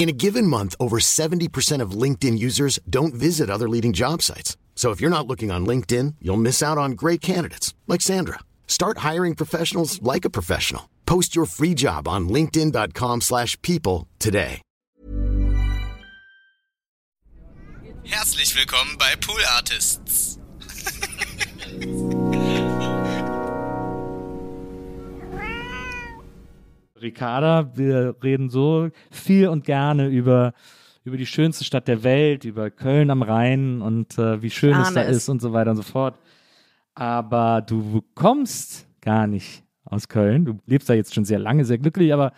In a given month, over 70% of LinkedIn users don't visit other leading job sites. So if you're not looking on LinkedIn, you'll miss out on great candidates like Sandra. Start hiring professionals like a professional. Post your free job on linkedin.com/people today. Herzlich willkommen bei Pool Artists. Ricarda, wir reden so viel und gerne über, über die schönste Stadt der Welt, über Köln am Rhein und äh, wie schön es da es. ist und so weiter und so fort. Aber du kommst gar nicht aus Köln. Du lebst da jetzt schon sehr lange, sehr glücklich, aber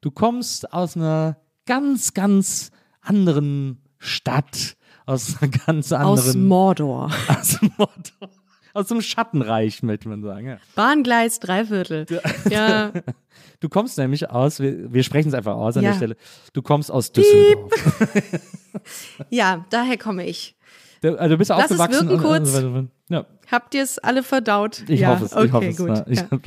du kommst aus einer ganz, ganz anderen Stadt, aus einer ganz anderen. Aus Mordor. aus Mordor. Aus einem Schattenreich, möchte man sagen. Ja. Bahngleis, Dreiviertel. Ja, Du kommst nämlich aus, wir, wir sprechen es einfach aus an Ja. der Stelle, du kommst aus Düsseldorf. ja, daher komme ich. Du, also du bist Lass es aufgewachsen. wirken und- kurz. und- und- Ja, Habt ihr es alle verdaut? ich ja, hoffe es. Okay, ich hoffe es. gut. ja. Ich ja. hab-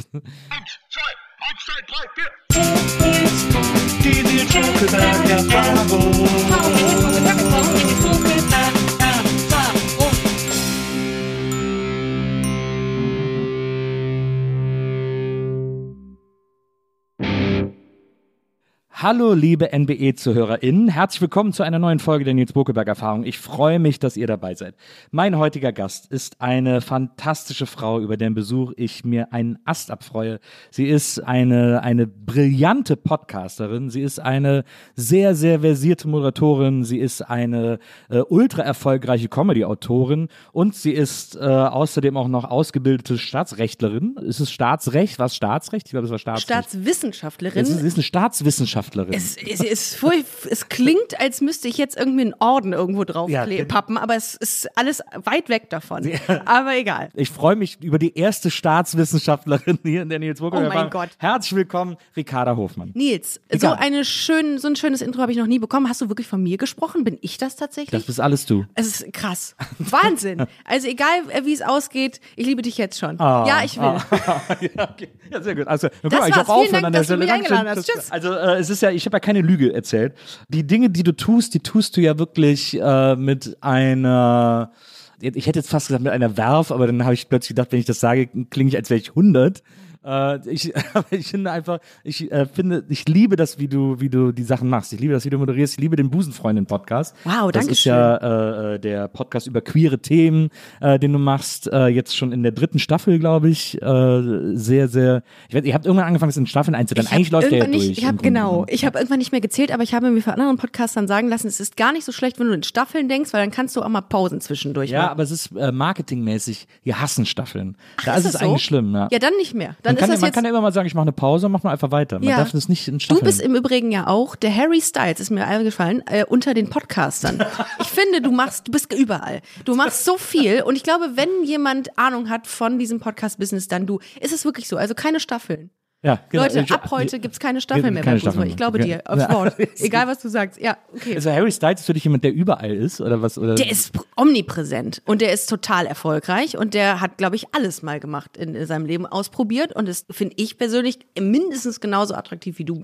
Hallo, liebe NBE-ZuhörerInnen. Herzlich willkommen zu einer neuen Folge der Nils Bokelberg-Erfahrung. Ich freue mich, dass ihr dabei seid. Mein heutiger Gast ist eine fantastische Frau, über deren Besuch ich mir einen Ast abfreue. Sie ist eine, eine brillante Podcasterin. Sie ist eine sehr, sehr versierte Moderatorin. Sie ist eine äh, ultra erfolgreiche Comedy-Autorin. Und sie ist äh, außerdem auch noch ausgebildete Staatsrechtlerin. Ist es Staatsrecht? Was Staatsrecht? Ich glaube, es war Staatsrecht. Staatswissenschaftlerin. Es ist, sie ist eine Staatswissenschaftlerin. Es, es, es, furch- es klingt, als müsste ich jetzt irgendwie einen Orden irgendwo drauf Ja, pappen, aber es ist alles weit weg davon. Aber egal. Ich freue mich über die erste Staatswissenschaftlerin hier in der Nils Burger. Oh mein Gott. Herzlich willkommen, Ricarda Hofmann. Nils, so, eine schön, so ein schönes Intro habe ich noch nie bekommen. Hast du wirklich von mir gesprochen? Bin ich das tatsächlich? Das bist alles du. es ist krass. Wahnsinn. Also egal, äh, wie es ausgeht, ich liebe dich jetzt schon. Ah, ja, ich will. ja, okay. ja, sehr gut. Also, guck mal, ich war's. hab aufhören Dank, an der Stelle. Also, äh, es ist ja, ich habe ja keine Lüge erzählt. Die Dinge, die du tust, die tust du ja wirklich äh, mit einer, ich hätte jetzt fast gesagt mit einer Werf, aber dann habe ich plötzlich gedacht, wenn ich das sage, klinge ich, als wäre ich 100. Äh, ich, ich finde einfach, ich äh, finde, ich liebe das, wie du, wie du die Sachen machst. Ich liebe das, wie du moderierst. Ich liebe den Busenfreundin-Podcast. Wow, Das danke ist ja äh, äh, der Podcast über queere Themen, äh, den du machst. Äh, jetzt schon in der dritten Staffel, glaube ich. Sehr, sehr. Ich weiß, ihr habt irgendwann angefangen, es in Staffeln einzuteilen. Ich hab Eigentlich läuft der ja durch. ich Grunde genau, ich habe irgendwann nicht mehr gezählt, aber ich habe mir von anderen Podcastern sagen lassen, es ist gar nicht so schlecht, wenn du in Staffeln denkst, weil dann kannst du auch mal Pausen zwischendurch Ja, machen. aber es ist marketingmäßig, wir hassen Staffeln. da Ach, ist, es das so? eigentlich schlimm, ja. Ja, dann nicht mehr. Dann man kann, ja, man kann ja immer mal sagen, ich mache eine Pause, mach mal einfach weiter. Man Ja. darf das nicht in Du Staffeln. bist im Übrigen ja auch, der Harry Styles ist mir eingefallen, äh, unter den Podcastern. Ich finde, du machst, du bist überall. Du machst so viel und ich glaube, wenn jemand Ahnung hat von diesem Podcast-Business, dann du. Ist es wirklich so? Also keine Staffeln. Ja, genau. Leute, Ich- ab heute gibt's keine Staffeln mehr keine bei Fußball. Ich glaube dir, aufs Ja. Wort. Egal, was du sagst. Ja, okay. Also Harry Styles ist für dich jemand, der überall ist, oder was? Oder? Der ist pr- omnipräsent und der ist total erfolgreich und der hat, glaube ich, alles mal gemacht in seinem Leben ausprobiert und das finde ich persönlich mindestens genauso attraktiv wie du.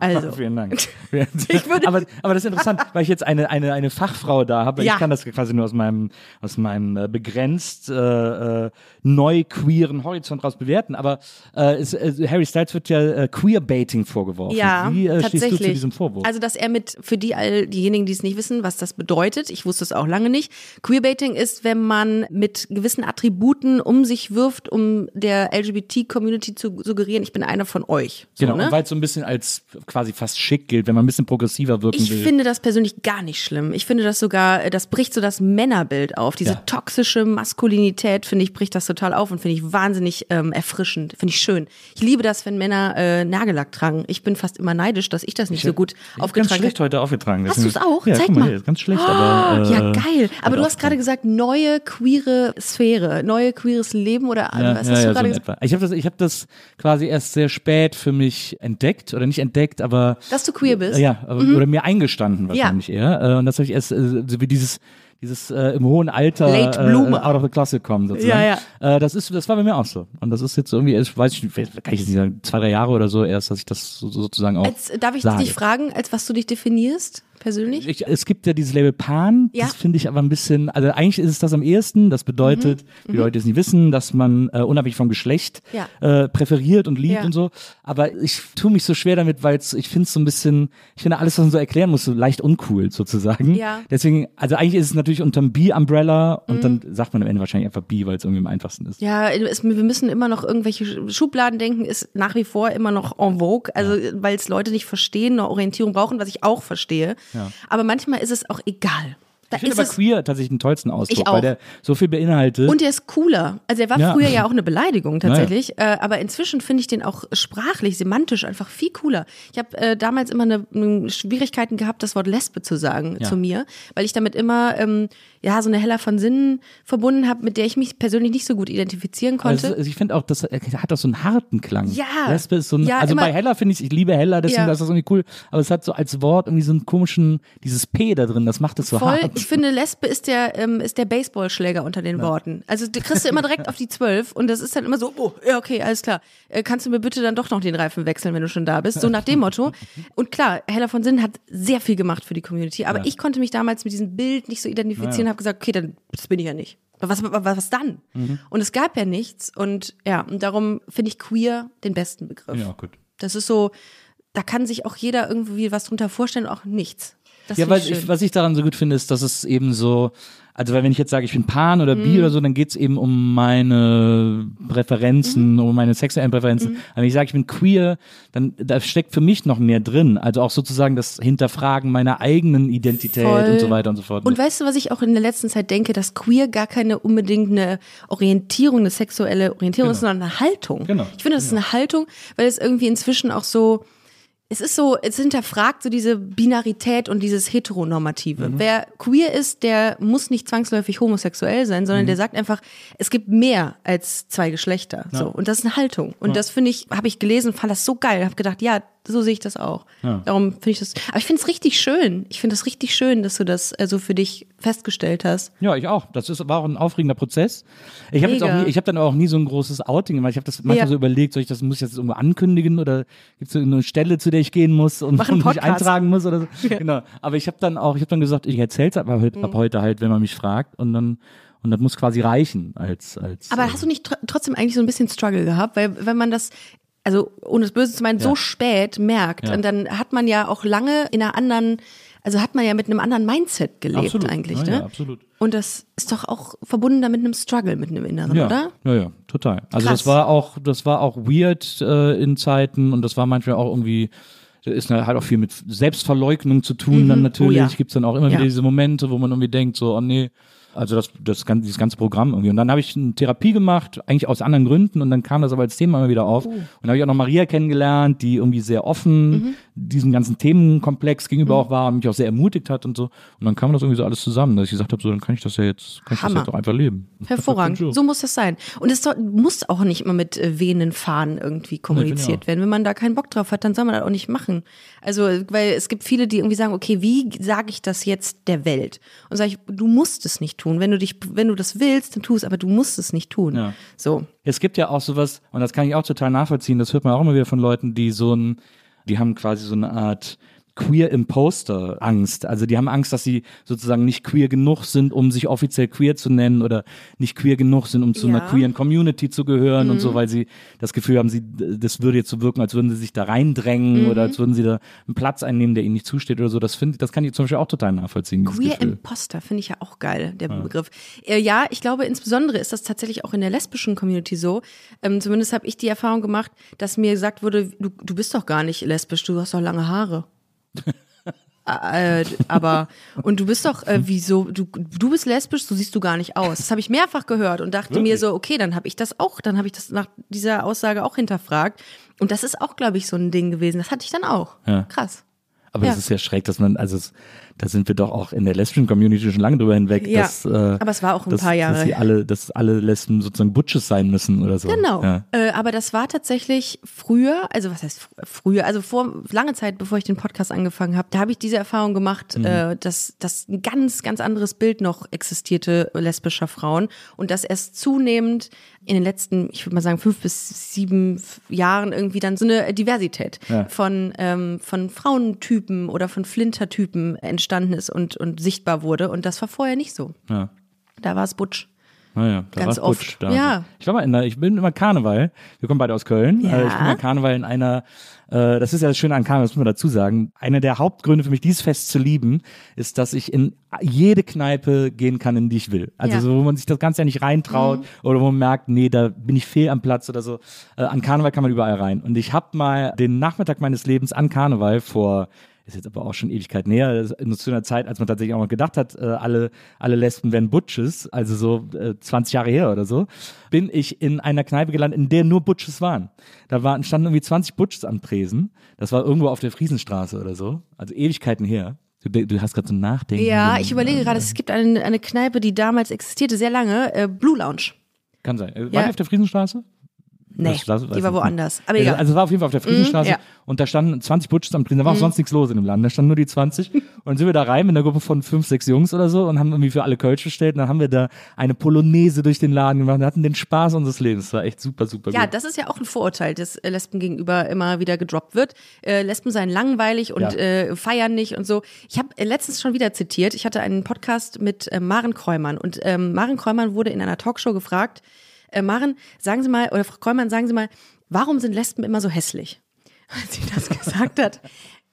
also, Vielen Dank. Aber, aber das ist interessant, weil ich jetzt eine, eine, eine Fachfrau da habe. Ja. Ich kann das quasi nur aus meinem, aus meinem äh, begrenzt äh, äh, neu queeren Horizont raus bewerten. Aber äh, es, äh, Harry Styles wird ja äh, Queerbaiting vorgeworfen. Ja, Wie äh, tatsächlich. stehst du zu diesem Vorwurf? Also, dass er mit, für die all diejenigen, die es nicht wissen, was das bedeutet, ich wusste es auch lange nicht. Queerbaiting ist, wenn man mit gewissen Attributen um sich wirft, um der LGBT-Community zu suggerieren, ich bin einer von euch. So, genau, ne? und weil es so ein bisschen als quasi fast schick gilt, wenn man ein bisschen progressiver wirken Ich will. finde das persönlich gar nicht schlimm. Ich finde das sogar, äh, das bricht so das Männerbild auf. Diese Ja. toxische Maskulinität, finde ich, bricht das total auf und finde ich wahnsinnig ähm, erfrischend. Finde ich schön. Ich liebe das, wenn Männer äh, Nagellack tragen. Ich bin fast immer neidisch, dass ich das nicht so gut Ich hab ganz aufgetragen schlecht habe. heute aufgetragen. Hast du's auch? Ja, Zeig mal. Hier, ganz schlecht, aber. Äh, ja, geil. Aber du hast gerade aufgetragen. gesagt, neue queere Sphäre, neue queeres Leben oder Ja, was ja, hast ja, du gerade so gesagt? Ich habe das, ich hab das quasi erst sehr spät für mich entdeckt oder nicht entdeckt, aber Dass du queer bist? Ja, aber, oder mir eingestanden wahrscheinlich eher. Äh, Und das habe ich erst äh, so wie dieses dieses äh, im hohen Alter Late äh, out of the closet kommen sozusagen. Ja, Äh, das ist das war bei mir auch so und das ist jetzt irgendwie ich weiß ich nicht, kann ich jetzt nicht sagen zwei drei Jahre oder so erst dass ich das so, sozusagen auch Als, darf ich sage. dich fragen, als was du dich definierst, persönlich? Ich, es gibt ja dieses Label Pan, Ja. das finde ich aber ein bisschen, also eigentlich ist es das am ehesten, das bedeutet, wie die Leute es nicht wissen, dass man äh, unabhängig vom Geschlecht Mhm. Ja. äh, präferiert und liebt Ja. und so, aber ich tue mich so schwer damit, weil ich finde es so ein bisschen, ich finde alles, was man so erklären muss, so leicht uncool sozusagen. Ja. Deswegen, also eigentlich ist es natürlich unterm B-Umbrella und dann sagt man am Ende wahrscheinlich einfach B, weil es irgendwie am einfachsten ist. Mhm. Ja, es, wir müssen immer noch irgendwelche Schubladen denken, ist nach wie vor immer noch en vogue, also weil es Leute nicht verstehen, eine Orientierung brauchen, was ich auch verstehe. Aber manchmal ist es auch egal. Da Ich finde aber queer tatsächlich den tollsten Ausdruck, weil der so viel beinhaltet. und der ist cooler. Also er war Ja. früher ja auch eine Beleidigung tatsächlich, äh, aber inzwischen finde ich den auch sprachlich, semantisch einfach viel cooler. Ich habe äh, damals immer eine, eine Schwierigkeiten gehabt, das Wort Lesbe zu sagen Ja. zu mir, weil ich damit immer ähm, ja so eine Heller von Sinnen verbunden habe, mit der ich mich persönlich nicht so gut identifizieren konnte. Also, ich finde auch, das er hat auch so einen harten Klang. Ja. Lesbe ist so ein, Ja, also immer- bei Hella finde ich, ich liebe Hella, deswegen Ja. ist das irgendwie cool. Aber es hat so als Wort irgendwie so einen komischen, dieses P da drin, das macht es so Voll, hart. ich finde, Lesbe ist der, ähm, ist der Baseballschläger unter den Worten. Also du kriegst du immer direkt auf die zwölf und das ist dann immer so, oh, ja, okay, alles klar. Äh, kannst du mir bitte dann doch noch den Reifen wechseln, wenn du schon da bist? So nach dem Motto. Und klar, Hella von Sinnen hat sehr viel gemacht für die Community, aber Ja. ich konnte mich damals mit diesem Bild nicht so identifizieren habe gesagt, okay, dann das bin ich ja nicht. Was, was, was dann? Mhm. Und es gab ja nichts und ja, und darum finde ich queer den besten Begriff. Ja, gut. Das ist so, da kann sich auch jeder irgendwie was drunter vorstellen, auch nichts. Das Ja, weil ich was ich daran so gut finde, ist, dass es eben so, also weil wenn ich jetzt sage, ich bin Pan oder Mhm. Bi oder so, dann geht's eben um meine Präferenzen, Mhm. um meine sexuellen Präferenzen. Aber wenn ich sage, ich bin queer, dann da steckt für mich noch mehr drin. Also auch sozusagen das Hinterfragen meiner eigenen Identität Voll. und so weiter und so fort. Und weißt du, was ich auch in der letzten Zeit denke, dass queer gar keine unbedingt eine Orientierung, eine sexuelle Orientierung ist, sondern eine Haltung. Genau. Ich finde, das ist eine Haltung, weil es irgendwie inzwischen auch so, es ist so, es hinterfragt so diese Binarität und dieses Heteronormative. Mhm. Wer queer ist, der muss nicht zwangsläufig homosexuell sein, sondern Mhm. der sagt einfach, es gibt mehr als zwei Geschlechter. So. Und das ist eine Haltung. Und das finde ich, habe ich gelesen, fand das so geil, habe gedacht, ja, so sehe ich das auch. Darum finde ich das, aber ich finde es richtig schön. Ich finde es richtig schön, dass du das äh, so für dich festgestellt hast. Ja, ich auch. Das ist, war auch ein aufregender Prozess. Ich habe jetzt auch Mega. nie, ich habe dann auch nie so ein großes Outing gemacht. Ich habe das manchmal Ja. so überlegt, soll ich das, muss ich das irgendwo ankündigen oder gibt es eine Stelle, zu der ich gehen muss und, und mich eintragen muss oder so. Genau. Aber ich habe dann auch, ich habe dann gesagt, ich erzähl's ab, heute, Mhm. ab heute halt, wenn man mich fragt und dann und das muss quasi reichen als als. Aber äh, hast du nicht tr trotzdem eigentlich so ein bisschen Struggle gehabt? Weil wenn man das, also ohne es böse zu meinen, so spät merkt, Ja. und dann hat man ja auch lange in einer anderen, also hat man ja mit einem anderen Mindset gelebt Absolut. eigentlich, Ja, ne? ja, absolut. Und das ist doch auch verbunden da mit einem Struggle, mit einem Inneren, ja, oder? Ja, ja, total. Also Krass. das war auch, das war auch weird äh, in Zeiten und das war manchmal auch irgendwie, ist halt auch viel mit Selbstverleugnung zu tun dann natürlich. Oh ja. Gibt's dann auch immer Ja. wieder diese Momente, wo man irgendwie denkt, so, oh nee, also das, das ganze, dieses ganze Programm irgendwie. Und dann habe ich eine Therapie gemacht, eigentlich aus anderen Gründen und dann kam das aber als Thema immer wieder auf. Uh. Und dann habe ich auch noch Maria kennengelernt, die irgendwie sehr offen Mhm. diesem ganzen Themenkomplex gegenüber auch war und mich auch sehr ermutigt hat und so. Und dann kam das irgendwie so alles zusammen, dass ich gesagt habe, so, dann kann ich das ja jetzt, kann ich das jetzt auch einfach leben. Hervorragend. So muss das sein. Und es muss auch nicht immer mit äh, wehenden Fahnen irgendwie kommuniziert auch. werden. Wenn man da keinen Bock drauf hat, dann soll man das auch nicht machen. Also, weil es gibt viele, die irgendwie sagen, okay, wie sage ich das jetzt der Welt? Und sage ich, du musst es nicht tun. Wenn du dich, wenn du das willst, dann tu es, aber du musst es nicht tun. Ja. So. Es gibt ja auch sowas, und das kann ich auch total nachvollziehen, das hört man auch immer wieder von Leuten, die so ein, die haben quasi so eine Art Queer Imposter Angst. Also die haben Angst, dass sie sozusagen nicht queer genug sind, um sich offiziell queer zu nennen oder nicht queer genug sind, um zu einer Ja. queeren Community zu gehören und so, weil sie das Gefühl haben, sie, das würde jetzt so wirken, als würden sie sich da reindrängen oder als würden sie da einen Platz einnehmen, der ihnen nicht zusteht oder so. Das finde das kann ich zum Beispiel auch total nachvollziehen. Queer. Imposter finde ich ja auch geil, der Begriff. Äh, ja, ich glaube, insbesondere ist das tatsächlich auch in der lesbischen Community so. Ähm, zumindest habe ich die Erfahrung gemacht, dass mir gesagt wurde, du, du bist doch gar nicht lesbisch, du hast doch lange Haare. Äh, aber, und du bist doch, äh, wieso, du, du bist lesbisch, so siehst du gar nicht aus. Das habe ich mehrfach gehört und dachte mir Wirklich? so, okay, dann habe ich das auch, dann habe ich das nach dieser Aussage auch hinterfragt. Und das ist auch, glaube ich, so ein Ding gewesen. Das hatte ich dann auch. Ja. Krass. Aber Ja. es ist ja schräg, dass man, also es, da sind wir doch auch in der lesbischen Community schon lange drüber hinweg, Ja, dass, äh, aber es war auch ein dass, paar Jahre dass, sie alle, dass alle Lesben sozusagen Butches sein müssen oder so. Genau. Ja. Äh, aber das war tatsächlich früher, also was heißt fr- früher, also vor lange Zeit, bevor ich den Podcast angefangen habe, da habe ich diese Erfahrung gemacht, Mhm. äh, dass, dass ein ganz, ganz anderes Bild noch existierte lesbischer Frauen und dass erst zunehmend in den letzten, ich würde mal sagen, fünf bis sieben Jahren irgendwie dann so eine Diversität Ja. von, ähm, von Frauentypen oder von Flintertypen entstanden ist und, und sichtbar wurde. Und das war vorher nicht so. Ja. Da war es Butch. Naja, da Ganz oft. Butch, da. Ja. Ich war mal in der, ich bin immer Karneval. Wir kommen beide aus Köln. Ja. Äh, Ich bin mal Karneval in einer, äh, das ist ja das Schöne an Karneval, das muss man dazu sagen. Einer der Hauptgründe für mich, dieses Fest zu lieben, ist, dass ich in jede Kneipe gehen kann, in die ich will. Also Ja. Mhm. so, wo man sich das Ganze ja nicht reintraut oder wo man merkt, nee, da bin ich fehl am Platz oder so. Äh, an Karneval kann man überall rein. Und ich habe mal den Nachmittag meines Lebens an Karneval vor ist jetzt aber auch schon Ewigkeit näher, zu einer Zeit, als man tatsächlich auch noch gedacht hat, äh, alle, alle Lesben wären Butches, also so äh, 20 Jahre her oder so, bin ich in einer Kneipe gelandet, in der nur Butches waren. Da waren, standen irgendwie 20 Butches am Tresen. Das war irgendwo auf der Friesenstraße oder so, also Ewigkeiten her. Du, du hast gerade so ein Nachdenken. Ja, ich überlege gerade, es gibt eine, eine Kneipe, die damals existierte, sehr lange, äh, Blue Lounge. Kann sein. Äh, War Ja. die auf der Friesenstraße? Nee, Das- das die war woanders. Aber Also, egal. also es war auf jeden Fall auf der Friesenstraße Mhm, ja. und da standen 20 Butches am Tresen. Da war auch sonst nichts los in dem Laden. Da standen nur die 20. und dann sind wir da rein mit einer Gruppe von fünf, sechs Jungs oder so und haben irgendwie für alle Kölsch bestellt. Und dann haben wir da eine Polonaise durch den Laden gemacht und hatten den Spaß unseres Lebens. Das war echt super, super ja, gut. das ist ja auch ein Vorurteil, das äh, Lesben gegenüber immer wieder gedroppt wird. Äh, Lesben seien langweilig und Ja. äh, feiern nicht und so. Ich habe äh, letztens schon wieder zitiert, ich hatte einen Podcast mit äh, Maren Kräumann und ähm, Maren Kräumann wurde in einer Talkshow gefragt, äh, Maren, sagen Sie mal, oder Frau Kräumann, sagen Sie mal, warum sind Lesben immer so hässlich? Als sie das gesagt hat,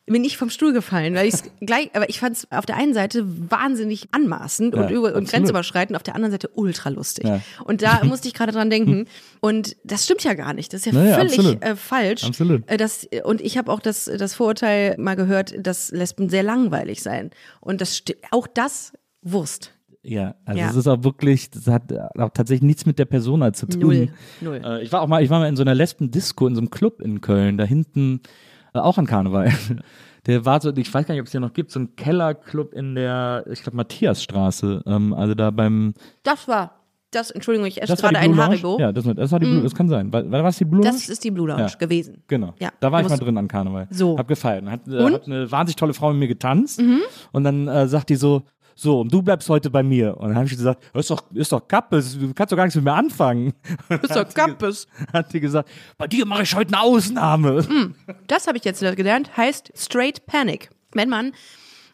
bin ich vom Stuhl gefallen, weil ich gleich, aber ich fand es auf der einen Seite wahnsinnig anmaßend und, Ja, über, und absolut. grenzüberschreitend, auf der anderen Seite ultra lustig. Ja. Und da musste ich gerade dran denken. Und das stimmt ja gar nicht. Das ist ja Naja, völlig absolut. äh, falsch. Absolut. Äh, das, und ich habe auch das, das Vorurteil mal gehört, dass Lesben sehr langweilig seien. Und das auch das Wurst. Ja, also Ja. es ist auch wirklich, das hat auch tatsächlich nichts mit der Persona zu tun. Null, null. Äh, ich war auch mal, ich war mal in so einer Lesben-Disco in so einem Club in Köln, da hinten, äh, auch an Karneval. Der war so, ich weiß gar nicht, ob es hier noch gibt, so ein Kellerclub in der, ich glaube, Matthiasstraße, ähm, also da beim, Das war, das, Entschuldigung, ich esse gerade Lounge. Haribo. Ja, das, war- das war die Blue, das kann sein. War, war das die Blue Lounge? Das ist die Blue Lounge Ja. gewesen. Genau. Ja, da war ich mal drin an Karneval. So. Hab gefeiert. Hat, äh? Mhm. hat eine wahnsinnig tolle Frau mit mir getanzt. Und dann äh, sagt die so, so, und du bleibst heute bei mir. Und dann habe ich gesagt, ist doch, ist doch Kappes, du kannst doch gar nichts mit mir anfangen. Ist doch Kappes. Hat sie gesagt, bei dir mache ich heute eine Ausnahme. Das habe ich jetzt gelernt, heißt Straight Panic. Wenn man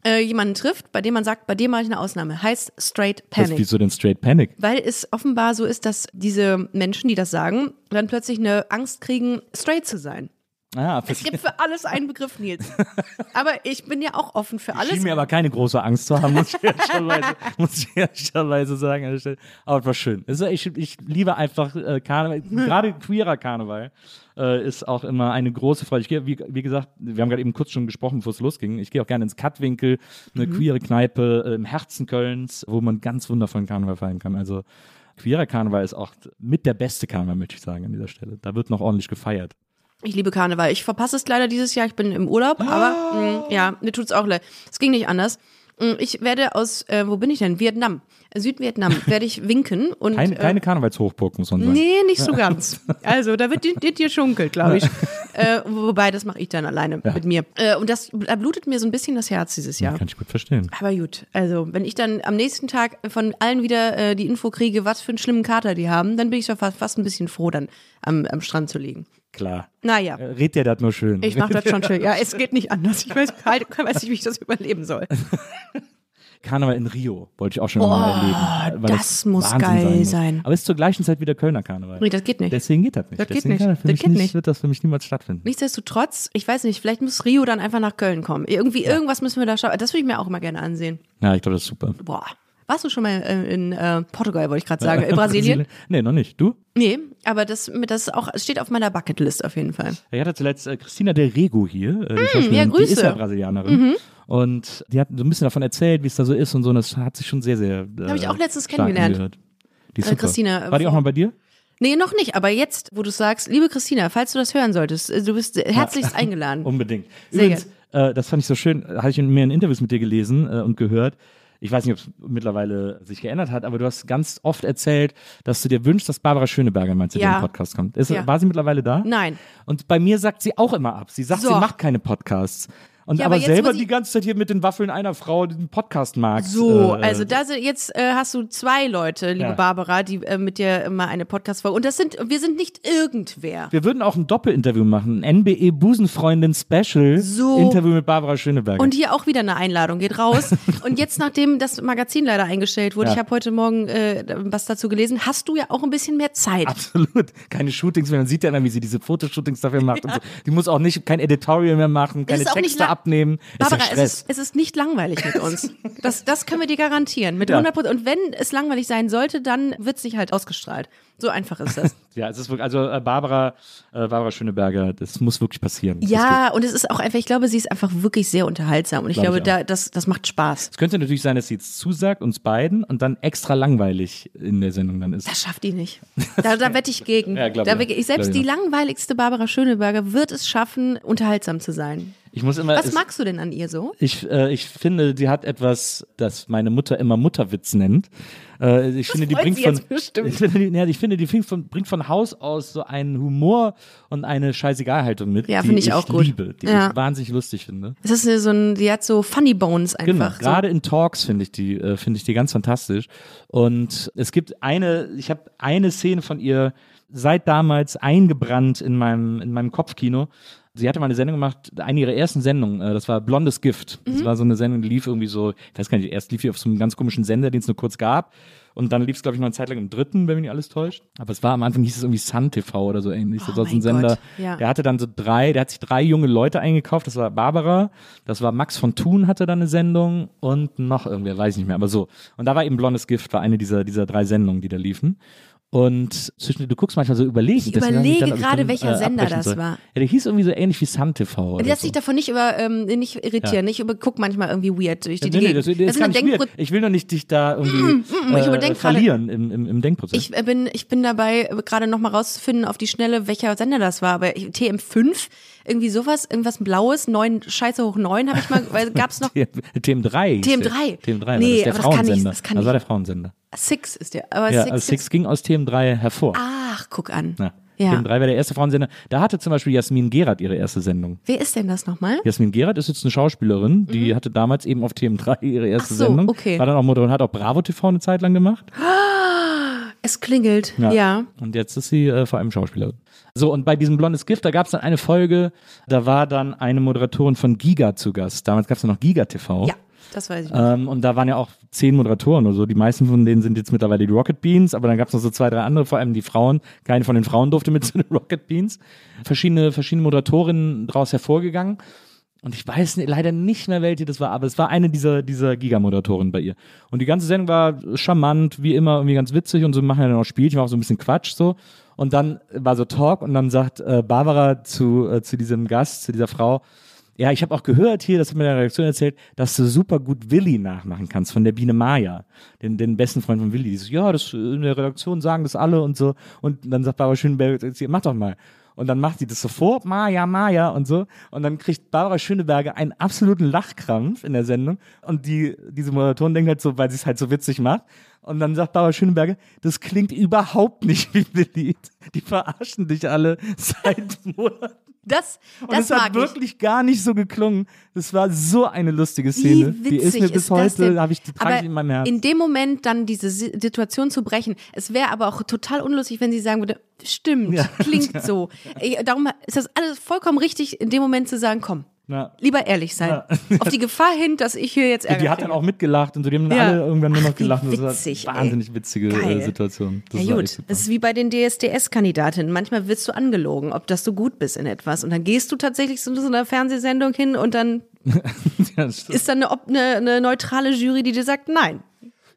äh, jemanden trifft, bei dem man sagt, bei dem mache ich eine Ausnahme, heißt Straight Das Panic. wieso denn Straight Panic? Weil es offenbar so ist, dass diese Menschen, die das sagen, dann plötzlich eine Angst kriegen, straight zu sein. Ah, Es gibt für alles einen Begriff, Nils. Aber ich bin ja auch offen für alles. schien mir aber keine große Angst zu haben, muss ich ehrlicherweise, muss ich ehrlicherweise sagen. Aber es war schön. Ich, ich liebe einfach äh, Karneval, gerade queerer Karneval äh, ist auch immer eine große Freude. Ich gehe, wie, wie gesagt, wir haben gerade eben kurz schon gesprochen, bevor es losging. Ich gehe auch gerne ins Kattwinkel, eine queere Kneipe äh, im Herzen Kölns, wo man ganz wundervollen Karneval feiern kann. Also queerer Karneval ist auch mit der beste Karneval, möchte ich sagen, an dieser Stelle. Da wird noch ordentlich gefeiert. Ich liebe Karneval. Ich verpasse es leider dieses Jahr. Ich bin im Urlaub, aber mh, ja, mir tut's auch leid. Es ging nicht anders. Mh, Ich werde aus, äh, wo bin ich denn? Vietnam. Südvietnam werde ich winken und Keine, äh, keine Karnevalshochburg, muss man sagen. Nee, nicht so ganz. Also, da wird dir- dir schunkelt, glaube ich. äh, wobei, das mache ich dann alleine mit mir. Äh, und das da blutet mir so ein bisschen das Herz dieses Jahr. Kann ich gut verstehen. Aber gut, also wenn ich dann am nächsten Tag von allen wieder äh, die Info kriege, was für einen schlimmen Kater die haben, dann bin ich doch fast, fast ein bisschen froh, dann am, am Strand zu liegen. Klar. Naja, Äh, Red dir das nur schön. ich mache das schon schön. Ja, es geht nicht anders. Ich weiß, halt, weiß nicht, wie ich das überleben soll. Karneval in Rio wollte ich auch schon mal erleben. weil das muss Wahnsinn geil muss. sein. Aber es ist zur gleichen Zeit wie der Kölner Karneval. Nee, das geht nicht. Deswegen geht das nicht. Das geht Deswegen nicht. Kann das Das geht nicht, nicht. wird das für mich niemals stattfinden. Nichtsdestotrotz, ich weiß nicht, vielleicht muss Rio dann einfach nach Köln kommen. Irgendwie, irgendwas müssen wir da schauen. Das würde ich mir auch immer gerne ansehen. Ja, ich glaube, das ist super. Boah. Warst du schon mal äh, in äh, Portugal, wollte ich gerade sagen, in Brasilien? Nee, noch nicht. Du? Nee, aber das, das auch, steht auf meiner Bucketlist auf jeden Fall. Ich hatte zuletzt äh, Christina Del Rego hier. Äh, die Hm, ja, Die ist Grüße. Mhm. ja Brasilianerin. Und die hat so ein bisschen davon erzählt, wie es da so ist und so. Und das hat sich schon sehr, sehr. Äh, Habe ich auch letztens kennengelernt. Die ist Äh. Christina, äh, War die auch mal bei dir? Nee, noch nicht, aber jetzt, wo du sagst, liebe Christina, falls du das hören solltest, äh, du bist herzlichst eingeladen. Unbedingt. Sehr Übrigens, äh, das fand ich so schön, hatte ich in mehreren Interviews mit dir gelesen äh, und gehört. Ich weiß nicht, ob es mittlerweile sich geändert hat, aber du hast ganz oft erzählt, dass du dir wünschst, dass Barbara Schöneberger mal zu Ja. im Podcast kommt. Ist, Ja. War sie mittlerweile da? Nein. Und bei mir sagt sie auch immer ab. Sie sagt, So. sie macht keine Podcasts. Und Ja, aber, aber selber die ganze Zeit hier mit den Waffeln einer Frau den Podcast mag. So, äh, also da sind jetzt äh, hast du zwei Leute, liebe Ja. Barbara, die äh, mit dir mal eine Podcast-Folge. Und das sind, wir sind nicht irgendwer. Wir würden auch ein Doppelinterview machen. Ein NBE Busenfreundin Special So. Interview mit Barbara Schöneberger. Und hier auch wieder eine Einladung, geht raus. Und jetzt, nachdem das Magazin leider eingestellt wurde, Ja. ich habe heute Morgen äh, was dazu gelesen, hast du ja auch ein bisschen mehr Zeit. Absolut. Keine Shootings mehr. Man sieht ja dann, wie sie diese Fotoshootings dafür macht. Und so. Die muss auch nicht kein Editorial mehr machen, keine Texte la- abnehmen. Barbara, ist ja es ist, es ist nicht langweilig mit uns. Das, das können wir dir garantieren. Mit Ja. 100 Prozent. Und wenn es langweilig sein sollte, dann wird es nicht halt ausgestrahlt. So einfach ist das. ja, es ist wirklich, also äh, Barbara, äh, Barbara Schöneberger, das muss wirklich passieren. Ja, und es ist auch einfach, ich glaube, sie ist einfach wirklich sehr unterhaltsam. Und ich Glaub glaube, ich da, das, das macht Spaß. Es könnte natürlich sein, dass sie jetzt zusagt, uns beiden, und dann extra langweilig in der Sendung dann ist. Das schafft die nicht. Da, da wette ich gegen. Ja, glaub da auch. ich, selbst die langweiligste Barbara Schöneberger wird es schaffen, unterhaltsam zu sein. Ich muss immer. Was es, magst du denn an ihr so? ich, äh, ich finde, die hat etwas, das meine Mutter immer Mutterwitz nennt. Äh, ich finde, die freut bringt sie von, ich finde, die, ja, ich finde, die bringt von, bringt von Haus aus so einen Humor und eine Scheißegalhaltung mit, Ja, die finde ich ich auch gut. liebe, die Ja. ich wahnsinnig lustig finde. Es ist so ein, die hat so Funny Bones Genau, einfach. gerade in Talks finde ich die äh, finde ich die ganz fantastisch und es gibt eine ich habe eine Szene von ihr seit damals eingebrannt in meinem in meinem Kopfkino. Sie hatte mal eine Sendung gemacht, eine ihrer ersten Sendungen, äh, das war Blondes Gift. Mhm. Das war so eine Sendung, die lief irgendwie so, ich weiß gar nicht, erst lief die auf so einem ganz komischen Sender, den es nur kurz gab. Und dann lief es, glaube ich, noch eine Zeit lang im dritten, wenn mich nicht alles täuscht. Aber es war am Anfang, hieß es irgendwie Sun TV oder so ähnlich. Das Oh war so ein Sender. Ja. Der hatte dann so drei, der hat sich drei junge Leute eingekauft. Das war Barbara, das war Max von Thun hatte dann eine Sendung und noch irgendwer, weiß ich nicht mehr, aber so. Und da war eben Blondes Gift, war eine dieser, dieser drei Sendungen, die da liefen. Und zwischen, du guckst manchmal so überlegen. Ich überlege dann, gerade, dann, welcher Sender abbrechen das soll. war. Ja, der hieß irgendwie so ähnlich wie Sun TV. Oder lässt so. sich davon nicht über nicht, nicht irritieren. Ich über, guck manchmal irgendwie weird durch die Nee, nee, Gegend. das, das, Das ist ist gar weird. Ich will doch nicht dich da irgendwie ich äh, überdenk gerade- verlieren im, im, im Denkprozess. Ich äh, bin, ich bin dabei, äh, gerade nochmal rauszufinden auf die Schnelle, welcher Sender das war. Aber ich- TM5, irgendwie sowas, irgendwas Blaues, neun, Scheiße hoch neun, habe ich mal, weil gab's noch. TM3. hieß der. TM3. TM3, war Nee, das ist der aber das kann nicht- Frauensender. das kann war der Frauensender. Six ist der. Aber Ja, Six, also Six ging aus TM3 hervor. Ach, guck an. Ja. Ja. TM3 war der erste Frauensender. Da hatte zum Beispiel Jasmin Gerard ihre erste Sendung. Wer ist denn das nochmal? Jasmin Gerard ist jetzt eine Schauspielerin, die hatte damals eben auf TM3 ihre erste Mhm. Ach so, Sendung. okay. War dann auch Moderatorin, hat auch Bravo TV eine Zeit lang gemacht. Es klingelt. Ja. Und jetzt ist sie äh, vor allem Schauspielerin. So, und bei diesem Blondes Gift, da gab es dann eine Folge, da war dann eine Moderatorin von Giga zu Gast. Damals gab es noch Giga TV. Ja, das weiß ich. noch. Ähm, und da waren ja auch zehn Moderatoren oder so. Die meisten von denen sind jetzt mittlerweile die Rocket Beans, aber dann gab es noch so zwei, drei andere, vor allem die Frauen. Keine von den Frauen durfte mit zu den Rocket Beans. Verschiedene, verschiedene Moderatorinnen daraus hervorgegangen. Und ich weiß leider nicht mehr, welche das war, aber es war eine dieser, dieser Giga-Moderatoren bei ihr. Und die ganze Sendung war charmant, wie immer, irgendwie ganz witzig und so machen ja dann auch Spielchen, auch so ein bisschen Quatsch so. Und dann war so Talk und dann sagt äh, Barbara zu, äh, zu diesem Gast, zu dieser Frau, ja, ich habe auch gehört hier, das hat mir der Redaktion erzählt, dass du super gut Willi nachmachen kannst von der Biene Maya, den, den besten Freund von Willi. Die so, ja, das in der Redaktion sagen das alle und so. Und dann sagt Barbara Schöneberger, mach doch mal. Und dann macht sie das sofort, Maya, Maya und so. Und dann kriegt Barbara Schöneberger einen absoluten Lachkrampf in der Sendung. Und die, diese Moderatorin denkt halt so, weil sie es halt so witzig macht. Und dann sagt Barbara Schöneberger, das klingt überhaupt nicht wie Willi. Die verarschen dich alle seit Monaten. Das, Und das es hat mag ich. wirklich gar nicht so geklungen. Das war so eine lustige Szene. Die ist mir bis ist das heute, habe ich die trage ich in meinem Herzen. in dem Moment dann diese Si- Situation zu brechen, es wäre aber auch total unlustig, wenn sie sagen würde, stimmt, Ja. klingt so. Ey, Darum ist das alles vollkommen richtig, in dem Moment zu sagen, komm, Ja. lieber ehrlich sein. Auf die Gefahr hin, dass ich hier jetzt Ärger die hat dann auch mitgelacht und so, die haben Ja. alle irgendwann nur Ach, noch wie gelacht. Das witzig, war ey. eine wahnsinnig witzige Geil. äh, Situation. Das Ja war gut, das ist wie bei den DSDS-Kandidaten. Manchmal wirst du angelogen, ob dass du gut bist in etwas. Und dann gehst du tatsächlich zu so einer Fernsehsendung hin und dann ja, das ist dann eine, eine, eine neutrale Jury, die dir sagt, nein.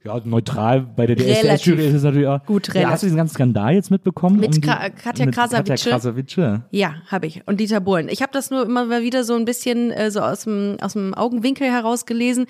Ja, neutral bei der DSDS-Jury ist es natürlich auch. gut, ja, relativ. Hast du diesen ganzen Skandal jetzt mitbekommen? Mit die- Ka- Katja mit Katja Krasavice? Ja, habe ich. Und Dieter Bohlen. Ich habe das nur immer mal wieder so ein bisschen äh, so aus dem, aus dem Augenwinkel heraus gelesen.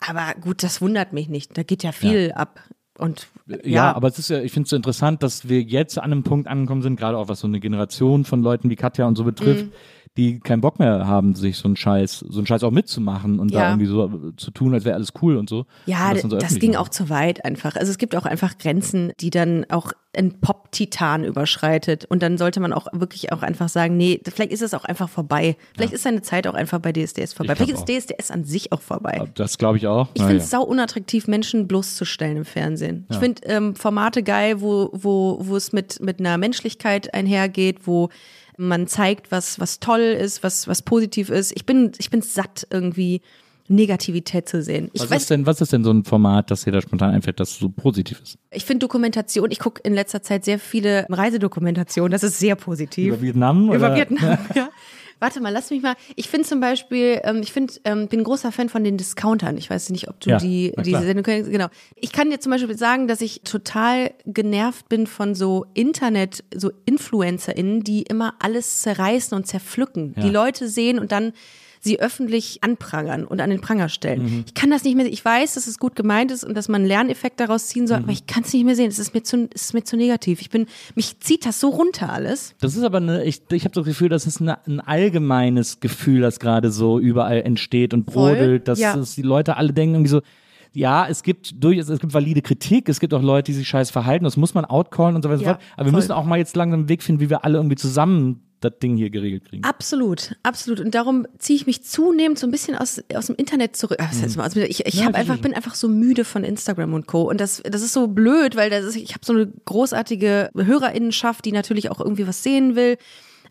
Aber gut, das wundert mich nicht. Da geht ja viel ab. Und Ja, ja, aber es ist ja, ich finde es so interessant, dass wir jetzt an einem Punkt angekommen sind, gerade auch was so eine Generation von Leuten wie Katja und so betrifft, Mhm. Die keinen Bock mehr haben, sich so einen Scheiß, so einen Scheiß auch mitzumachen und da Ja. irgendwie so zu tun, als wäre alles cool und so. Ja, und das, so öffentlich ging machen. auch zu weit einfach. Also es gibt auch einfach Grenzen, die dann auch ein Pop-Titan überschreitet. Und dann sollte man auch wirklich auch einfach sagen, nee, vielleicht ist es auch einfach vorbei. Vielleicht ist seine Zeit auch einfach bei DSDS vorbei. Vielleicht ist DSDS an sich auch vorbei. Das glaube ich auch. Ich finde es sau unattraktiv, Menschen bloßzustellen im Fernsehen. Ich finde ähm, Formate geil, wo, wo, wo es mit, mit einer Menschlichkeit einhergeht, wo man zeigt, was, was toll ist, was, was positiv ist. Ich bin, ich bin satt, irgendwie Negativität zu sehen. Ich was, weiß, ist denn, was ist denn so ein Format, das dir da spontan einfällt, das so positiv ist? ich finde Dokumentation, ich gucke in letzter Zeit sehr viele Reisedokumentationen, das ist sehr positiv. Über Vietnam? Über oder? Vietnam, ja. Warte mal, lass mich mal. Ich finde zum Beispiel, ähm, ich finde, ähm, bin ein großer Fan von den Discountern. Ich weiß nicht, ob du Ja, die diese. Sendung kennst. Genau. Ich kann dir zum Beispiel sagen, dass ich total genervt bin von so Internet, so InfluencerInnen, die immer alles zerreißen und zerpflücken. Die Leute sehen und dann sie öffentlich anprangern und an den Pranger stellen. Mhm. Ich kann das nicht mehr. Ich weiß, dass es gut gemeint ist und dass man einen Lerneffekt daraus ziehen Mhm. soll, aber ich kann es nicht mehr sehen. Es ist mir zu, es ist mir zu negativ. Ich bin, mich zieht das so runter alles. Das ist aber eine, ich, ich habe das Gefühl, das ist eine, ein allgemeines Gefühl, das gerade so überall entsteht und brodelt, dass, ja. dass die Leute alle denken irgendwie so, ja, es gibt durchaus, es gibt valide Kritik, es gibt auch Leute, die sich scheiß verhalten, das muss man outcallen und so weiter und so fort. Aber wir voll. müssen auch mal jetzt langsam einen Weg finden, wie wir alle irgendwie zusammen das Ding hier geregelt kriegen. Absolut, absolut. Und darum ziehe ich mich zunehmend so ein bisschen aus, aus dem Internet zurück. Ah, Was heißt mal, dem Internet? ich ich Ja, hab einfach, bin einfach so müde von Instagram und Co. Und das, das ist so blöd, weil das ist, ich habe so eine großartige Hörerinnenschaft, die natürlich auch irgendwie was sehen will.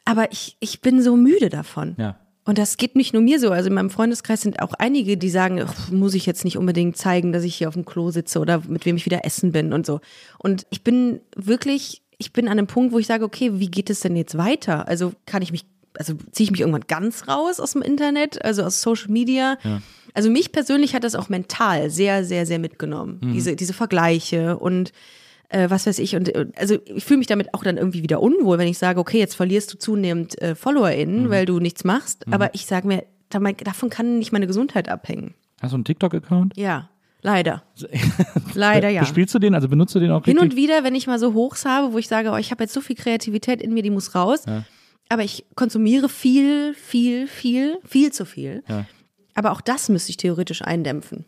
Aber ich, ich bin so müde davon. Ja. Und das geht nicht nur mir so. Also in meinem Freundeskreis sind auch einige, die sagen, muss ich jetzt nicht unbedingt zeigen, dass ich hier auf dem Klo sitze oder mit wem ich wieder essen bin und so. Und ich bin wirklich, ich bin an einem Punkt, wo ich sage, okay, wie geht es denn jetzt weiter? Also kann ich mich, also ziehe ich mich irgendwann ganz raus aus dem Internet, also aus Social Media? Also mich persönlich hat das auch mental sehr, sehr, sehr mitgenommen. Diese, diese Vergleiche und äh, was weiß ich. Und äh, also ich fühle mich damit auch dann irgendwie wieder unwohl, wenn ich sage, okay, jetzt verlierst du zunehmend äh, FollowerInnen, weil du nichts machst. Aber ich sage mir, da- davon kann nicht meine Gesundheit abhängen. Hast du einen TikTok-Account? Ja, leider. leider ja. Bespielst du den? Also benutzt du den auch Hin richtig? und wieder, wenn ich mal so Hochs habe, wo ich sage, oh, ich habe jetzt so viel Kreativität in mir, die muss raus. Aber ich konsumiere viel, viel, viel, viel zu viel. Ja. Aber auch das müsste ich theoretisch eindämpfen.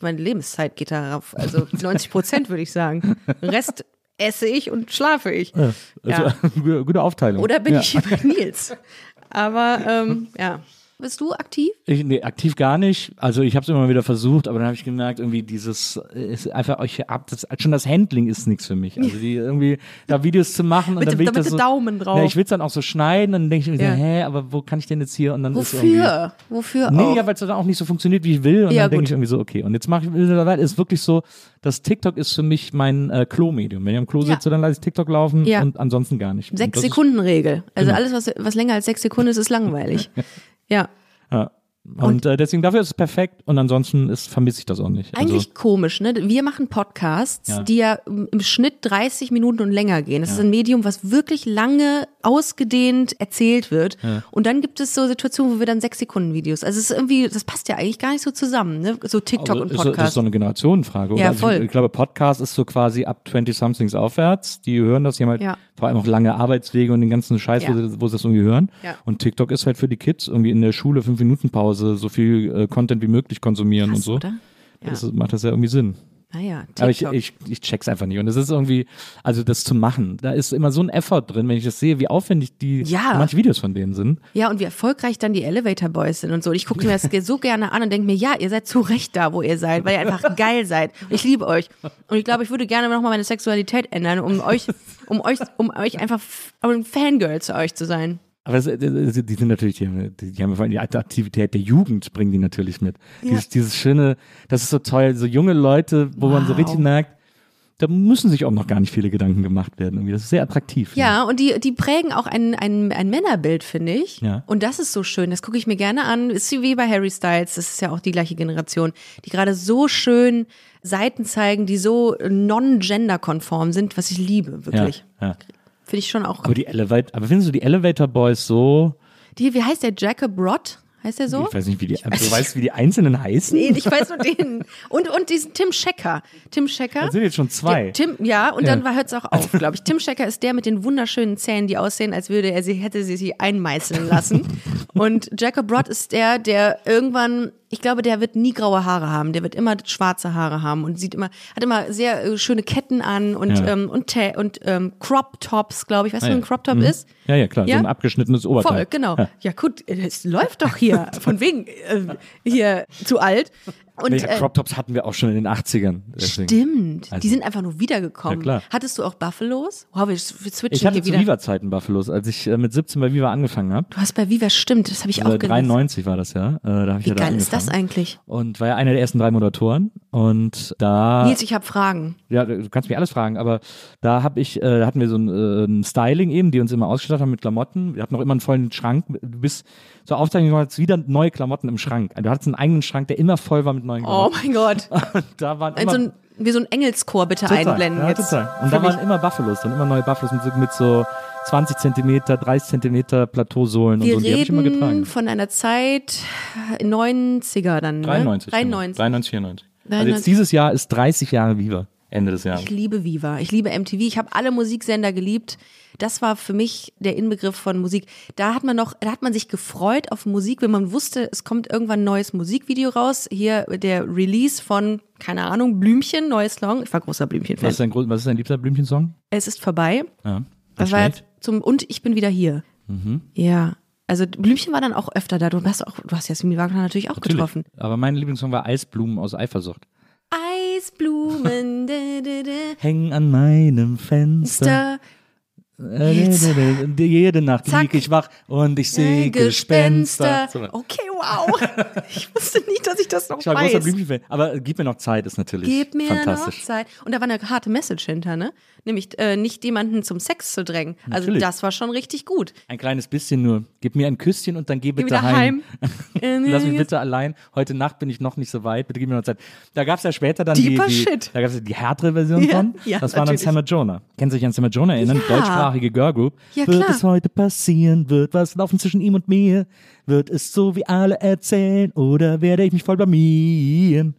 Meine Lebenszeit geht darauf. Also 90 Prozent würde ich sagen. Rest esse ich und schlafe ich. Also, Ja. gute, gute Aufteilung. Oder bin ja. ich hier bei Nils? Aber ähm, ja. Bist du aktiv? Ich, nee, aktiv gar nicht. Also ich habe es immer wieder versucht, aber dann habe ich gemerkt, irgendwie dieses äh, ist einfach euch ab. Das, schon das Handling ist nichts für mich. Also die irgendwie da Videos zu machen und Mit dann dem- will ich das so, Daumen drauf. Ja, ich will es dann auch so schneiden und dann denke ich mir, Ja. so, hä, aber wo kann ich denn jetzt hier und dann Wofür? Wofür Nee, auch? ja, weil es dann auch nicht so funktioniert, wie ich will. Und Ja, dann denke ich irgendwie so, okay. Und jetzt mache ich mittlerweile ist wirklich so, das TikTok ist für mich mein äh, Klo-Medium. Wenn ich am Klo Ja. sitze, dann lasse ich TikTok laufen und ansonsten gar nicht. Sechs Sekunden Regel. Also Genau. alles, was, was länger als sechs Sekunden ist, ist langweilig. ja. Ja. Und, äh, deswegen dafür ist es perfekt und ansonsten ist, vermisse ich das auch nicht. Eigentlich also, komisch, ne? Wir machen Podcasts, Ja. die ja im Schnitt 30 Minuten und länger gehen. Das ist ein Medium, was wirklich lange ausgedehnt erzählt wird. Und dann gibt es so Situationen, wo wir dann sechs Sekunden Videos. Also es ist irgendwie, das passt ja eigentlich gar nicht so zusammen, ne? So TikTok also und ist, das ist Podcast. so eine Generationenfrage. Oder? Ja, Also voll. Ich, ich glaube, Podcast ist so quasi ab 20-somethings aufwärts. Die hören das, haben halt Ja. vor allem auch lange Arbeitswege und den ganzen Scheiß, wo, Ja. sie, wo sie das irgendwie hören. Ja. Und TikTok ist halt für die Kids irgendwie in der Schule fünf Minuten Pause so viel äh, Content wie möglich konsumieren und Krass, so. oder? Ja. Das macht das ja irgendwie Sinn. Naja, Aber ich, TikTok. ich, ich check's einfach nicht. Und es ist irgendwie, also das zu machen, da ist immer so ein Effort drin, wenn ich das sehe, wie aufwendig die Ja. manche Videos von denen sind. Ja, und wie erfolgreich dann die Elevator Boys sind und so. Und ich gucke mir das so gerne an und denke mir, ja, ihr seid zu Recht da, wo ihr seid, weil ihr einfach geil seid. Und ich liebe euch. Und ich glaube, ich würde gerne nochmal meine Sexualität ändern, um euch, um euch, um euch einfach um ein Fangirl zu euch zu sein. Aber es, es- die sind natürlich, die, haben- die haben vor allem die Attraktivität der Jugend, bringen die natürlich mit. Dieses, dieses schöne, das ist so toll, so junge Leute, wo man so Wow. richtig merkt, da müssen sich auch noch gar nicht viele Gedanken gemacht werden. Irgendwie. Das ist sehr attraktiv. Ja, und die, die prägen auch ein, ein, ein Männerbild, finde ich. Ja. Und das ist so schön. Das gucke ich mir gerne an. Ist wie bei Harry Styles. Das ist ja auch die gleiche Generation, die gerade so schön Seiten zeigen, die so non-gender-konform sind, was ich liebe, ja, wirklich. ja. Finde ich schon auch. Aber die Elevator, aber findest du die Elevator Boys so? Die, wie heißt der? Jacob Rott? Heißt der so? Ich weiß nicht, wie die, du weißt, wie die Einzelnen heißen? Nee, ich weiß nur den. Und, und diesen Tim Schecker. Tim Schecker. Das sind jetzt schon zwei. Der Tim, ja, und Ja. dann hört es auch auf, glaube ich. Tim Schecker ist der mit den wunderschönen Zähnen, die aussehen, als würde er sie, hätte sie sie einmeißeln lassen. und Jacob Rott ist der, der irgendwann, ich glaube, der wird nie graue Haare haben. Der wird immer schwarze Haare haben und sieht immer, hat immer sehr äh, schöne Ketten an und, Ja. ähm, und, und ähm, Crop Tops, glaube ich. Weißt du, Ah, was ja. ein Crop Top Mhm. ist? Ja, ja, klar. Ja? So ein abgeschnittenes Oberteil. Voll, genau. Ja. Ja, gut, es läuft doch hier. Von wegen äh, hier zu alt. Und ja, äh, Crop Tops hatten wir auch schon in den 80ern. Deswegen. Stimmt. Also- die sind einfach nur wiedergekommen. Ja, klar. Hattest du auch Buffalos? Wow, wir, switchen Ich hatte hier zu wieder. Viva-Zeiten Buffalos, als ich äh, mit 17 bei Viva angefangen habe. Du hast bei Viva stimmt, das habe ich auch Äh, gelesen. 93 war das ja. Äh, da hab ich Wie ja da geil ist das angefangen. eigentlich? Und war ja einer der ersten drei Moderatoren. Und da. Nils, ich habe Fragen. Ja, du kannst mich alles fragen, aber da hab ich, äh, hatten wir so ein, äh, ein Styling eben, die uns immer ausgestattet haben mit Klamotten. Wir hatten noch immer einen vollen Schrank. Du bist zur Aufzeichnung hattest wieder neue Klamotten im Schrank. Du hattest einen eigenen Schrank, der immer voll war mit neuen Oh Klamotten. mein Gott. Und da waren immer so ein, wie so ein Engelschor bitte Total, einblenden ja, jetzt. Total. Und da mich. waren immer Buffalos, dann immer neue Buffalos mit, so- mit so 20 Zentimeter, 30 Zentimeter Plateausohlen und Wir so. Und die habe ich immer reden getragen. von einer Zeit äh, 90er dann, ne? 93. 93. 93, 94. Also 93. jetzt dieses Jahr ist 30 Jahre Viva. Ende des Jahres. Ich liebe Viva, ich liebe MTV, ich habe alle Musiksender geliebt. Das war für mich der Inbegriff von Musik. Da hat man noch, da hat man sich gefreut auf Musik, wenn man wusste, es kommt irgendwann ein neues Musikvideo raus. Hier der Release von, keine Ahnung, Blümchen, neues Song. Ich war großer Blümchen-Fan. Was ist dein, was ist dein liebster Blümchensong? Es ist vorbei. Ja. Das war jetzt zum, und ich bin wieder hier. Mhm. Ja. Also Blümchen war dann auch öfter da. Du hast auch, du hast Jasmin Wagner natürlich auch Natürlich. getroffen. Aber mein Lieblingssong war Eisblumen aus Eifersucht. Eisblumen, Hängen an meinem Fenster. Äh, Jede Nacht Zack. lieg ich wach und ich sehe Gespenster. So. Okay, wow. Ich wusste nicht, dass ich das noch Ich war großer weiß. Blümchen-Fan. Aber Gib mir noch Zeit ist natürlich Gib mir fantastisch. noch Zeit. Und da war eine harte Message hinter, ne? Nämlich äh, nicht jemanden zum Sex zu drängen. Also Natürlich. das war schon richtig gut. Ein kleines bisschen nur. Gib mir ein Küsschen und dann geh Geh bitte wieder heim. heim. Lass mich bitte allein. Heute Nacht bin ich noch nicht so weit. Bitte gib mir noch Zeit. Da gab es ja später dann Deeper die, die, Shit. da gab's ja die härtere Version Ja, von. ja, das war dann. Sam Jonah. Kennen Sie sich an Sam Jonah erinnern? Ja. Deutschsprachige Girlgroup. Ja, wird klar. es heute passieren? Wird was laufen zwischen ihm und mir? Wird es so wie alle erzählen? Oder werde ich mich voll blamieren?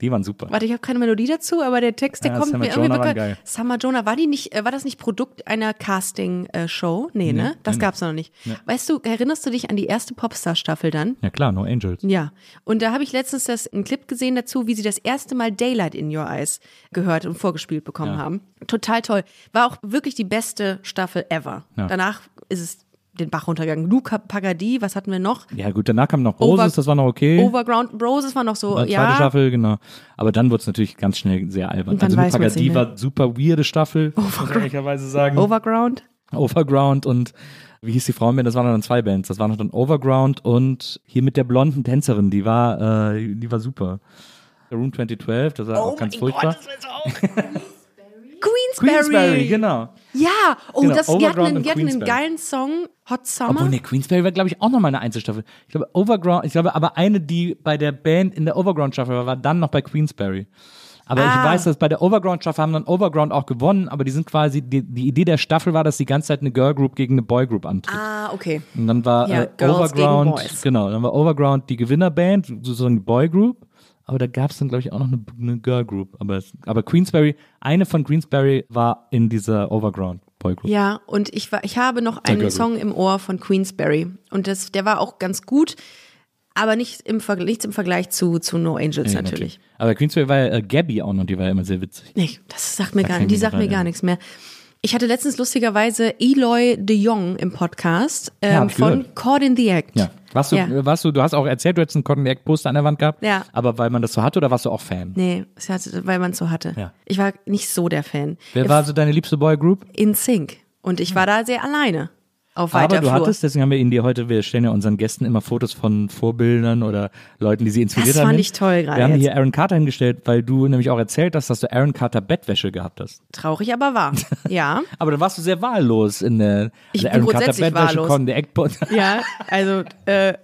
Die waren super. Warte, ich habe keine Melodie dazu, aber der Text, der Ja, kommt Summer mir irgendwie Jonah waren bekannt. geil. Summer Jonah, war die nicht, äh, war das nicht Produkt einer Casting-Show? nee, ne? Das nee, gab's noch nicht. Weißt du, erinnerst du dich an die erste Popstar-Staffel dann? Ja klar, No Angels. Ja, und da habe ich letztens das, einen Clip gesehen dazu, wie sie das erste Mal Daylight in Your Eyes gehört und vorgespielt bekommen Ja. haben. Total toll. War auch wirklich die beste Staffel ever. Ja. Danach ist es den Bach runtergegangen. Luca Pagadi, was hatten wir noch? Ja gut, danach kam noch Roses, Over- das war noch okay. Overground Roses war noch so, War zweite ja. Staffel, genau. Aber dann wurde es natürlich ganz schnell sehr albern. Also man's Pagadi nicht mehr. war super weirde Staffel, muss man ehrlicherweise sagen. Overground. Overground und wie hieß die Frauenband? Das waren dann zwei Bands. Das waren noch dann Overground und hier mit der blonden Tänzerin, die war, äh, die war super. Room 2012, das war auch ganz furchtbar. Queensberry. Queensberry, genau. Ja, oh, Genau, das, die hatten, einen, die hatten einen geilen Song, Hot Summer. Obwohl, ne, Queensberry war, glaube ich, auch nochmal eine Einzelstaffel. Ich glaube, Overground, ich glaube, aber eine, die bei der Band in der Overground-Staffel war, war dann noch bei Queensberry. Aber ich Ah. weiß, dass bei der Overground-Staffel haben dann Overground auch gewonnen, aber die sind quasi, die, die Idee der Staffel war, dass die ganze Zeit eine Girl-Group gegen eine Boy-Group antritt. ah, okay. Und dann war Ja, äh, Girls gegen Overground, Boys. genau, dann war Overground die Gewinnerband, sozusagen die Boygroup. Aber da gab es dann, glaube ich, auch noch eine, eine Girl Group. Aber, aber Queensberry, eine von Queensberry war in dieser Overground Boygroup. Ja, und ich, war, ich habe noch einen Song im Ohr von Queensberry. Und das, der war auch ganz gut, aber nicht im, nichts im Vergleich zu, zu No Angels Ja, natürlich. Aber Queensberry war ja äh, Gabby auch noch, die war ja immer sehr witzig. Nee, das sagt mir Da gar nicht, die sagt mir gar ja. nichts mehr. Ich hatte letztens lustigerweise Eloy de Jong im Podcast ähm, ich von gehört. Caught in the Act. Ja. Warst du, Ja. äh, warst du, du hast auch erzählt, du hättest einen Cotton Egg Poster an der Wand gehabt. Ja. Aber weil man das so hatte oder warst du auch Fan? Nee, es hat, weil man es so hatte. Ja. Ich war nicht so der Fan. Wer war so deine liebste Boygroup? In Sync. Und ich war da sehr alleine. Auf weiter Aber du Flur. hattest, deswegen haben wir ihn dir heute, wir stellen ja unseren Gästen immer Fotos von Vorbildern oder Leuten, die sie inspiriert Das haben. fand hin. ich toll gerade Wir haben jetzt. hier Aaron Carter hingestellt, weil du nämlich auch erzählt hast, dass du Aaron Carter Bettwäsche gehabt hast. Traurig, aber wahr. Ja. Aber da warst du sehr wahllos in der Ich also bin grundsätzlich wahllos. Con, der Eckpot. Ja, also äh,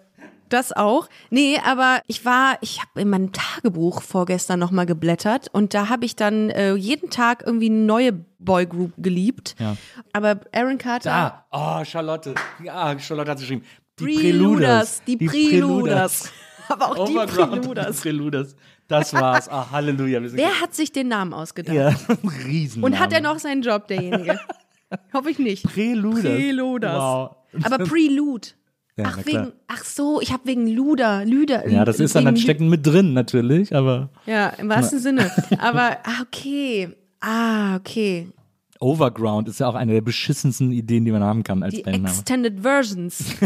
das auch. Nee, aber ich war, ich habe in meinem Tagebuch vorgestern nochmal geblättert und da habe ich dann äh, jeden Tag irgendwie eine neue Boygroup geliebt. Ja. Aber Aaron Carter. Da, oh, Charlotte. Ja, Charlotte hat geschrieben. Die Preluders, Preluders. die Preluders. Aber auch die Overground Preluders. Preluders. Das war's. Ah, Halleluja. Wer hat sich den Namen ausgedacht? ja, riesen. Und hat er noch seinen Job, derjenige? Hoffe ich nicht. Preluders? Preluders. Wow. Aber Prelude. Ja, ach, na wegen, ach so, ich habe wegen Luder, Lüder. Ja, das ist dann, dann stecken mit drin natürlich, aber Ja, im wahrsten Sinne. Aber, ah, okay. Ah, okay. Overground ist ja auch eine der beschissensten Ideen, die man haben kann als Die Bandname. Extended Versions.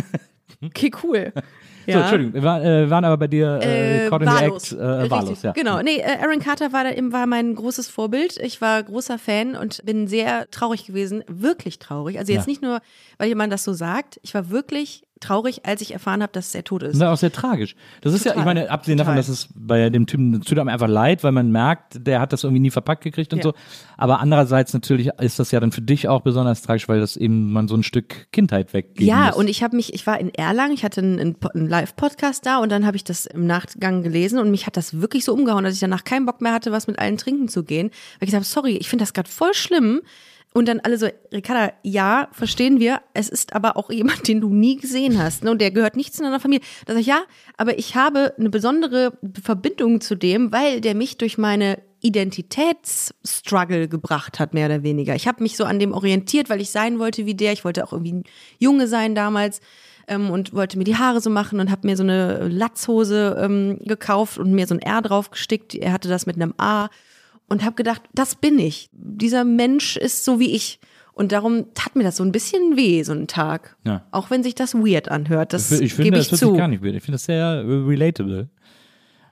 Okay, cool. So, Ja. Entschuldigung, wir waren, äh, aber bei dir äh, Äh, wahllos. Act, äh, wahllos, ja. Genau. Nee, äh, Aaron Carter war, da, war mein großes Vorbild. Ich war großer Fan und bin sehr traurig gewesen. Wirklich traurig. Also jetzt Ja. nicht nur, weil jemand das so sagt. Ich war wirklich traurig, als ich erfahren habe, dass er tot ist. Das ist ja auch sehr tragisch. Das ist ja, ich Total. meine, abgesehen davon, Total. dass es bei dem Typen, tut einem einfach leid, weil man merkt, der hat das irgendwie nie verpackt gekriegt und Ja. so. Aber andererseits natürlich ist das ja dann für dich auch besonders tragisch, weil das eben man so ein Stück Kindheit weggeben Ja, muss. und ich habe mich, ich war in Erlangen, ich hatte einen, einen Live-Podcast da und dann habe ich das im Nachgang gelesen und mich hat das wirklich so umgehauen, dass ich danach keinen Bock mehr hatte, was mit allen trinken zu gehen. Weil ich gesagt habe, sorry, ich finde das gerade voll schlimm. Und dann alle so, Ricarda, ja, verstehen wir. Es ist aber auch jemand, den du nie gesehen hast. Ne? Und der gehört nicht zu deiner Familie. Da sag ich, ja, aber ich habe eine besondere Verbindung zu dem, weil der mich durch meine Identitätsstruggle gebracht hat, mehr oder weniger. Ich habe mich so an dem orientiert, weil ich sein wollte wie der. Ich wollte auch irgendwie Junge sein damals ähm, und wollte mir die Haare so machen und habe mir so eine Latzhose ähm, gekauft und mir so ein R drauf gestickt. Er hatte das mit einem A und habe gedacht, das bin ich. Dieser Mensch ist so wie ich. Und darum tat mir das so ein bisschen weh, so ein Tag. Ja. Auch wenn sich das weird anhört. Das ich, ich finde, gebe das ich hört zu. gar nicht weird. Ich finde das sehr äh, relatable.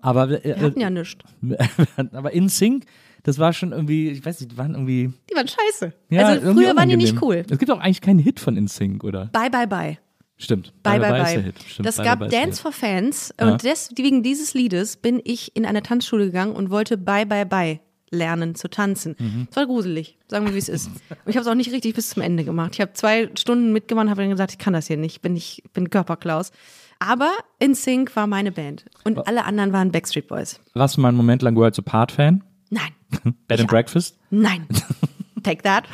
Aber, äh, Wir hatten ja nichts. aber in Sync, das war schon irgendwie, ich weiß nicht, die waren irgendwie. Die waren scheiße. Ja, also früher waren die nicht cool. Es gibt auch eigentlich keinen Hit von InSync, oder? Bye, bye, bye. Stimmt. Bye, bye, bye. Hit. Stimmt, das Bye, gab Bye Dance for Fans Ja. und des, wegen dieses Liedes bin ich in eine Tanzschule gegangen und wollte Bye, bye, bye lernen zu tanzen. Mhm. Es war gruselig, sagen wir, wie es ist. Und ich habe es auch nicht richtig bis zum Ende gemacht. Ich habe zwei Stunden mitgemacht und habe dann gesagt, ich kann das hier nicht, bin ich bin Körperklaus. Aber InSync war meine Band und alle anderen waren Backstreet Boys. Warst du mal einen Moment lang Worlds Apart Fan? Nein, Bed and Breakfast? nein. Take that.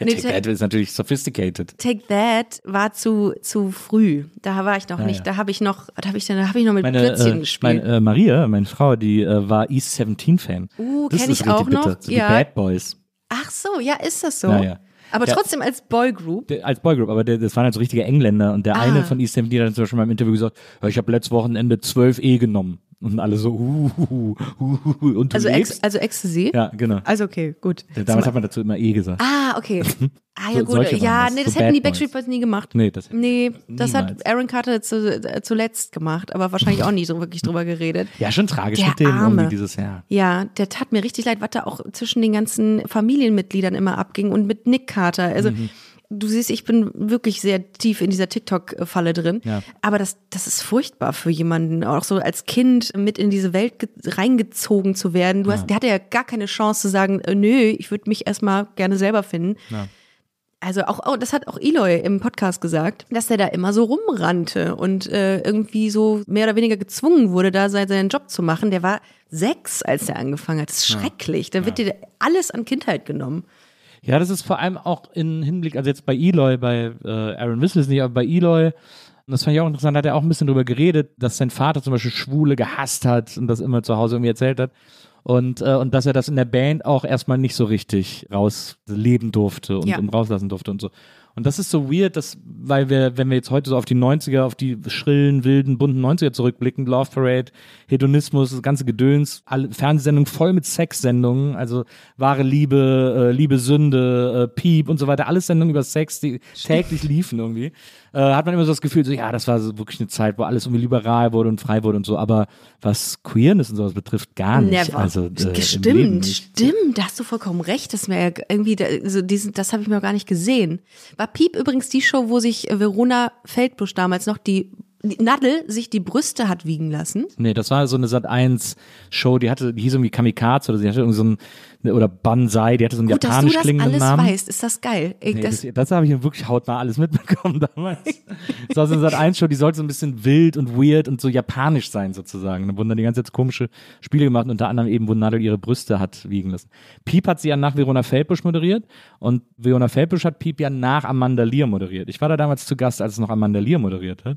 Nee, Take That ist natürlich sophisticated. Take That war zu, zu früh. Da war ich noch Ja, nicht. ja. Da habe ich noch, da habe ich, da habe ich noch mit Meine, Plätzchen äh, gespielt. meine äh, Maria, meine Frau, die äh, war East 17 Fan. Uh, das kenn ist ich auch noch. So Ja. Die Bad Boys. Ach so, ja, ist das so? Ja, ja. Aber Ja. trotzdem als Boygroup. Der, als Boygroup, aber der, das waren halt so richtige Engländer und der Ah. eine von East 17 hat zum Beispiel mal im Interview gesagt, ich habe letztes Wochenende 12 E genommen. Und alle so, uh, uh, uh, uh, und du Also, lebst? Ex, also Ecstasy? Ja, genau. Also okay, gut. Damals hat man dazu immer E gesagt. Ah, okay. Ah, ja So- gut. Ja, nee, das so hätten die Backstreet Boys. Nie gemacht. Nee, das Nee, das Niemals. hat Aaron Carter zu, äh, zuletzt gemacht, aber wahrscheinlich auch nie so wirklich drüber geredet. Ja, schon tragisch Der mit dem Arme. dieses Jahr. Ja, der tat mir richtig leid, was da auch zwischen den ganzen Familienmitgliedern immer abging und mit Nick Carter. Also Mhm. Du siehst, ich bin wirklich sehr tief in dieser TikTok-Falle drin. Ja. Aber das, das ist furchtbar für jemanden, auch so als Kind mit in diese Welt ge- reingezogen zu werden. Du hast, der hatte ja gar keine Chance zu sagen, äh, nö, ich würde mich erstmal gerne selber finden. Also auch, auch, das hat auch Eloy im Podcast gesagt, dass der da immer so rumrannte und äh, irgendwie so mehr oder weniger gezwungen wurde, da sein- seinen Job zu machen. Der war sechs, als er angefangen hat. Das ist schrecklich. Da wird dir alles an Kindheit genommen. Ja, das ist vor allem auch im Hinblick, also jetzt bei Eloy, bei äh, Aaron ist nicht, aber bei Eloy, und das fand ich auch interessant, hat er auch ein bisschen drüber geredet, dass sein Vater zum Beispiel Schwule gehasst hat und das immer zu Hause irgendwie erzählt hat. Und, äh, und dass er das in der Band auch erstmal nicht so richtig rausleben durfte und, Ja. und rauslassen durfte und so. Und das ist so weird, dass, weil wir, wenn wir jetzt heute so auf die 90er, auf die schrillen, wilden, bunten 90er zurückblicken, Love Parade, Hedonismus, das ganze Gedöns, alle Fernsehsendungen voll mit Sexsendungen, also wahre Liebe, äh, Liebe Sünde, äh, Piep und so weiter, alles Sendungen über Sex, die täglich liefen irgendwie, äh, hat man immer so das Gefühl, so ja, das war so wirklich eine Zeit, wo alles irgendwie liberal wurde und frei wurde und so, aber was Queerness und sowas betrifft, gar nicht. Never. Also, äh, stimmt, stimmt, da hast du vollkommen recht. Das wäre ja irgendwie, also diesen, das habe ich mir auch gar nicht gesehen. War Piep übrigens die Show, wo sich äh, Verona Feldbusch damals noch die Nadel sich die Brüste hat wiegen lassen? Nee, das war so eine Sat 1 Show, die hatte, die hieß irgendwie Kamikaze oder die hatte irgendwie so ein, oder Banzai, die hatte so einen Gut, dass du japanisch das alles Namen. weißt, ist das geil. Ey, Nee, das, das, das habe ich wirklich hautnah alles mitbekommen damals. Das war so eine Sat 1 Show, die sollte so ein bisschen wild und weird und so japanisch sein sozusagen. Da wurden dann die ganze Zeit komische Spiele gemacht, unter anderem eben, wo Nadel ihre Brüste hat wiegen lassen. Piep hat sie ja nach Verona Feldbusch moderiert und Verona Feldbusch hat Piep ja nach Amanda Lear moderiert. Ich war da damals zu Gast, als es noch Amanda Lear moderiert hat.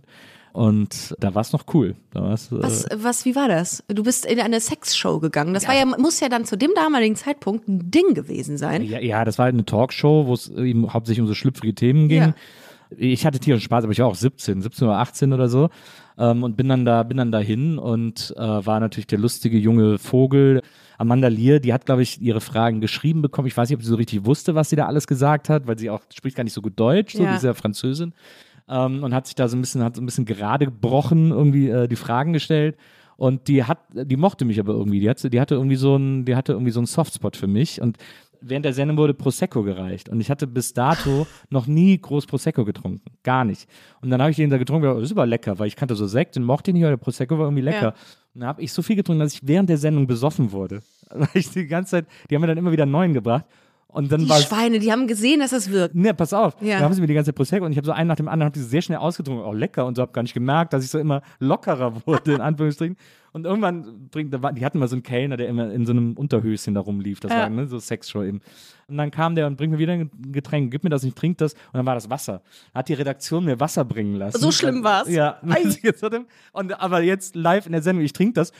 Und da war es noch cool. Äh, was, was, wie war das? Du bist in eine Sexshow gegangen. Das war ja, muss ja dann zu dem damaligen Zeitpunkt ein Ding gewesen sein. Ja, ja, das war halt eine Talkshow, wo es eben hauptsächlich um so schlüpfrige Themen ging. Ja. Ich hatte tierischen Spaß, aber ich war auch 17, 17 oder 18 oder so. Ähm, und bin dann da, bin dann dahin und äh, war natürlich der lustige junge Vogel. Amanda Lear, die hat, glaube ich, ihre Fragen geschrieben bekommen. Ich weiß nicht, ob sie so richtig wusste, was sie da alles gesagt hat, weil sie auch spricht gar nicht so gut Deutsch, so Ja. die ist ja Französin. Ähm, und hat sich da so ein bisschen, hat so ein bisschen gerade gebrochen, irgendwie äh, die Fragen gestellt. Und die hat, die mochte mich aber irgendwie. Die hatte, die hatte irgendwie so ein, die hatte irgendwie so einen Softspot für mich. Und während der Sendung wurde Prosecco gereicht. Und ich hatte bis dato noch nie groß Prosecco getrunken. Gar nicht. Und dann habe ich den da getrunken, das ist aber lecker, weil ich kannte so Sekt und mochte ihn nicht, aber der Prosecco war irgendwie lecker. Ja. Und dann habe ich so viel getrunken, dass ich während der Sendung besoffen wurde. Weil ich die ganze Zeit, die haben mir dann immer wieder einen neuen gebracht. Und dann Die Schweine, die haben gesehen, dass das wirkt. Ne, pass auf. Ja. Da haben sie mir die ganze Prosecco und ich habe so einen nach dem anderen, habe die sehr schnell ausgetrunken, auch lecker und so, habe gar nicht gemerkt, dass ich so immer lockerer wurde, in Anführungsstrichen. Und irgendwann bringt, da war, die hatten mal so einen Kellner, der immer in so einem Unterhöschen da rumlief, das Ja. war ne, so Sexshow eben. Und dann kam der und bringt mir wieder ein Getränk, gib mir das, ich trink das und dann war das Wasser. Hat die Redaktion mir Wasser bringen lassen. So schlimm war's? Ja. Und aber jetzt live in der Sendung, ich trinke das.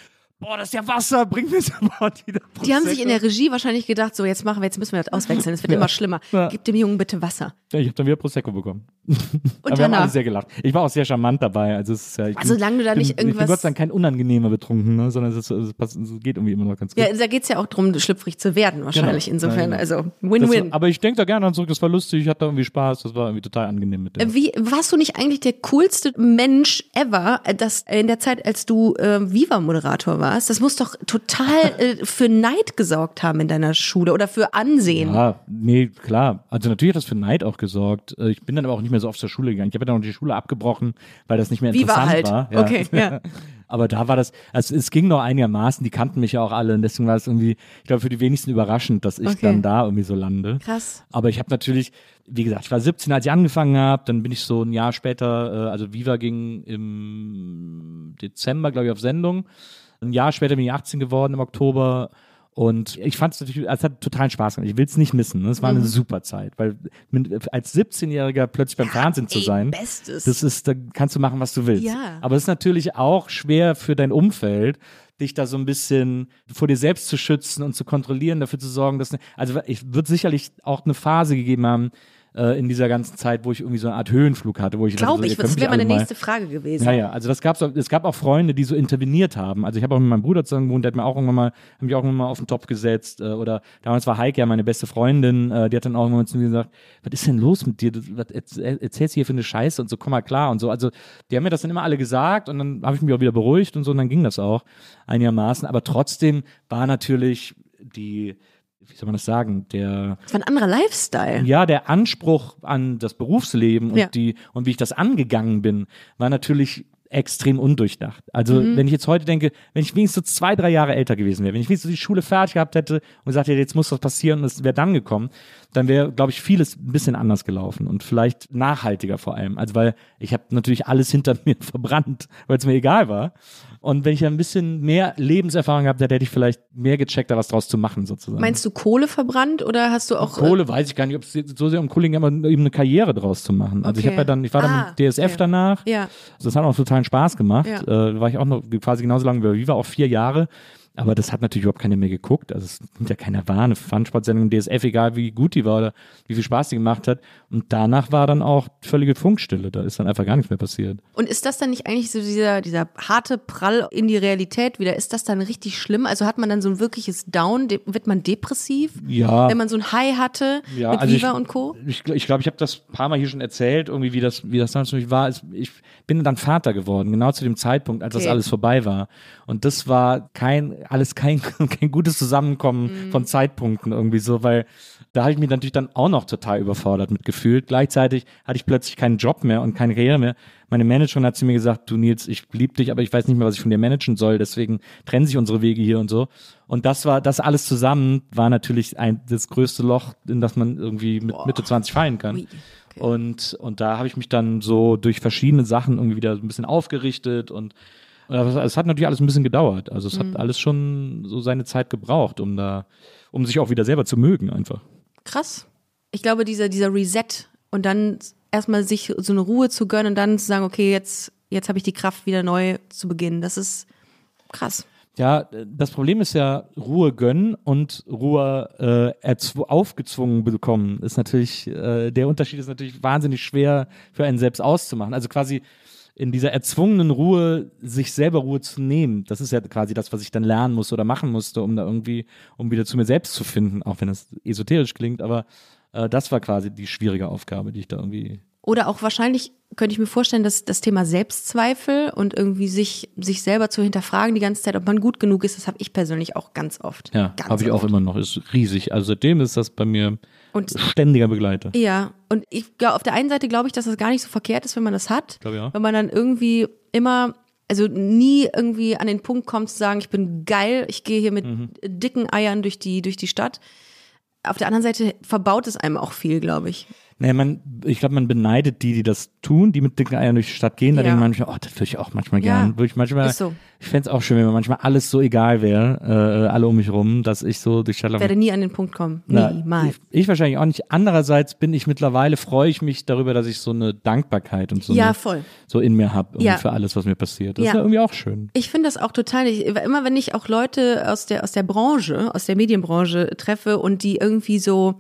Boah, das ist ja Wasser, bring mir sofort wieder Die haben sich in Prosecco. der Regie wahrscheinlich gedacht, so jetzt machen wir, jetzt müssen wir das auswechseln, es wird immer schlimmer. Ja. Gib dem Jungen bitte Wasser. Ja, ich habe dann wieder Prosecco bekommen. Und Aber wir haben alle danach. sehr gelacht. Ich war auch sehr charmant dabei. Also, es ist ja, ich Also, solange du da bin, nicht Ich bin irgendwas- Gott sei Dank kein unangenehmer betrunken, ne, sondern es, ist, es, passt, es geht irgendwie immer noch ganz gut. Ja, da geht's ja auch drum, schlüpfrig zu werden, wahrscheinlich. Genau. Insofern, Ja, genau. also Win-Win. aber ich denke da gerne an zurück, das war lustig, ich hatte irgendwie Spaß, das war irgendwie total angenehm mit dem. Äh, Wie warst du nicht eigentlich der coolste Mensch ever, äh, das in der Zeit, als du äh, Viva-Moderator warst? Das muss doch total äh, für Neid gesorgt haben in deiner Schule oder für Ansehen. Ja, nee, klar. Also natürlich hat das für Neid auch gesorgt. Äh, Ich bin dann aber auch nicht mehr so oft zur Schule gegangen. Ich habe dann auch die Schule abgebrochen, weil das nicht mehr Viva interessant halt. war. Okay, ja. Aber da war das, also es ging noch einigermaßen, die kannten mich ja auch alle und deswegen war es irgendwie, ich glaube, für die wenigsten überraschend, dass ich Okay. dann da irgendwie so lande. Krass. Aber ich habe natürlich, wie gesagt, ich war 17, als ich angefangen habe, dann bin ich so ein Jahr später, äh, also Viva ging im Dezember, glaube ich, auf Sendung. Ein Jahr später bin ich 18 geworden im Oktober. Und ich fand es natürlich, es hat totalen Spaß gemacht. Ich will es nicht missen. ne? Es war eine Mhm. super Zeit, weil mit, als 17-Jähriger plötzlich beim Fernsehen zu ey, sein, Bestes. das ist, da kannst du machen, was du willst. Ja. Aber es ist natürlich auch schwer für dein Umfeld, dich da so ein bisschen vor dir selbst zu schützen und zu kontrollieren, dafür zu sorgen, dass, also ich wird sicherlich auch eine Phase gegeben haben, äh, in dieser ganzen Zeit, wo ich irgendwie so eine Art Höhenflug hatte, wo ich Glaube ich, das wäre meine nächste Frage gewesen. ja, ja, also das gab's es gab auch Freunde, die so interveniert haben. Also ich habe auch mit meinem Bruder zusammen gewohnt, der hat mir auch irgendwann mal, hat mich auch irgendwann mal auf den Topf gesetzt. Äh, oder damals war Heike ja meine beste Freundin, äh, die hat dann auch irgendwann zu mir gesagt, was ist denn los mit dir? Was erzähl- erzählst du hier für eine Scheiße und so, komm mal klar und so. Also die haben mir das dann immer alle gesagt und dann habe ich mich auch wieder beruhigt und so und dann ging das auch einigermaßen. Aber trotzdem war natürlich die, wie soll man das sagen, der Das war ein anderer Lifestyle. ja, der Anspruch an das Berufsleben und Ja. die und wie ich das angegangen bin, war natürlich extrem undurchdacht. Also Mhm. wenn ich jetzt heute denke, wenn ich wenigstens so zwei, drei Jahre älter gewesen wäre, wenn ich wenigstens die Schule fertig gehabt hätte und gesagt hätte, jetzt muss was passieren und es wäre dann gekommen, dann wäre, glaube ich, vieles ein bisschen anders gelaufen und vielleicht nachhaltiger vor allem. Also weil ich habe natürlich alles hinter mir verbrannt, weil es mir egal war. Und wenn ich ein bisschen mehr Lebenserfahrung gehabt hätte, hätte ich vielleicht mehr gecheckt, da was draus zu machen sozusagen. Meinst du Kohle verbrannt oder hast du auch. äh, Kohle weiß ich gar nicht, ob es so sehr um Kohle ging, aber eben eine Karriere draus zu machen. Also ich Okay. habe ja dann, ich war dann Ah, mit DSF okay. danach. Ja. Das hat auch totalen Spaß gemacht. Ja. Äh, war ich auch noch quasi genauso lange wie Viva, auch vier Jahre. Aber das hat natürlich überhaupt keiner mehr geguckt. Also es nimmt ja keiner wahr, eine Fun-Sportsendung im DSF, egal wie gut die war oder wie viel Spaß die gemacht hat. Und danach war dann auch völlige Funkstille. Da ist dann einfach gar nichts mehr passiert. Und ist das dann nicht eigentlich so dieser, dieser harte Prall in die Realität wieder? Ist das dann richtig schlimm? Also hat man dann so ein wirkliches Down? Wird man depressiv? Ja. Wenn man so ein High hatte Ja, mit also Viva ich, und Co.? Ich glaube, ich, glaub, ich habe das ein paar Mal hier schon erzählt, irgendwie wie das, wie das damals für mich war. Ich bin dann Vater geworden, genau zu dem Zeitpunkt, als das Okay. alles vorbei war. Und das war kein alles kein, kein gutes Zusammenkommen von Zeitpunkten irgendwie so, weil da habe ich mich natürlich dann auch noch total überfordert mit gefühlt. Gleichzeitig hatte ich plötzlich keinen Job mehr und keine Karriere mehr. Meine Managerin hat zu mir gesagt, du Nils, ich lieb dich, aber ich weiß nicht mehr, was ich von dir managen soll, deswegen trennen sich unsere Wege hier und so. Und das war, das alles zusammen war natürlich ein, das größte Loch, in das man irgendwie mit Mitte 20 fallen kann. Ui, Und, und da habe ich mich dann so durch verschiedene Sachen irgendwie wieder ein bisschen aufgerichtet und das- es hat natürlich alles ein bisschen gedauert. Also es hat alles schon so seine Zeit gebraucht, um da, um sich auch wieder selber zu mögen einfach. Krass. Ich glaube, dieser, dieser Reset und dann erstmal sich so eine Ruhe zu gönnen und dann zu sagen, okay, jetzt, jetzt habe ich die Kraft, wieder neu zu beginnen. Das ist krass. Ja, das Problem ist ja Ruhe gönnen und Ruhe äh, aufgezwungen bekommen. Ist natürlich, äh, der Unterschied ist natürlich wahnsinnig schwer für einen selbst auszumachen. Also quasi in dieser erzwungenen Ruhe, sich selber Ruhe zu nehmen. Das ist ja quasi das, was ich dann lernen musste oder machen musste, um da irgendwie, um wieder zu mir selbst zu finden, auch wenn das esoterisch klingt, aber äh, das war quasi die schwierige Aufgabe, die ich da irgendwie Oder auch wahrscheinlich könnte ich mir vorstellen, dass das Thema Selbstzweifel und irgendwie sich, sich selber zu hinterfragen die ganze Zeit, ob man gut genug ist, das habe ich persönlich auch ganz oft. Ja, habe ich auch immer noch. Ist riesig. Also seitdem ist das bei mir Und- ständiger Begleiter. Ja, und ich glaube, auf der einen Seite glaube ich, dass das gar nicht so verkehrt ist, wenn man das hat. Ich auch. Wenn man dann irgendwie immer, also nie irgendwie an den Punkt kommt zu sagen, ich bin geil, ich gehe hier mit Mhm. dicken Eiern durch die, durch die Stadt. Auf der anderen Seite verbaut es einem auch viel, glaube ich. Nee, man, ich glaube, man beneidet die, die das tun, die mit dicken Eiern durch die Stadt gehen. Da Ja. denkt man manchmal, oh, das würde ich auch manchmal Ja, gern. Würde ich manchmal, so. ich fände es auch schön, wenn mir manchmal alles so egal wäre, äh, alle um mich rum, dass ich so durch die Stadt Ich laufe. werde nie an den Punkt kommen. Niemals. Ich, ich wahrscheinlich auch nicht. Andererseits bin ich mittlerweile, freue ich mich darüber, dass ich so eine Dankbarkeit und so, Ja, eine, voll. so in mir habe Ja. für alles, was mir passiert. Das ist ja irgendwie auch schön. Ich finde das auch total, ich, immer wenn ich auch Leute aus der, aus der Branche, aus der Medienbranche treffe und die irgendwie so,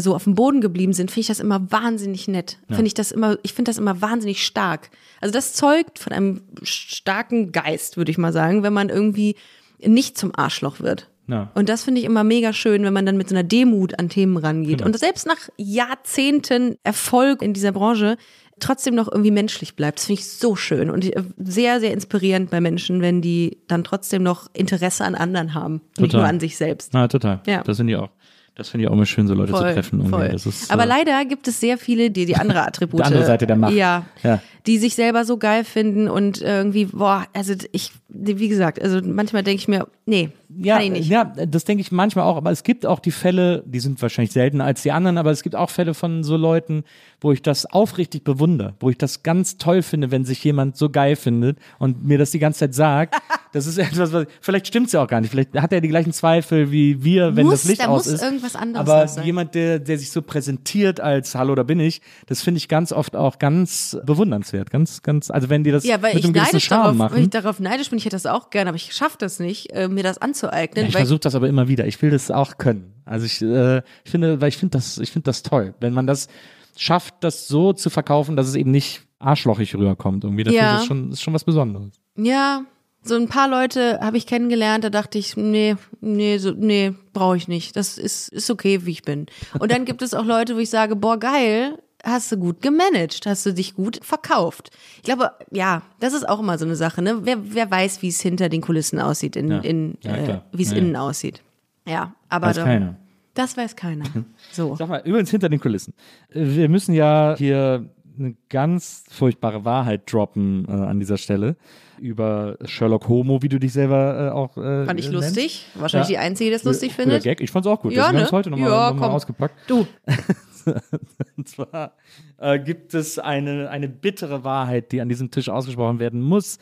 so auf dem Boden geblieben sind, finde ich das immer wahnsinnig nett. Finde ich das immer, ich finde das immer wahnsinnig stark. Also das zeugt von einem starken Geist, würde ich mal sagen, wenn man irgendwie nicht zum Arschloch wird. Ja. Und das finde ich immer mega schön, wenn man dann mit so einer Demut an Themen rangeht. Genau. Und selbst nach Jahrzehnten Erfolg in dieser Branche trotzdem noch irgendwie menschlich bleibt. Das finde ich so schön und äh, sehr, sehr inspirierend bei Menschen, wenn die dann trotzdem noch Interesse an anderen haben. Nicht Total. nur an sich selbst. Na, total. Ja. Das finde ich auch. Das finde ich auch immer schön, so Leute zu treffen. voll. Ist, Aber äh, leider gibt es sehr viele, die die andere Attribute. Die andere Seite der Macht. Ja, Ja. Die sich selber so geil finden und irgendwie, boah, also ich, wie gesagt, also manchmal denke ich mir, nee, Ja, ja, das denke ich manchmal auch, aber es gibt auch die Fälle, die sind wahrscheinlich seltener als die anderen, aber es gibt auch Fälle von so Leuten, wo ich das aufrichtig bewundere, wo ich das ganz toll finde, wenn sich jemand so geil findet und mir das die ganze Zeit sagt. Das ist etwas, was, vielleicht stimmt's ja auch gar nicht, vielleicht hat er die gleichen Zweifel wie wir, wenn Muss, das Licht da aus muss ist. irgendwas anderes aber sein. jemand, der, der sich so präsentiert als Hallo, da bin ich, das finde ich ganz oft auch ganz bewundernswert, ganz, ganz, also wenn die das Ja, weil mit ich einem gewissen neidisch Charme darauf, machen. weil ich darauf neidisch bin, ich hätte das auch gerne, aber ich schaffe das nicht, äh, mir das anzueignen. Ja, ich versuche das aber immer wieder. Ich will das auch können. Also ich, äh, ich finde, weil ich finde das, ich finde das toll, wenn man das schafft, das so zu verkaufen, dass es eben nicht arschlochig rüberkommt. Irgendwie, das Ja. ist schon, ist schon was Besonderes. ja, so ein paar Leute habe ich kennengelernt, da dachte ich, nee, nee, so, nee, brauche ich nicht. Das ist, ist okay, wie ich bin. Und dann gibt es auch Leute, wo ich sage, boah, geil, hast du gut gemanagt, hast du dich gut verkauft. Ich glaube, ja, das ist auch immer so eine Sache, ne? Wer, wer weiß, wie es hinter den Kulissen aussieht, in, Ja. in Ja, äh, wie es Ja, ja. innen aussieht. Ja, aber Weiß da- keiner. das weiß keiner. So. Sag mal, übrigens hinter den Kulissen. Wir müssen ja hier eine ganz furchtbare Wahrheit droppen äh, an dieser Stelle über Sherlock Homo, wie du dich selber äh, auch äh, Fand ich lustig. Wahrscheinlich die Einzige, die das lustig findet. Gag. Ich fand's auch gut. Ja, Deswegen ne? haben wir es heute nochmal Ja, noch ausgepackt. Du, Und zwar äh, gibt es eine, eine bittere Wahrheit, die an diesem Tisch ausgesprochen werden muss.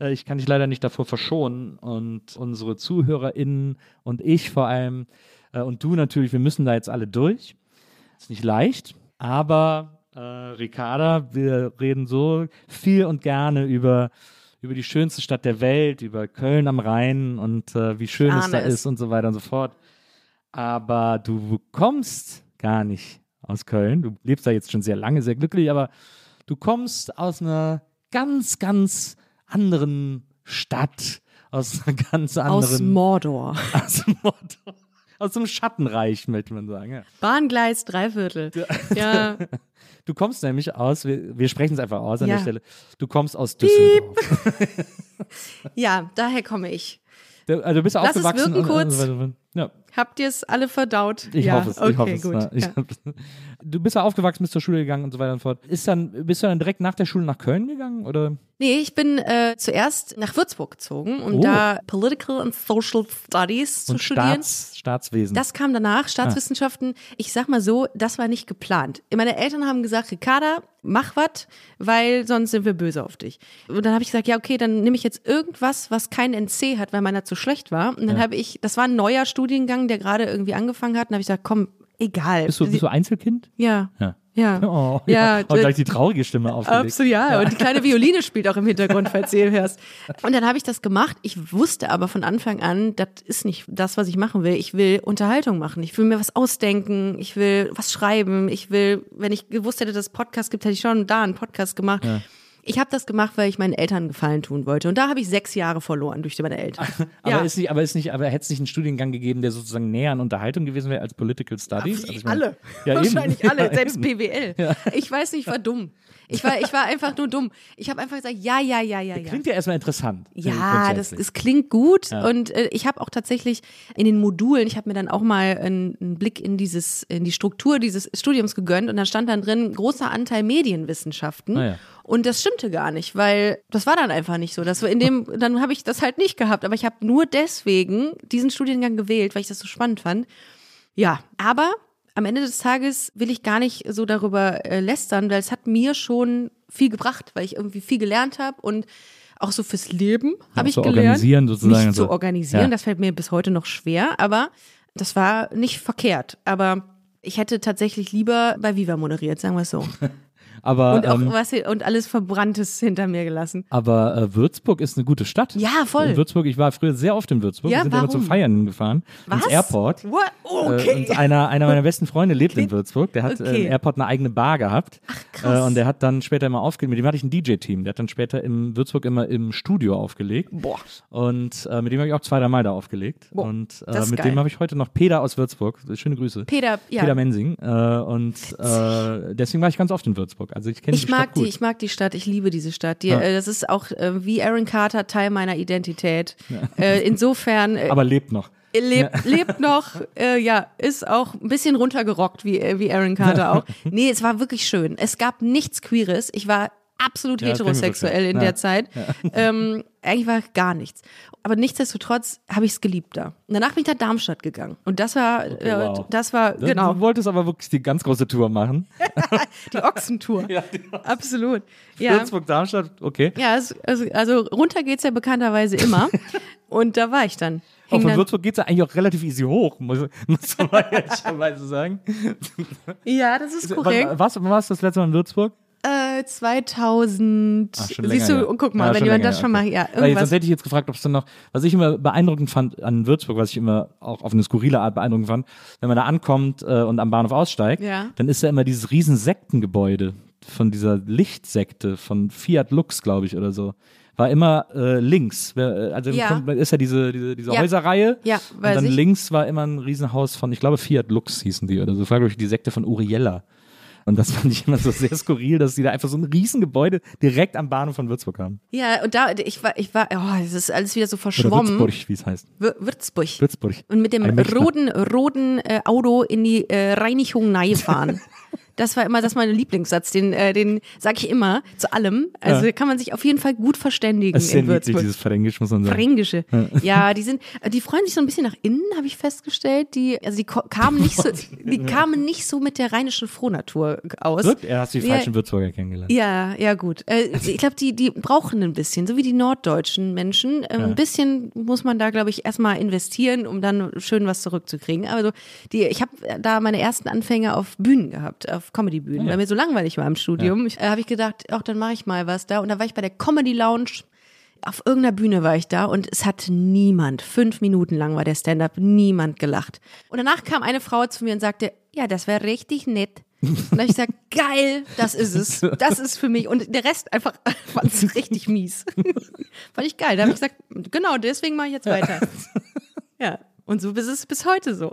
Äh, ich kann dich leider nicht davor verschonen. Und unsere ZuhörerInnen und ich vor allem äh, und du natürlich, wir müssen da jetzt alle durch. Ist nicht leicht, aber äh, Ricarda, wir reden so viel und gerne über, über die schönste Stadt der Welt, über Köln am Rhein und äh, wie schön es ahne da es. ist und so weiter und so fort. Aber du kommst gar nicht aus Köln. Du lebst da jetzt schon sehr lange, sehr glücklich, aber du kommst aus einer ganz, ganz anderen Stadt, aus einer ganz aus anderen Mordor. aus, Mordor, aus dem Schattenreich, möchte man sagen. Ja. Bahngleis, Dreiviertel. Ja, Du kommst nämlich aus, wir, wir sprechen es einfach aus an Ja. der Stelle, du kommst aus Düsseldorf. ja, daher komme ich. Also du bist Lass es aufgewachsen. wirken und- kurz. und- und- Ja, Habt ihr es alle verdaut? ich ja, hoffe es. Okay, ich hoffe es. gut. Ja, ich ja. Du bist ja aufgewachsen, bist zur Schule gegangen und so weiter und fort. Ist dann, bist du dann direkt nach der Schule nach Köln gegangen? Oder? Nee, ich bin äh, zuerst nach Würzburg gezogen, um Oh. da Political and Social Studies zu Und studieren. Staats, Staatswesen. Das kam danach, Staatswissenschaften. Ich sag mal so, das war nicht geplant. Meine Eltern haben gesagt, Ricarda, mach was, weil sonst sind wir böse auf dich. Und dann habe ich gesagt, ja, okay, dann nehme ich jetzt irgendwas, was kein NC hat, weil meiner zu schlecht war. Und dann habe ich, das war ein neuer Studiengang, der gerade irgendwie angefangen hat. Und habe ich gesagt, komm, egal. bist, du, bist du Einzelkind? ja. Ja. Ja. Oh, ja. ja. Und gleich die traurige Stimme aufgelegt. Absolut, ja. Und die kleine Violine spielt auch im Hintergrund, falls ihr hörst. Und dann habe ich das gemacht. Ich wusste aber von Anfang an, das ist nicht das, was ich machen will. Ich will Unterhaltung machen. Ich will mir was ausdenken. Ich will was schreiben. Ich will, wenn ich gewusst hätte, dass es Podcast gibt, hätte ich schon da einen Podcast gemacht. Ich habe das gemacht, weil ich meinen Eltern Gefallen tun wollte. Und da habe ich sechs Jahre verloren durch meine Eltern. Aber ja. ist nicht, aber ist nicht, aber hätte es nicht einen Studiengang gegeben, der sozusagen näher an Unterhaltung gewesen wäre als Political Studies? Also ich meine- alle. Ja, eben. Wahrscheinlich alle, Ja, selbst eben. BWL. Ich weiß nicht, ich war dumm. Ich war, ich war einfach nur dumm. Ich habe einfach gesagt, ja, ja, ja, ja, ja. Klingt ja erstmal interessant. Ja, das, es klingt gut und äh, ich habe auch tatsächlich in den Modulen, ich habe mir dann auch mal einen, einen Blick in dieses in die Struktur dieses Studiums gegönnt und da stand dann drin großer Anteil Medienwissenschaften Ah ja. Und das stimmte gar nicht, weil das war dann einfach nicht so. Das in dem dann habe ich das halt nicht gehabt, aber ich habe nur deswegen diesen Studiengang gewählt, weil ich das so spannend fand. Ja, aber am Ende des Tages will ich gar nicht so darüber äh, lästern, weil es hat mir schon viel gebracht, weil ich irgendwie viel gelernt habe und auch so fürs Leben habe ich zu gelernt. organisieren sozusagen. Nicht zu So. organisieren, Ja. das fällt mir bis heute noch schwer, aber das war nicht verkehrt. Aber ich hätte tatsächlich lieber bei Viva moderiert, sagen wir es so. Aber, Und auch ähm, was und alles Verbranntes hinter mir gelassen. aber äh, Würzburg ist eine gute Stadt. Ja, voll. In Würzburg, ich war früher sehr oft in Würzburg. Ja, Wir sind immer zum warum? Feiern gefahren. Was? Ins Airport. What? Äh, Okay. und einer, einer meiner besten Freunde lebt in Würzburg. Der hat äh, Okay. im Airport eine eigene Bar gehabt. Ach, krass. Äh, und der hat dann später immer aufgelegt. Mit dem hatte ich ein DJ-Team. Der hat dann später in Würzburg immer im Studio aufgelegt. Boah. Und äh, mit dem habe ich auch zwei, drei Mal da aufgelegt. Boah, und äh, mit geil. dem habe ich heute noch Peter aus Würzburg. Schöne Grüße. Peter, ja. Peter Mensing. Äh, und äh, deswegen war ich ganz oft in Würzburg. Also ich kenne die Ich mag Stadt gut. die, ich mag die Stadt, ich liebe diese Stadt. Die, Ja. äh, das ist auch äh, wie Aaron Carter Teil meiner Identität. Äh, insofern äh, aber lebt noch. lebt, lebt noch, äh, ja, ist auch ein bisschen runtergerockt wie, äh, wie Aaron Carter auch. Nee, es war wirklich schön. Es gab nichts Queeres. Ich war absolut Ja, das heterosexuell in vorstellen. der Ja. Zeit. Ähm, eigentlich war gar nichts. Aber nichtsdestotrotz habe ich es geliebt da. Und danach bin ich nach Darmstadt gegangen. Und das war, äh, wow. das war, genau, Du wolltest aber wirklich die ganz große Tour machen. die Ochsentour. Absolut. Ja. Würzburg, Darmstadt, okay. Ja, es, also, also runter geht's ja bekannterweise immer. Und da war ich dann. Auch Hing von Würzburg geht es ja eigentlich auch relativ easy hoch, muss, muss man ehrlicherweise sagen. ja, das ist korrekt. Wann warst du das letzte Mal in Würzburg? Äh, 2000. Ach, schon Siehst du, ja. und guck mal, Ja, wenn jemand das schon okay. mal, ja, Weil irgendwas. sonst hätte ich jetzt gefragt, ob es dann noch, was ich immer beeindruckend fand an Würzburg, was ich immer auch auf eine skurrile Art beeindruckend fand, wenn man da ankommt äh, und am Bahnhof aussteigt, Ja. dann ist da immer dieses riesen Sektengebäude von dieser Lichtsekte von Fiat Lux, glaube ich, oder so. War immer äh, links. Äh, Also Ja. kommt, ist ja diese, diese, diese Ja. Häuserreihe. Ja, und weiß dann ich. links war immer ein Riesenhaus von, ich glaube, Fiat Lux hießen die oder so. Das war, glaube ich, die Sekte von Uriella. Und das fand ich immer so sehr skurril, dass die da einfach so ein Riesengebäude direkt am Bahnhof von Würzburg haben. ja, und da, ich war, ich war, oh, es ist alles wieder so Oder verschwommen. Würzburg, wie es heißt. Wür- Würzburg. Würzburg. Und mit dem roten, roten äh, Auto in die äh, Reinigung nahe fahren. Das war immer, das ist mein Lieblingssatz, den, äh, den sage ich immer zu allem. Also Ja. kann man sich auf jeden Fall gut verständigen Das ist in niedlich, Würzburg. dieses Fränkisch, muss man sagen. Fränkische. Ja, die sind, die freuen sich so ein bisschen nach innen, habe ich festgestellt. Die, also die kamen nicht so, die kamen nicht so mit der rheinischen Frohnatur aus. Wirklich? Er hast du die Ja. falschen Würzburger kennengelernt. Ja, ja gut. Äh, ich glaube, die, die brauchen ein bisschen, so wie die norddeutschen Menschen. Äh, Ein bisschen muss man da, glaube ich, erstmal investieren, um dann schön was zurückzukriegen. Aber so, die, ich habe da meine ersten Anfänge auf Bühnen gehabt, auf Comedy-Bühnen, weil mir so langweilig war im Studium. Ich, äh, habe ich gedacht, ach, dann mache ich mal was da. Und da war ich bei der Comedy Lounge. Auf irgendeiner Bühne war ich da und es hat niemand, fünf Minuten lang war der Stand-up, niemand gelacht. Und danach kam eine Frau zu mir und sagte, ja, das wäre richtig nett. Und da habe ich gesagt, geil, das ist es. Das ist für mich. Und der Rest einfach fand es richtig mies. Fand ich geil. Da habe ich gesagt, genau, deswegen mache ich jetzt weiter. Ja. Und so ist es bis heute so.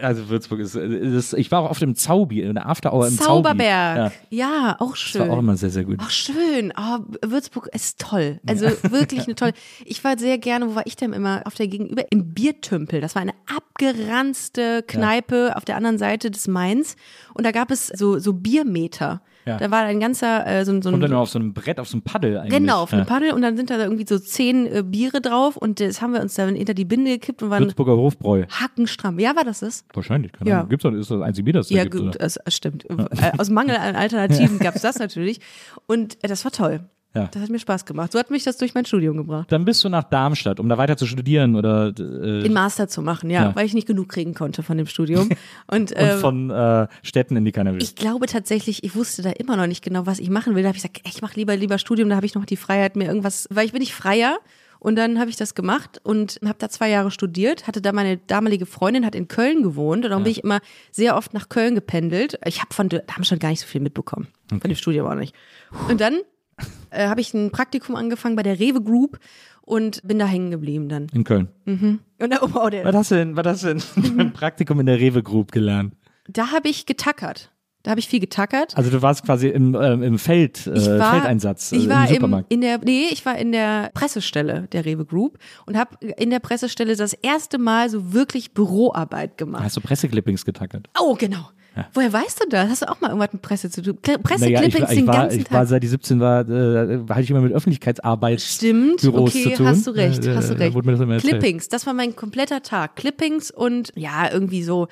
Also Würzburg ist, ist ich war auch auf dem Zaubi, in der After Hour im Zauberberg. Zaubi. Ja, Ja, auch das schön. war auch immer sehr, sehr gut. Ach, schön. Oh, Würzburg ist toll. Also wirklich eine tolle. Ich war sehr gerne, wo war ich denn immer? Auf der Gegenüber, im Biertümpel. Das war eine abgeranzte Kneipe auf der anderen Seite des Mains. Und da gab es so, so Biermeter. Ja. Da war ein ganzer, äh, so, ein- so Kommt dann ein. auf so einem Brett, auf so einem Paddel eigentlich. Genau, auf ja. einem Paddel und dann sind da irgendwie so zehn äh, Biere drauf und das haben wir uns da hinter die Binde gekippt und waren Würzburger Hofbräu. hackenstramm. Ja, war das das? Wahrscheinlich, keine Ja. Ahnung. Gibt's doch, ist das einzige Bier, das Ja, gibt, das stimmt. Äh, Aus Mangel an Alternativen gab es das natürlich. Und äh, das war toll. Ja. Das hat mir Spaß gemacht. So hat mich das durch mein Studium gebracht. Dann bist du nach Darmstadt, um da weiter zu studieren oder äh, Den Master zu machen, ja, Ja. weil ich nicht genug kriegen konnte von dem Studium. Und, und äh, von äh, Städten, in die keiner will. ich glaube tatsächlich, ich wusste da immer noch nicht genau, was ich machen will. Da habe ich gesagt, ich mache lieber lieber Studium, da habe ich noch die Freiheit, mir irgendwas, weil ich bin nicht freier. Und dann habe ich das gemacht und habe da zwei Jahre studiert, hatte da meine damalige Freundin, hat in Köln gewohnt und darum bin ich immer sehr oft nach Köln gependelt. Ich habe von Darmstadt gar nicht so viel mitbekommen, von dem Studium auch nicht. Und dann äh, habe ich ein Praktikum angefangen bei der Rewe Group und bin da hängen geblieben dann. in Köln. Und da, oh, der, Was hast du denn, was hast du denn beim Praktikum in der Rewe Group gelernt? da habe ich getackert. Da habe ich viel getackert. Also du warst quasi im, ähm, im Feld, äh, Ich war, Feldeinsatz ich äh, war im Supermarkt. in der, nee, ich war in der Pressestelle der Rewe Group und habe in der Pressestelle das erste Mal so wirklich Büroarbeit gemacht. hast du Presseclippings getackert? Oh, genau. Woher weißt du das? Hast du auch mal irgendwas mit Presse zu tun? Naja, ich, Presseclippings ich, den war, ganzen ich Tag. war, seit ich 17 war, äh, hatte ich immer mit Öffentlichkeitsarbeit Stimmt, Büros okay, zu tun. hast du recht, Äh, hast du äh, recht. mir das. Clippings, das war mein kompletter Tag. Clippings und ja, irgendwie so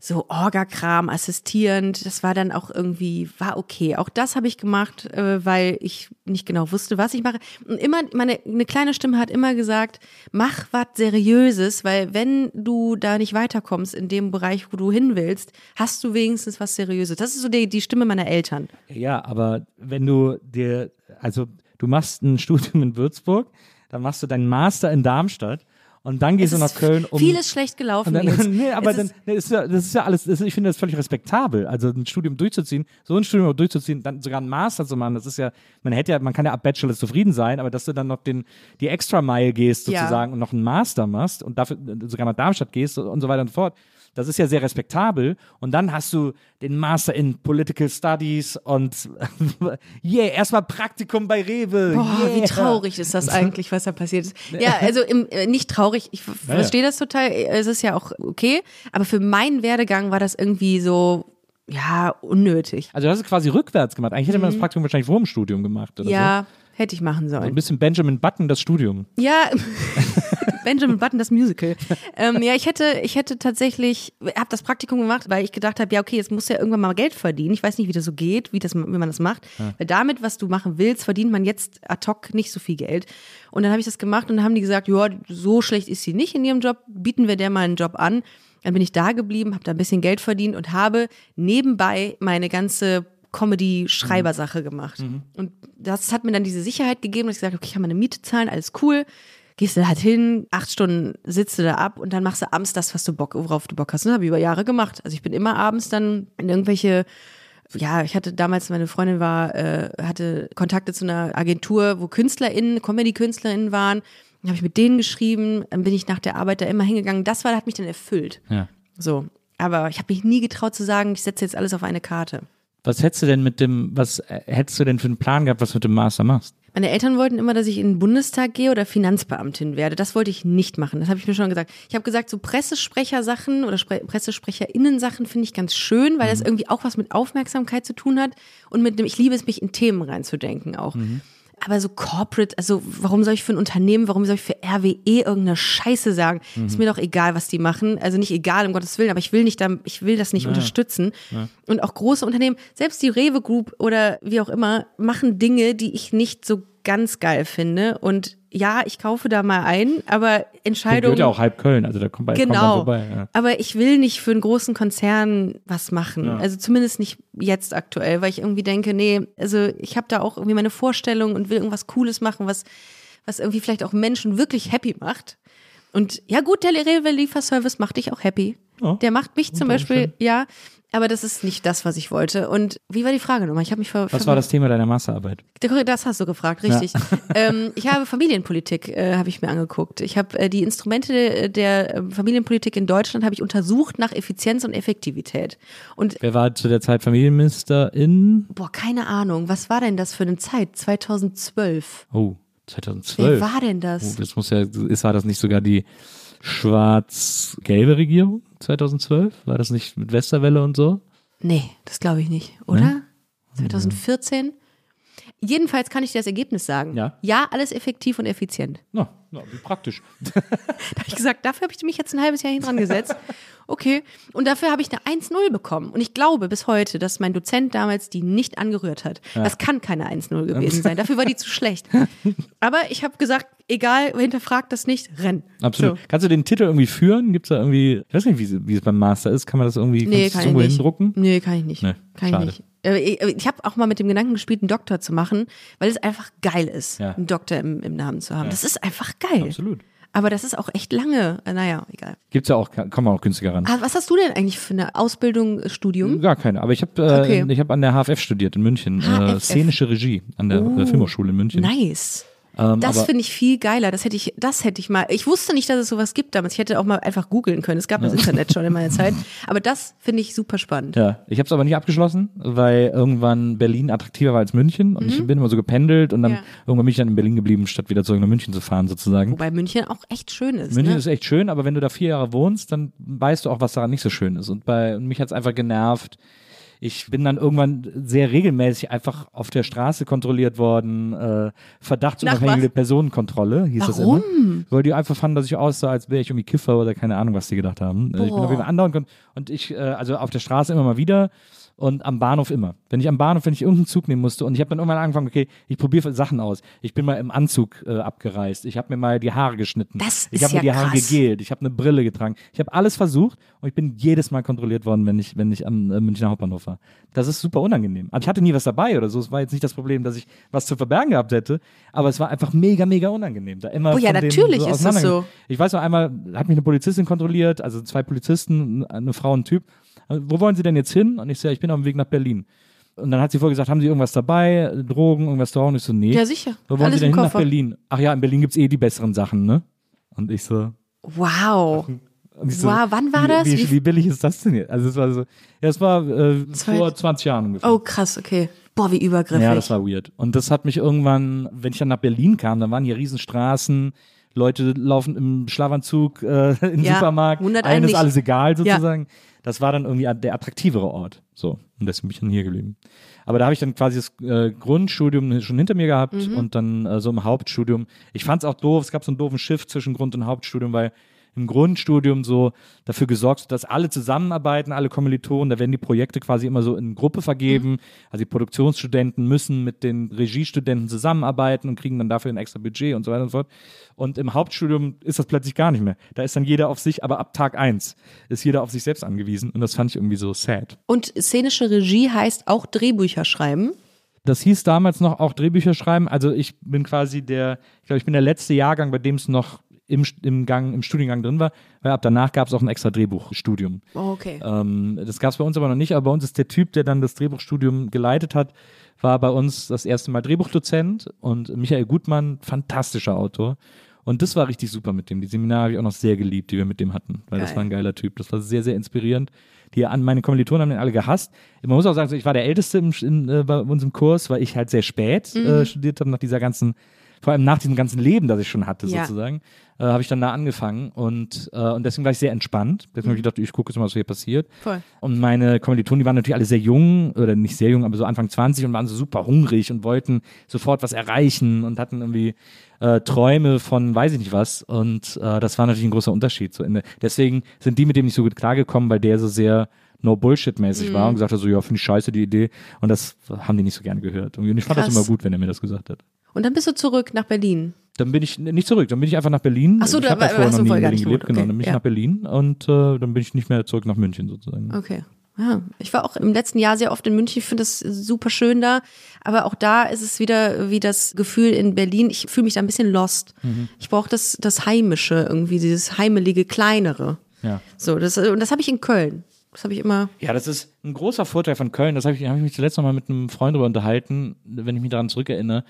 so Orga-Kram assistierend, das war dann auch irgendwie, war okay. Auch das habe ich gemacht, äh, weil ich nicht genau wusste, was ich mache. Und immer, meine, eine kleine Stimme hat immer gesagt, mach was Seriöses, weil wenn du da nicht weiterkommst in dem Bereich, wo du hin willst, hast du wenigstens was Seriöses. Das ist so die, die Stimme meiner Eltern. Ja, aber wenn du dir, also du machst ein Studium in Würzburg, dann machst du deinen Master in Darmstadt und dann gehst du nach Köln, um Vieles schlecht gelaufen. Dann, nee, aber dann, ist- nee, ist ja, das ist ja alles, ist, ich finde das völlig respektabel. Also ein Studium durchzuziehen, so ein Studium durchzuziehen, dann sogar einen Master zu machen, das ist ja, man hätte ja, man kann ja ab Bachelor zufrieden sein, aber dass du dann noch den, die extra Mile gehst Ja. sozusagen und noch einen Master machst und dafür sogar nach Darmstadt gehst und so weiter und so fort. Das ist ja sehr respektabel. Und dann hast du den Master in Political Studies und yeah, erstmal Praktikum bei Rewe. Boah, yeah. wie traurig ist das eigentlich, was da passiert ist. Ja, also im, äh, nicht traurig, ich ver- Ja, ja. verstehe das total, es ist ja auch okay, aber für meinen Werdegang war das irgendwie so, ja, unnötig. Also hast es quasi rückwärts gemacht. Eigentlich hätte man das Praktikum wahrscheinlich vor dem Studium gemacht oder so. Ja, hätte ich machen So ein sollen. bisschen Benjamin Button, das Studium. Ja, Benjamin Button, das Musical. Ähm, ja, ich hätte, ich hätte tatsächlich, habe das Praktikum gemacht, weil ich gedacht habe, ja, okay, jetzt muss ja irgendwann mal Geld verdienen. Ich weiß nicht, wie das so geht, wie, das, wie man das macht. Weil damit, was du machen willst, verdient man jetzt ad hoc nicht so viel Geld. Und dann habe ich das gemacht und dann haben die gesagt, ja, so schlecht ist sie nicht in ihrem Job, bieten wir der mal einen Job an. Dann bin ich da geblieben, habe da ein bisschen Geld verdient und habe nebenbei meine ganze Comedy-Schreibersache gemacht. Und das hat mir dann diese Sicherheit gegeben, dass ich gesagt habe, okay, ich kann meine Miete zahlen, alles cool. Gehst du halt hin, acht Stunden sitzt du da ab und dann machst du abends das, was du Bock, worauf du Bock hast. Und das habe ich über Jahre gemacht. Also ich bin immer abends dann in irgendwelche ja, ich hatte damals, meine Freundin war, äh, hatte Kontakte zu einer Agentur, wo KünstlerInnen, Comedy-KünstlerInnen waren. Dann habe ich mit denen geschrieben, dann bin ich nach der Arbeit da immer hingegangen. Das war, hat mich dann erfüllt. Ja. So. Aber ich habe mich nie getraut zu sagen, ich setze jetzt alles auf eine Karte. Was hättest du denn mit dem, was äh, hättest du denn für einen Plan gehabt, was du mit dem Master machst? Meine Eltern wollten immer, dass ich in den Bundestag gehe oder Finanzbeamtin werde. Das wollte ich nicht machen. Das habe ich mir schon gesagt. Ich habe gesagt, so Pressesprechersachen oder Spre Pressesprecherinnen-Sachen finde ich ganz schön, weil das irgendwie auch was mit Aufmerksamkeit zu tun hat und mit dem, ich liebe es, mich in Themen reinzudenken auch. Aber so Corporate, also warum soll ich für ein Unternehmen, warum soll ich für RWE irgendeine Scheiße sagen? Ist mir doch egal, was die machen. Also nicht egal, um Gottes Willen, aber ich will nicht, da, ich will das nicht unterstützen. Und auch große Unternehmen, selbst die Rewe Group oder wie auch immer, machen Dinge, die ich nicht so ganz geil finde. Und ja, ich kaufe da mal ein, aber Der Entscheidungen. gehört ja auch halb Köln, also da kommt bei Genau. vorbei. Ja. Aber ich will nicht für einen großen Konzern was machen. Ja. Also zumindest nicht jetzt aktuell, weil ich irgendwie denke, nee, also ich habe da auch irgendwie meine Vorstellung und will irgendwas Cooles machen, was, was irgendwie vielleicht auch Menschen wirklich happy macht. Und ja gut, der Rewe Lieferservice macht dich auch happy. Ja. Der macht mich zum Beispiel, Umständen. ja, Aber das ist nicht das, was ich wollte. Und wie war die Frage nochmal? Ich habe mich ver Was war das Thema deiner Masterarbeit? Das hast du gefragt, richtig. ähm, ich habe Familienpolitik, äh, habe ich mir angeguckt. Ich habe äh, die Instrumente der äh, Familienpolitik in Deutschland habe ich untersucht nach Effizienz und Effektivität. Und Wer war zu der Zeit Familienminister in? boah, keine Ahnung, was war denn das für eine Zeit? 2012. Oh, 2012. Wer war denn Oh, das? das muss ja, ist, war das nicht sogar die schwarz-gelbe Regierung 2012? War das nicht mit Westerwelle und so? Nee, das glaube ich nicht, oder? 2014? Jedenfalls kann ich dir das Ergebnis sagen. Ja. Ja, alles effektiv und effizient. Na, na wie praktisch. Da habe ich gesagt, dafür habe ich mich jetzt ein halbes Jahr hin dran gesetzt. Okay. Und dafür habe ich eine 1-0 bekommen. Und ich glaube bis heute, dass mein Dozent damals die nicht angerührt hat. Das kann keine 1-0 gewesen sein. Dafür war die zu schlecht. Aber ich habe gesagt, egal, hinterfragt das nicht, renn. Absolut. So. Kannst du den Titel irgendwie führen? Gibt es da irgendwie, ich weiß nicht, wie, es beim Master ist. Kann man das irgendwie Nee, kannst du kann ich irgendwo nicht. hindrucken? Nee, kann ich nicht. Nee, kann schade. ich nicht. Äh, Ich, ich habe auch mal mit dem Gedanken gespielt, einen Doktor zu machen, weil es einfach geil ist, Ja. einen Doktor im, im Namen zu haben. Das ist einfach geil. Absolut. Aber das ist auch echt lange. Äh, Naja, egal. Gibt's ja auch, kann man auch günstiger ran. Ah, was hast du denn eigentlich für eine Ausbildung, äh, Studium? Gar keine. Aber ich habe äh, Okay. ich hab an der HFF studiert in München. Äh, HFF. szenische Regie an der äh, Filmhochschule in München. Nice. Ähm, Das finde ich viel geiler. Das hätte ich, das hätte ich mal. Ich wusste nicht, dass es sowas gibt damals. Ich hätte auch mal einfach googeln können. Es gab das Internet schon in meiner Zeit. Aber das finde ich super spannend. Ja, ich habe es aber nicht abgeschlossen, weil irgendwann Berlin attraktiver war als München und ich bin immer so gependelt und dann Mhm. Ja. irgendwann bin ich dann in Berlin geblieben, statt wieder zurück nach München zu fahren sozusagen. Wobei München auch echt schön ist. München ne? ist echt schön, aber wenn du da vier Jahre wohnst, dann weißt du auch, was daran nicht so schön ist. Und bei und mich hat's einfach genervt. Ich bin dann irgendwann sehr regelmäßig einfach auf der Straße kontrolliert worden. Äh, verdachtsunabhängige Personenkontrolle hieß das Warum? immer. Weil die einfach fanden, dass ich aussah, als wäre ich irgendwie Kiffer oder keine Ahnung, was die gedacht haben. Äh, Ich bin Boah. auf jeden Fall andauernd und ich, äh, also auf der Straße immer mal wieder und am Bahnhof immer. Wenn ich am Bahnhof, wenn ich irgendeinen Zug nehmen musste und ich habe dann irgendwann angefangen, okay, ich probiere Sachen aus. Ich bin mal im Anzug äh, abgereist. Ich habe mir mal die Haare geschnitten. Das ich habe mir ja die Haare krass. gegelt. Ich habe eine Brille getragen. Ich habe alles versucht und ich bin jedes Mal kontrolliert worden, wenn ich, wenn ich am äh, Münchner Hauptbahnhof war. Das ist super unangenehm. Aber ich hatte nie was dabei oder so. Es war jetzt nicht das Problem, dass ich was zu verbergen gehabt hätte, aber es war einfach mega, mega unangenehm. Da immer Oh ja, natürlich ist das so. Ich weiß noch einmal, hat mich eine Polizistin kontrolliert, also zwei Polizisten, eine Frau und ein Typ. Wo wollen Sie denn jetzt hin? Und ich so, ja, ich bin auf dem Weg nach Berlin. Und dann hat sie vorher gesagt, haben Sie irgendwas dabei, Drogen, irgendwas da? Und ich so, nee. Ja, sicher. Wo wollen Alles Sie denn hin nach. Berlin? Ach ja, in Berlin gibt's eh die besseren Sachen, ne? Und ich so, Wow. und ich so, Wow, wann war wie, das? Wie, Wie- billig ist das denn jetzt? Also es war so, ja, es war äh, vor 20 Jahren ungefähr. Oh, krass, okay. Boah, wie übergriffig. ja, das war weird. Und das hat mich irgendwann, wenn ich dann nach Berlin kam, dann waren hier Riesenstraßen, Leute laufen im Schlafanzug äh, im Ja, Supermarkt, allen ist alles egal sozusagen. Das war dann irgendwie der attraktivere Ort. So, und deswegen bin ich dann hier geblieben. Aber da habe ich dann quasi das äh, Grundstudium schon hinter mir gehabt Mhm. und dann äh, so im Hauptstudium. Ich fand es auch doof, es gab so einen doofen Shift zwischen Grund- und Hauptstudium, weil im Grundstudium so dafür gesorgt, dass alle zusammenarbeiten, alle Kommilitonen, da werden die Projekte quasi immer so in Gruppe vergeben. Also die Produktionsstudenten müssen mit den Regiestudenten zusammenarbeiten und kriegen dann dafür ein extra Budget und so weiter und so fort. Und im Hauptstudium ist das plötzlich gar nicht mehr. Da ist dann jeder auf sich, aber ab Tag eins ist jeder auf sich selbst angewiesen und das fand ich irgendwie so sad. Und szenische Regie heißt auch Drehbücher schreiben. Das hieß damals noch auch Drehbücher schreiben. Also ich bin quasi der, ich glaube, ich bin der letzte Jahrgang, bei dem es noch im, im Gang, im Studiengang drin war, weil ab danach gab es auch ein extra Drehbuchstudium. Oh, okay. Ähm, das gab es bei uns aber noch nicht, aber bei uns ist der Typ, der dann das Drehbuchstudium geleitet hat, war bei uns das erste Mal Drehbuchdozent und Michael Gutmann, fantastischer Autor. Und das war richtig super mit dem. Die Seminare habe ich auch noch sehr geliebt, die wir mit dem hatten, weil das Geil. war ein geiler Typ. Das war sehr, sehr inspirierend. Die an meine Kommilitonen haben den alle gehasst. Man muss auch sagen, ich war der Älteste im, in, äh, bei uns im Kurs, weil ich halt sehr spät Mhm. äh, studiert habe, nach dieser ganzen, vor allem nach diesem ganzen Leben, das ich schon hatte, Ja. sozusagen, äh, habe ich dann da angefangen und, äh, und deswegen war ich sehr entspannt. Deswegen habe ich gedacht, ich gucke jetzt mal, was hier passiert. Voll. Und meine Kommilitonen, die waren natürlich alle sehr jung, oder nicht sehr jung, aber so Anfang 20 und waren so super hungrig und wollten sofort was erreichen und hatten irgendwie äh, Träume von weiß ich nicht was. Und äh, das war natürlich ein großer Unterschied. So in deswegen sind die mit dem nicht so gut klargekommen, weil der so sehr No-Bullshit-mäßig war und gesagt hat, so, ja, finde ich scheiße, die Idee. Und das haben die nicht so gerne gehört. Und ich fand das Krass. immer gut, wenn er mir das gesagt hat. Und dann bist du zurück nach Berlin. Dann bin ich nicht zurück, dann bin ich einfach nach Berlin. Ach so, ich da vorher hast du vorher gar Berlin nicht gelebt, genau. Okay, Dann bin ich ja. nach Berlin und äh, dann bin ich nicht mehr zurück nach München sozusagen. Okay. Ja, ich war auch im letzten Jahr sehr oft in München. Ich finde das super schön da. Aber auch da ist es wieder wie das Gefühl in Berlin. Ich fühle mich da ein bisschen lost. Mhm. Ich brauche das, das Heimische irgendwie, dieses heimelige, kleinere. Ja. So, das, und das habe ich in Köln. Das habe ich immer. Ja, das ist ein großer Vorteil von Köln. Das habe ich, hab ich mich zuletzt noch mal mit einem Freund darüber unterhalten, wenn ich mich daran zurückerinnere.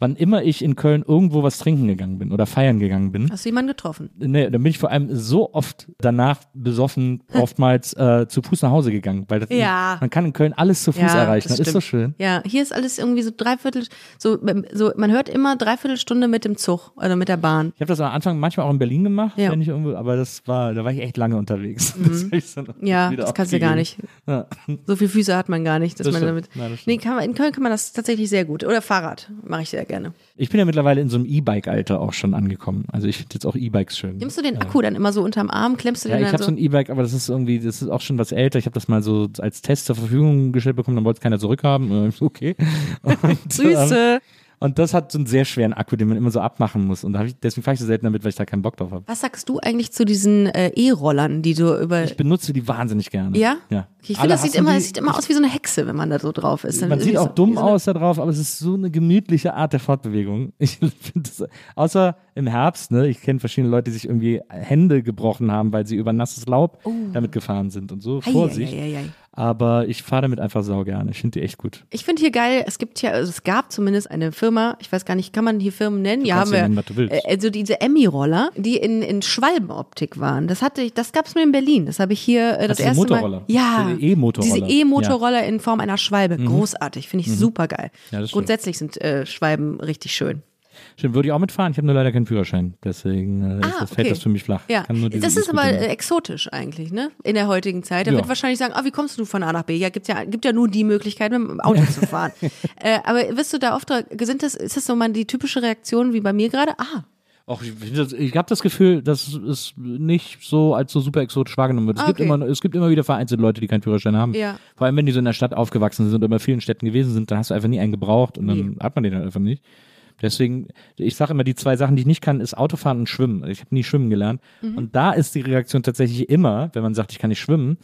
Wann immer ich in Köln irgendwo was trinken gegangen bin oder feiern gegangen bin, Hast du jemanden getroffen? nee, dann bin ich vor allem so oft danach besoffen, oftmals äh, zu Fuß nach Hause gegangen. Weil das, Ja. man kann in Köln alles zu Fuß Ja, erreichen. Das, das ist so schön. Ja, hier ist alles irgendwie so dreiviertel, so, so man hört immer dreiviertel Stunde mit dem Zug oder mit der Bahn. Ich habe das am Anfang manchmal auch in Berlin gemacht, Ja. Mhm. wenn ich irgendwo, aber das war, da war ich echt lange unterwegs. Das ich dann Ja, das kannst du gar nicht. Ja. So viele Füße hat man gar nicht, dass Das man stimmt. damit. Das stimmt. nee, kann man, in Köln kann man das tatsächlich sehr gut. Oder Fahrrad mache ich sehr gerne. Ich bin ja mittlerweile in so einem E-Bike-Alter auch schon angekommen. Also ich finde jetzt auch E-Bikes schön. Nimmst du den Akku dann immer so unterm Arm, klemmst du Ja, den ich dann habe so ein E-Bike, aber das ist irgendwie, das ist auch schon was älter. Ich habe das mal so als Test zur Verfügung gestellt bekommen, dann wollte es keiner zurückhaben. Äh, Okay. Und, ähm, Süße. Und das hat so einen sehr schweren Akku, den man immer so abmachen muss. Und da ich, deswegen fahre ich so selten damit, weil ich da keinen Bock drauf habe. Was sagst du eigentlich zu diesen äh, E-Rollern, die du über. Ich benutze die wahnsinnig gerne. ja? Ja. Okay, ich finde, das sieht immer, die. es sieht immer aus wie so eine Hexe, wenn man da so drauf ist. Dann Man sieht auch so, dumm so aus da drauf, aber es ist so eine gemütliche Art der Fortbewegung. Ich finde das, außer im Herbst, ne, ich kenne verschiedene Leute, die sich irgendwie Hände gebrochen haben, weil sie über nasses Laub damit gefahren sind und so. Ei, Vorsicht. ei, ei. Aber ich fahre damit einfach sau gerne. Ich finde die echt gut. Ich finde hier geil, es gibt ja, also es gab zumindest eine Firma, ich weiß gar nicht, kann man hier Firmen nennen? ja, kannst haben ja wir. nennen, was du willst. Äh, Also diese Emmy-Roller, die in, in Schwalbenoptik waren. Das hatte ich, das gab es nur in Berlin. Das habe ich hier äh, das du erste Motorroller? Mal. Ja. Diese E-Motorroller? Diese E-Motorroller in Form einer Schwalbe. Großartig, finde ich super geil. Mhm. Ja, das stimmt. Grundsätzlich sind äh, Schwalben richtig schön. Stimmt, würde ich auch mitfahren. Ich habe nur leider keinen Führerschein. Deswegen äh, Ah, das fällt okay. das für mich flach. Ja, das ist aber nehmen. exotisch eigentlich, ne? In der heutigen Zeit. Da Ja. wird wahrscheinlich sagen, ah, wie kommst du von A nach B? Ja, gibt ja, gibt ja nur die Möglichkeit, mit dem Auto zu fahren. äh, aber wirst du da oft, sind das, ist das so mal die typische Reaktion wie bei mir gerade? Ah, Auch ich, ich habe das Gefühl, dass es nicht so als so super exotisch wahrgenommen wird. Es, Ah, gibt okay. immer, es gibt immer wieder vereinzelte Leute, die keinen Führerschein haben. Ja. Vor allem, wenn die so in der Stadt aufgewachsen sind und immer in vielen Städten gewesen sind, dann hast du einfach nie einen gebraucht und dann hat man den halt einfach nicht. Deswegen, ich sage immer, die zwei Sachen, die ich nicht kann, ist Autofahren und Schwimmen. Ich habe nie schwimmen gelernt. Mhm. Und da ist die Reaktion tatsächlich immer, wenn man sagt, ich kann nicht schwimmen,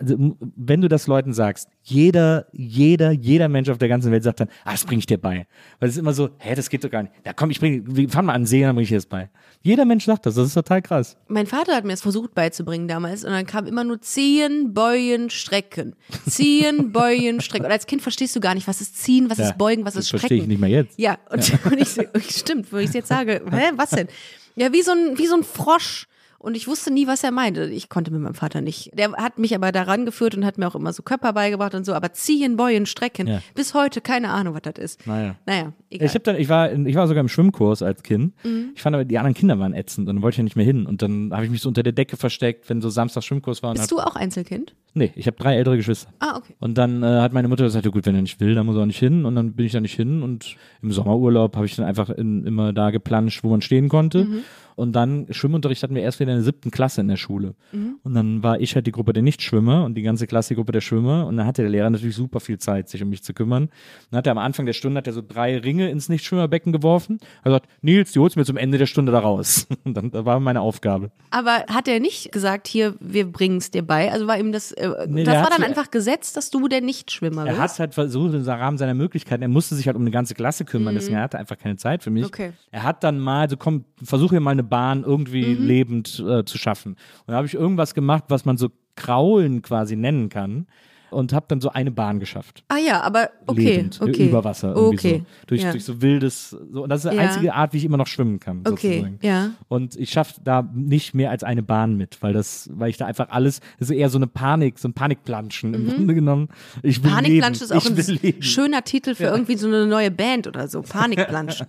also, wenn du das Leuten sagst, jeder, jeder, jeder Mensch auf der ganzen Welt sagt dann, ah, das bringe ich dir bei. Weil es ist immer so, hä, das geht doch gar nicht. Ja, komm, ich bring, wir fahren mal an den See, dann bringe ich dir das bei. Jeder Mensch sagt das, das ist total krass. mein Vater hat mir das versucht beizubringen damals und dann kam immer nur ziehen, beugen, strecken. Ziehen, beugen, strecken. Und als Kind verstehst du gar nicht, was ist ziehen, was Ja, ist beugen, was das ist verstehe strecken. ich nicht mehr jetzt. Ja, und, und ich stimmt, wo ich jetzt sage, hä, was denn? Ja, wie so ein, wie so ein Frosch. Und ich wusste nie, was er meinte. Ich konnte mit meinem Vater nicht. Der hat mich aber daran geführt und hat mir auch immer so Körper beigebracht und so. Aber ziehen, beugen, strecken. Ja. Bis heute keine Ahnung, was das ist. Naja. Naja, egal. Ich, hab dann, ich, war, ich war sogar im Schwimmkurs als Kind. Mhm. Ich fand aber, die anderen Kinder waren ätzend und dann wollte ich ja nicht mehr hin. Und dann habe ich mich so unter der Decke versteckt, wenn so Samstag Schwimmkurs war. Bist du auch Einzelkind? Nee, ich habe drei ältere Geschwister. Ah, okay. Und dann äh, hat meine Mutter gesagt, ja gut, wenn er nicht will, dann muss er auch nicht hin. Und dann bin ich da nicht hin. Und im Sommerurlaub habe ich dann einfach in, immer da geplanscht, wo man stehen konnte. Mhm. Und dann Schwimmunterricht hatten wir erst wieder in der siebten Klasse in der Schule. Mhm. Und dann war ich halt die Gruppe der Nichtschwimmer und die ganze Klasse die Gruppe der Schwimmer. Und dann hatte der Lehrer natürlich super viel Zeit, sich um mich zu kümmern. Dann hat er am Anfang der Stunde hat er so drei Ringe ins Nichtschwimmerbecken geworfen. Er hat gesagt, Nils, die holst mir zum Ende der Stunde da raus. Und dann das war meine Aufgabe. Aber hat er nicht gesagt, hier, wir bringen es dir bei? Also war ihm das, äh, Nee, das war dann so- einfach gesetzt, dass du der Nichtschwimmer Er bist? hat halt versucht, im Rahmen seiner Möglichkeiten, er musste sich halt um eine ganze Klasse kümmern, deswegen er hatte einfach keine Zeit für mich. Mhm. Okay. Er hat dann mal, so komm, versuche hier mal eine Bahn irgendwie Mhm. lebend äh, zu schaffen. Und da habe ich irgendwas gemacht, was man so Kraulen quasi nennen kann. Und habe dann so eine Bahn geschafft. ah ja, aber okay, lebend, okay. über Wasser. Irgendwie okay. so. Durch, ja. durch so wildes, so. Und das ist die Ja. einzige Art, wie ich immer noch schwimmen kann. Okay, sozusagen. ja. Und ich schaffe da nicht mehr als eine Bahn mit, weil das, weil ich da einfach alles, das ist eher so eine Panik, so ein Panikplanschen im Grunde genommen. Ich will Panikplansch leben. Mhm. ist auch ein leben. schöner Titel für irgendwie so eine neue Band oder so. Panikplansch.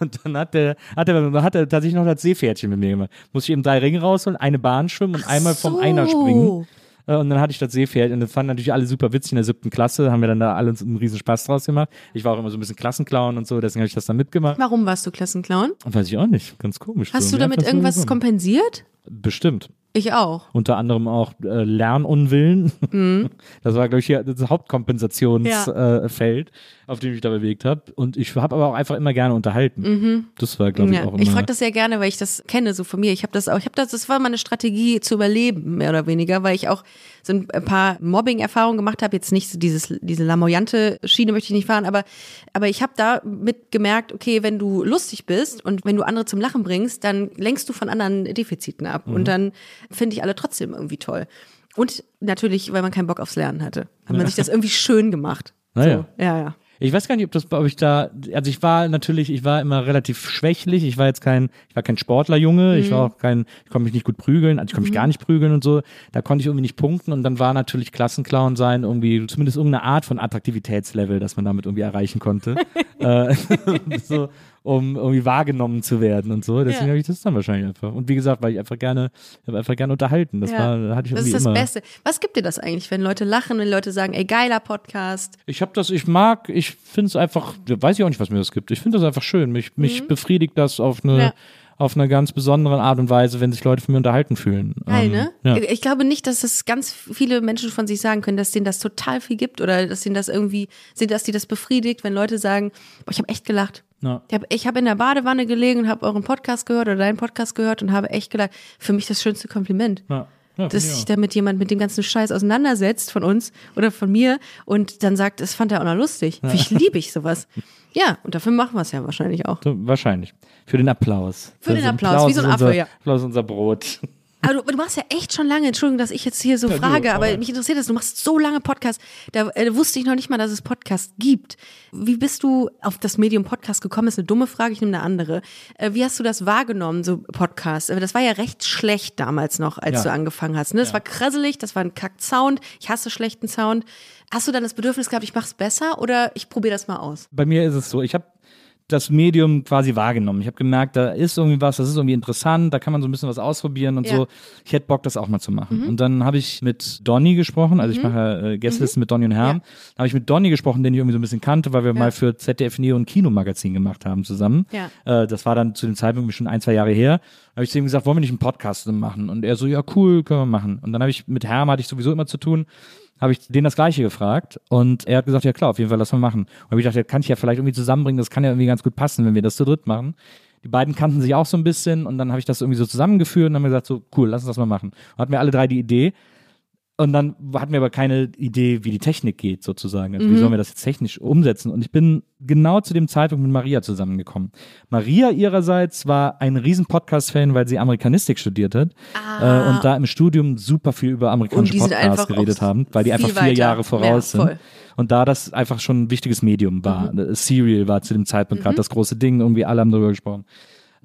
Und dann hat er, hat er, hat er tatsächlich noch das Seepferdchen mit mir gemacht. Muss ich eben drei Ringe rausholen, eine Bahn schwimmen und einmal vom so. Einer springen. Äh, Und dann hatte ich das Seepferd und das fanden natürlich alle super witzig in der siebten Klasse, haben wir dann da alle uns einen riesen Spaß draus gemacht. Ich war auch immer so ein bisschen Klassenclown und so, deswegen habe ich das dann mitgemacht. Warum warst du Klassenclown? Weiß ich auch nicht, ganz komisch. Hast so. du Mir damit einfach so irgendwas kompensiert? Bestimmt. Ich auch. Unter anderem auch äh, Lernunwillen. Das war, glaube ich, hier das Hauptkompensationsfeld, Mhm. Ja. äh, auf dem ich mich da bewegt habe. Und ich habe aber auch einfach immer gerne unterhalten. Das war, glaube ich, Mhm. Ja, auch immer. ich frage das sehr gerne, weil ich das kenne, so von mir. Ich habe das auch, ich habe das, das war meine Strategie zu überleben, mehr oder weniger, weil ich auch so ein paar Mobbing-Erfahrungen gemacht habe. Jetzt nicht so dieses, diese lamoyante Schiene möchte ich nicht fahren, aber, aber ich habe da mit gemerkt, okay, wenn du lustig bist und wenn du andere zum Lachen bringst, dann lenkst du von anderen Defiziten ab. Mhm. Und dann finde ich alle trotzdem irgendwie toll. Und natürlich, weil man keinen Bock aufs Lernen hatte. Hat man sich das irgendwie schön gemacht. Naja. So, ja, ja. Ich weiß gar nicht, ob das, ob ich da, also ich war natürlich, ich war immer relativ schwächlich. Ich war jetzt kein, ich war kein Sportlerjunge. Ich war auch kein, ich konnte mich nicht gut prügeln. Also ich konnte mich gar nicht prügeln und so. Da konnte ich irgendwie nicht punkten. Und dann war natürlich Klassenclown sein irgendwie zumindest irgendeine Art von Attraktivitätslevel, das man damit irgendwie erreichen konnte. äh, so, um irgendwie wahrgenommen zu werden und so. Deswegen Ja. habe ich das dann wahrscheinlich einfach. Und wie gesagt, weil ich einfach gerne, ich habe einfach gerne unterhalten. Das ja. war, hatte ich das ist das immer. Beste. Was gibt dir das eigentlich, wenn Leute lachen, wenn Leute sagen, ey, geiler Podcast? Ich habe das, ich mag, ich finde es einfach, weiß ich auch nicht, was mir das gibt. Ich finde das einfach schön. Mich, mich befriedigt das auf eine, Mhm. Ja. auf eine ganz besondere Art und Weise, wenn sich Leute von mir unterhalten fühlen. Geil, Ähm, ne? Ja. Ich glaube nicht, dass es ganz viele Menschen von sich sagen können, dass denen das total viel gibt oder dass denen das irgendwie, sind, dass die das befriedigt, wenn Leute sagen, boah, ich habe echt gelacht. Ja. Ich habe in der Badewanne gelegen und habe euren Podcast gehört oder deinen Podcast gehört und habe echt gelacht. Für mich das schönste Kompliment. Ja. Ja, dass sich auch. da mit jemand mit dem ganzen Scheiß auseinandersetzt von uns oder von mir und dann sagt, das fand er auch noch lustig. Ich liebe ich sowas. Ja, und dafür machen wir es ja wahrscheinlich auch. So, wahrscheinlich. Für den Applaus. Für den Das Applaus, wie so ein Affe, ja. Applaus ist unser Brot. Aber du, du machst ja echt schon lange, Entschuldigung, dass ich jetzt hier so Ja, du, frage, aber aber- mich interessiert das, du machst so lange Podcasts, da äh, wusste ich noch nicht mal, dass es Podcasts gibt. Wie bist du auf das Medium Podcast gekommen? Ist eine dumme Frage, ich nehme eine andere. Äh, wie hast du das wahrgenommen, so Podcasts? Aber das war ja recht schlecht damals noch, als Ja. du angefangen hast. Ne? Das war krasselig, das war ein Kack-Sound, ich hasse schlechten Sound. Hast du dann das Bedürfnis gehabt, ich mach's besser oder ich probiere das mal aus? Bei mir ist es so, ich habe das Medium quasi wahrgenommen. Ich habe gemerkt, da ist irgendwie was, das ist irgendwie interessant, da kann man so ein bisschen was ausprobieren und Ja. Mhm. so. Ich hätte Bock, das auch mal zu machen. Und dann habe ich mit Donny gesprochen, also ich mache äh, Gästelisten mit Donny und Herm. Ja. Habe ich mit Donny gesprochen, den ich irgendwie so ein bisschen kannte, weil wir mal für ZDF Neo ein Kinomagazin gemacht haben zusammen. Ja. Äh, das war dann zu dem Zeitpunkt schon ein, zwei Jahre her. Da habe ich zu ihm gesagt, wollen wir nicht einen Podcast machen? Und er so, ja cool, können wir machen. Und dann habe ich mit Herm hatte ich sowieso immer zu tun habe ich den das gleiche gefragt und er hat gesagt, ja klar, auf jeden Fall, lass mal machen. Und ich gedacht, ja, kann ich ja vielleicht irgendwie zusammenbringen, das kann ja irgendwie ganz gut passen, wenn wir das zu dritt machen. Die beiden kannten sich auch so ein bisschen und dann habe ich das irgendwie so zusammengeführt und haben gesagt, so cool, lass uns das mal machen. Und hatten wir alle drei die Idee und dann hatten wir aber keine Idee, wie die Technik geht sozusagen. Also wie sollen wir das jetzt technisch umsetzen? Und ich bin genau zu dem Zeitpunkt mit Maria zusammengekommen. Maria ihrerseits war ein riesen Podcast-Fan, weil sie Amerikanistik studiert hat äh, und da im Studium super viel über amerikanische Podcasts geredet haben, weil die einfach vier weiter. Jahre voraus Ja, sind. Und da das einfach schon ein wichtiges Medium war. Mhm. Serial war zu dem Zeitpunkt gerade das große Ding, irgendwie alle haben darüber gesprochen.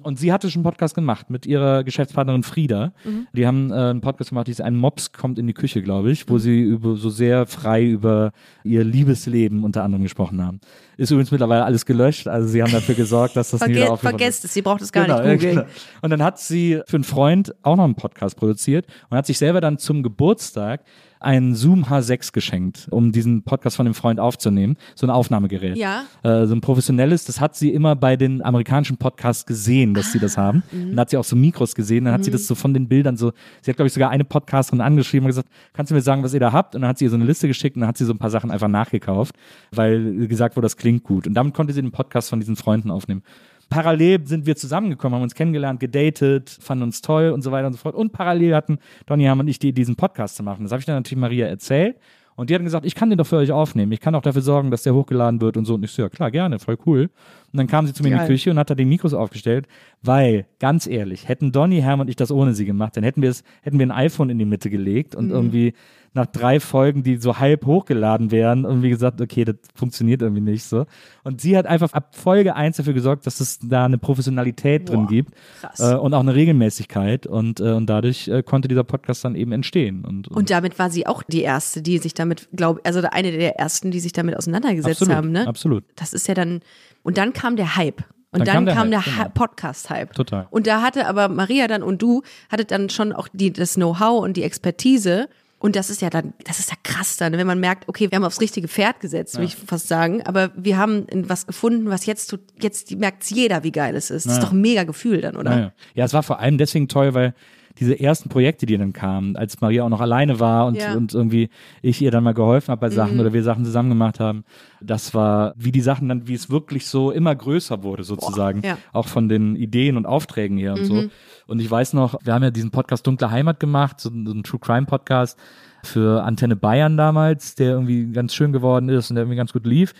Und sie hatte schon einen Podcast gemacht mit ihrer Geschäftspartnerin Frieda. Mhm. Die haben äh, einen Podcast gemacht, die ist ein Mops kommt in die Küche, glaube ich, wo Mhm. sie über, so sehr frei über ihr Liebesleben unter anderem gesprochen haben. Ist übrigens mittlerweile alles gelöscht, also sie haben dafür gesorgt, dass das nie wieder Verge vergesst es, sie braucht es gar Genau, nicht ja, googeln. genau. Und dann hat sie für einen Freund auch noch einen Podcast produziert und hat sich selber dann zum Geburtstag einen Zoom H6 geschenkt, um diesen Podcast von dem Freund aufzunehmen. So ein Aufnahmegerät. Ja. Äh, so ein professionelles. Das hat sie immer bei den amerikanischen Podcasts gesehen, dass sie das Ah, haben. mhm. Und da hat sie auch so Mikros gesehen. Dann hat sie das so von den Bildern so, sie hat glaube ich sogar eine Podcasterin angeschrieben und gesagt, kannst du mir sagen, was ihr da habt? Und dann hat sie ihr so eine Liste geschickt und dann hat sie so ein paar Sachen einfach nachgekauft, weil gesagt wurde, das klingt gut. Und damit konnte sie den Podcast von diesen Freunden aufnehmen. Parallel sind wir zusammengekommen, haben uns kennengelernt, gedatet, fanden uns toll und so weiter und so fort. Und parallel hatten Donny Ham und ich die, diesen Podcast zu machen. Das habe ich dann natürlich Maria erzählt. Und die hat gesagt, ich kann den doch für euch aufnehmen. Ich kann auch dafür sorgen, dass der hochgeladen wird und so. Und ich so, ja klar, gerne, voll cool. Und dann kam sie zu mir in die Geil. Küche und hat da die Mikros aufgestellt, weil, ganz ehrlich, hätten Donny, Herm und ich das ohne sie gemacht, dann hätten wir es, hätten wir ein iPhone in die Mitte gelegt Mhm. und irgendwie nach drei Folgen, die so halb hochgeladen wären, irgendwie gesagt, okay, das funktioniert irgendwie nicht so. Und sie hat einfach ab Folge eins dafür gesorgt, dass es da eine Professionalität drin Boah, gibt krass. äh, und auch eine Regelmäßigkeit und, äh, und dadurch äh, konnte dieser Podcast dann eben entstehen. Und, Und damit war sie auch die erste, die sich damit, glaube also eine der ersten, die sich damit auseinandergesetzt absolut, haben, ne? absolut. Das ist ja dann, und dann kam der Hype. Und Dann dann, kam der der, genau. Hy- Podcast-Hype. Total. Und da hatte aber Maria dann und du, hattet dann schon auch die, das Know-how und die Expertise. Und das ist ja dann, das ist ja krass dann, wenn man merkt, okay, wir haben aufs richtige Pferd gesetzt, würde ich fast sagen. Aber wir haben was gefunden, was jetzt, tut- jetzt merkt jeder, wie geil es ist. Das ist doch ein mega Gefühl dann, oder? Ja, ja. ja, es war vor allem deswegen toll, weil diese ersten Projekte, die dann kamen, als Maria auch noch alleine war und, Ja. Mhm. und irgendwie ich ihr dann mal geholfen habe bei Sachen oder wir Sachen zusammen gemacht haben, das war, wie die Sachen dann, wie es wirklich so immer größer wurde sozusagen, ja. Mhm. auch von den Ideen und Aufträgen her und so. Und ich weiß noch, wir haben ja diesen Podcast Dunkle Heimat gemacht, so, ein- so ein True Crime Podcast für Antenne Bayern damals, der irgendwie ganz schön geworden ist und der irgendwie ganz gut lief.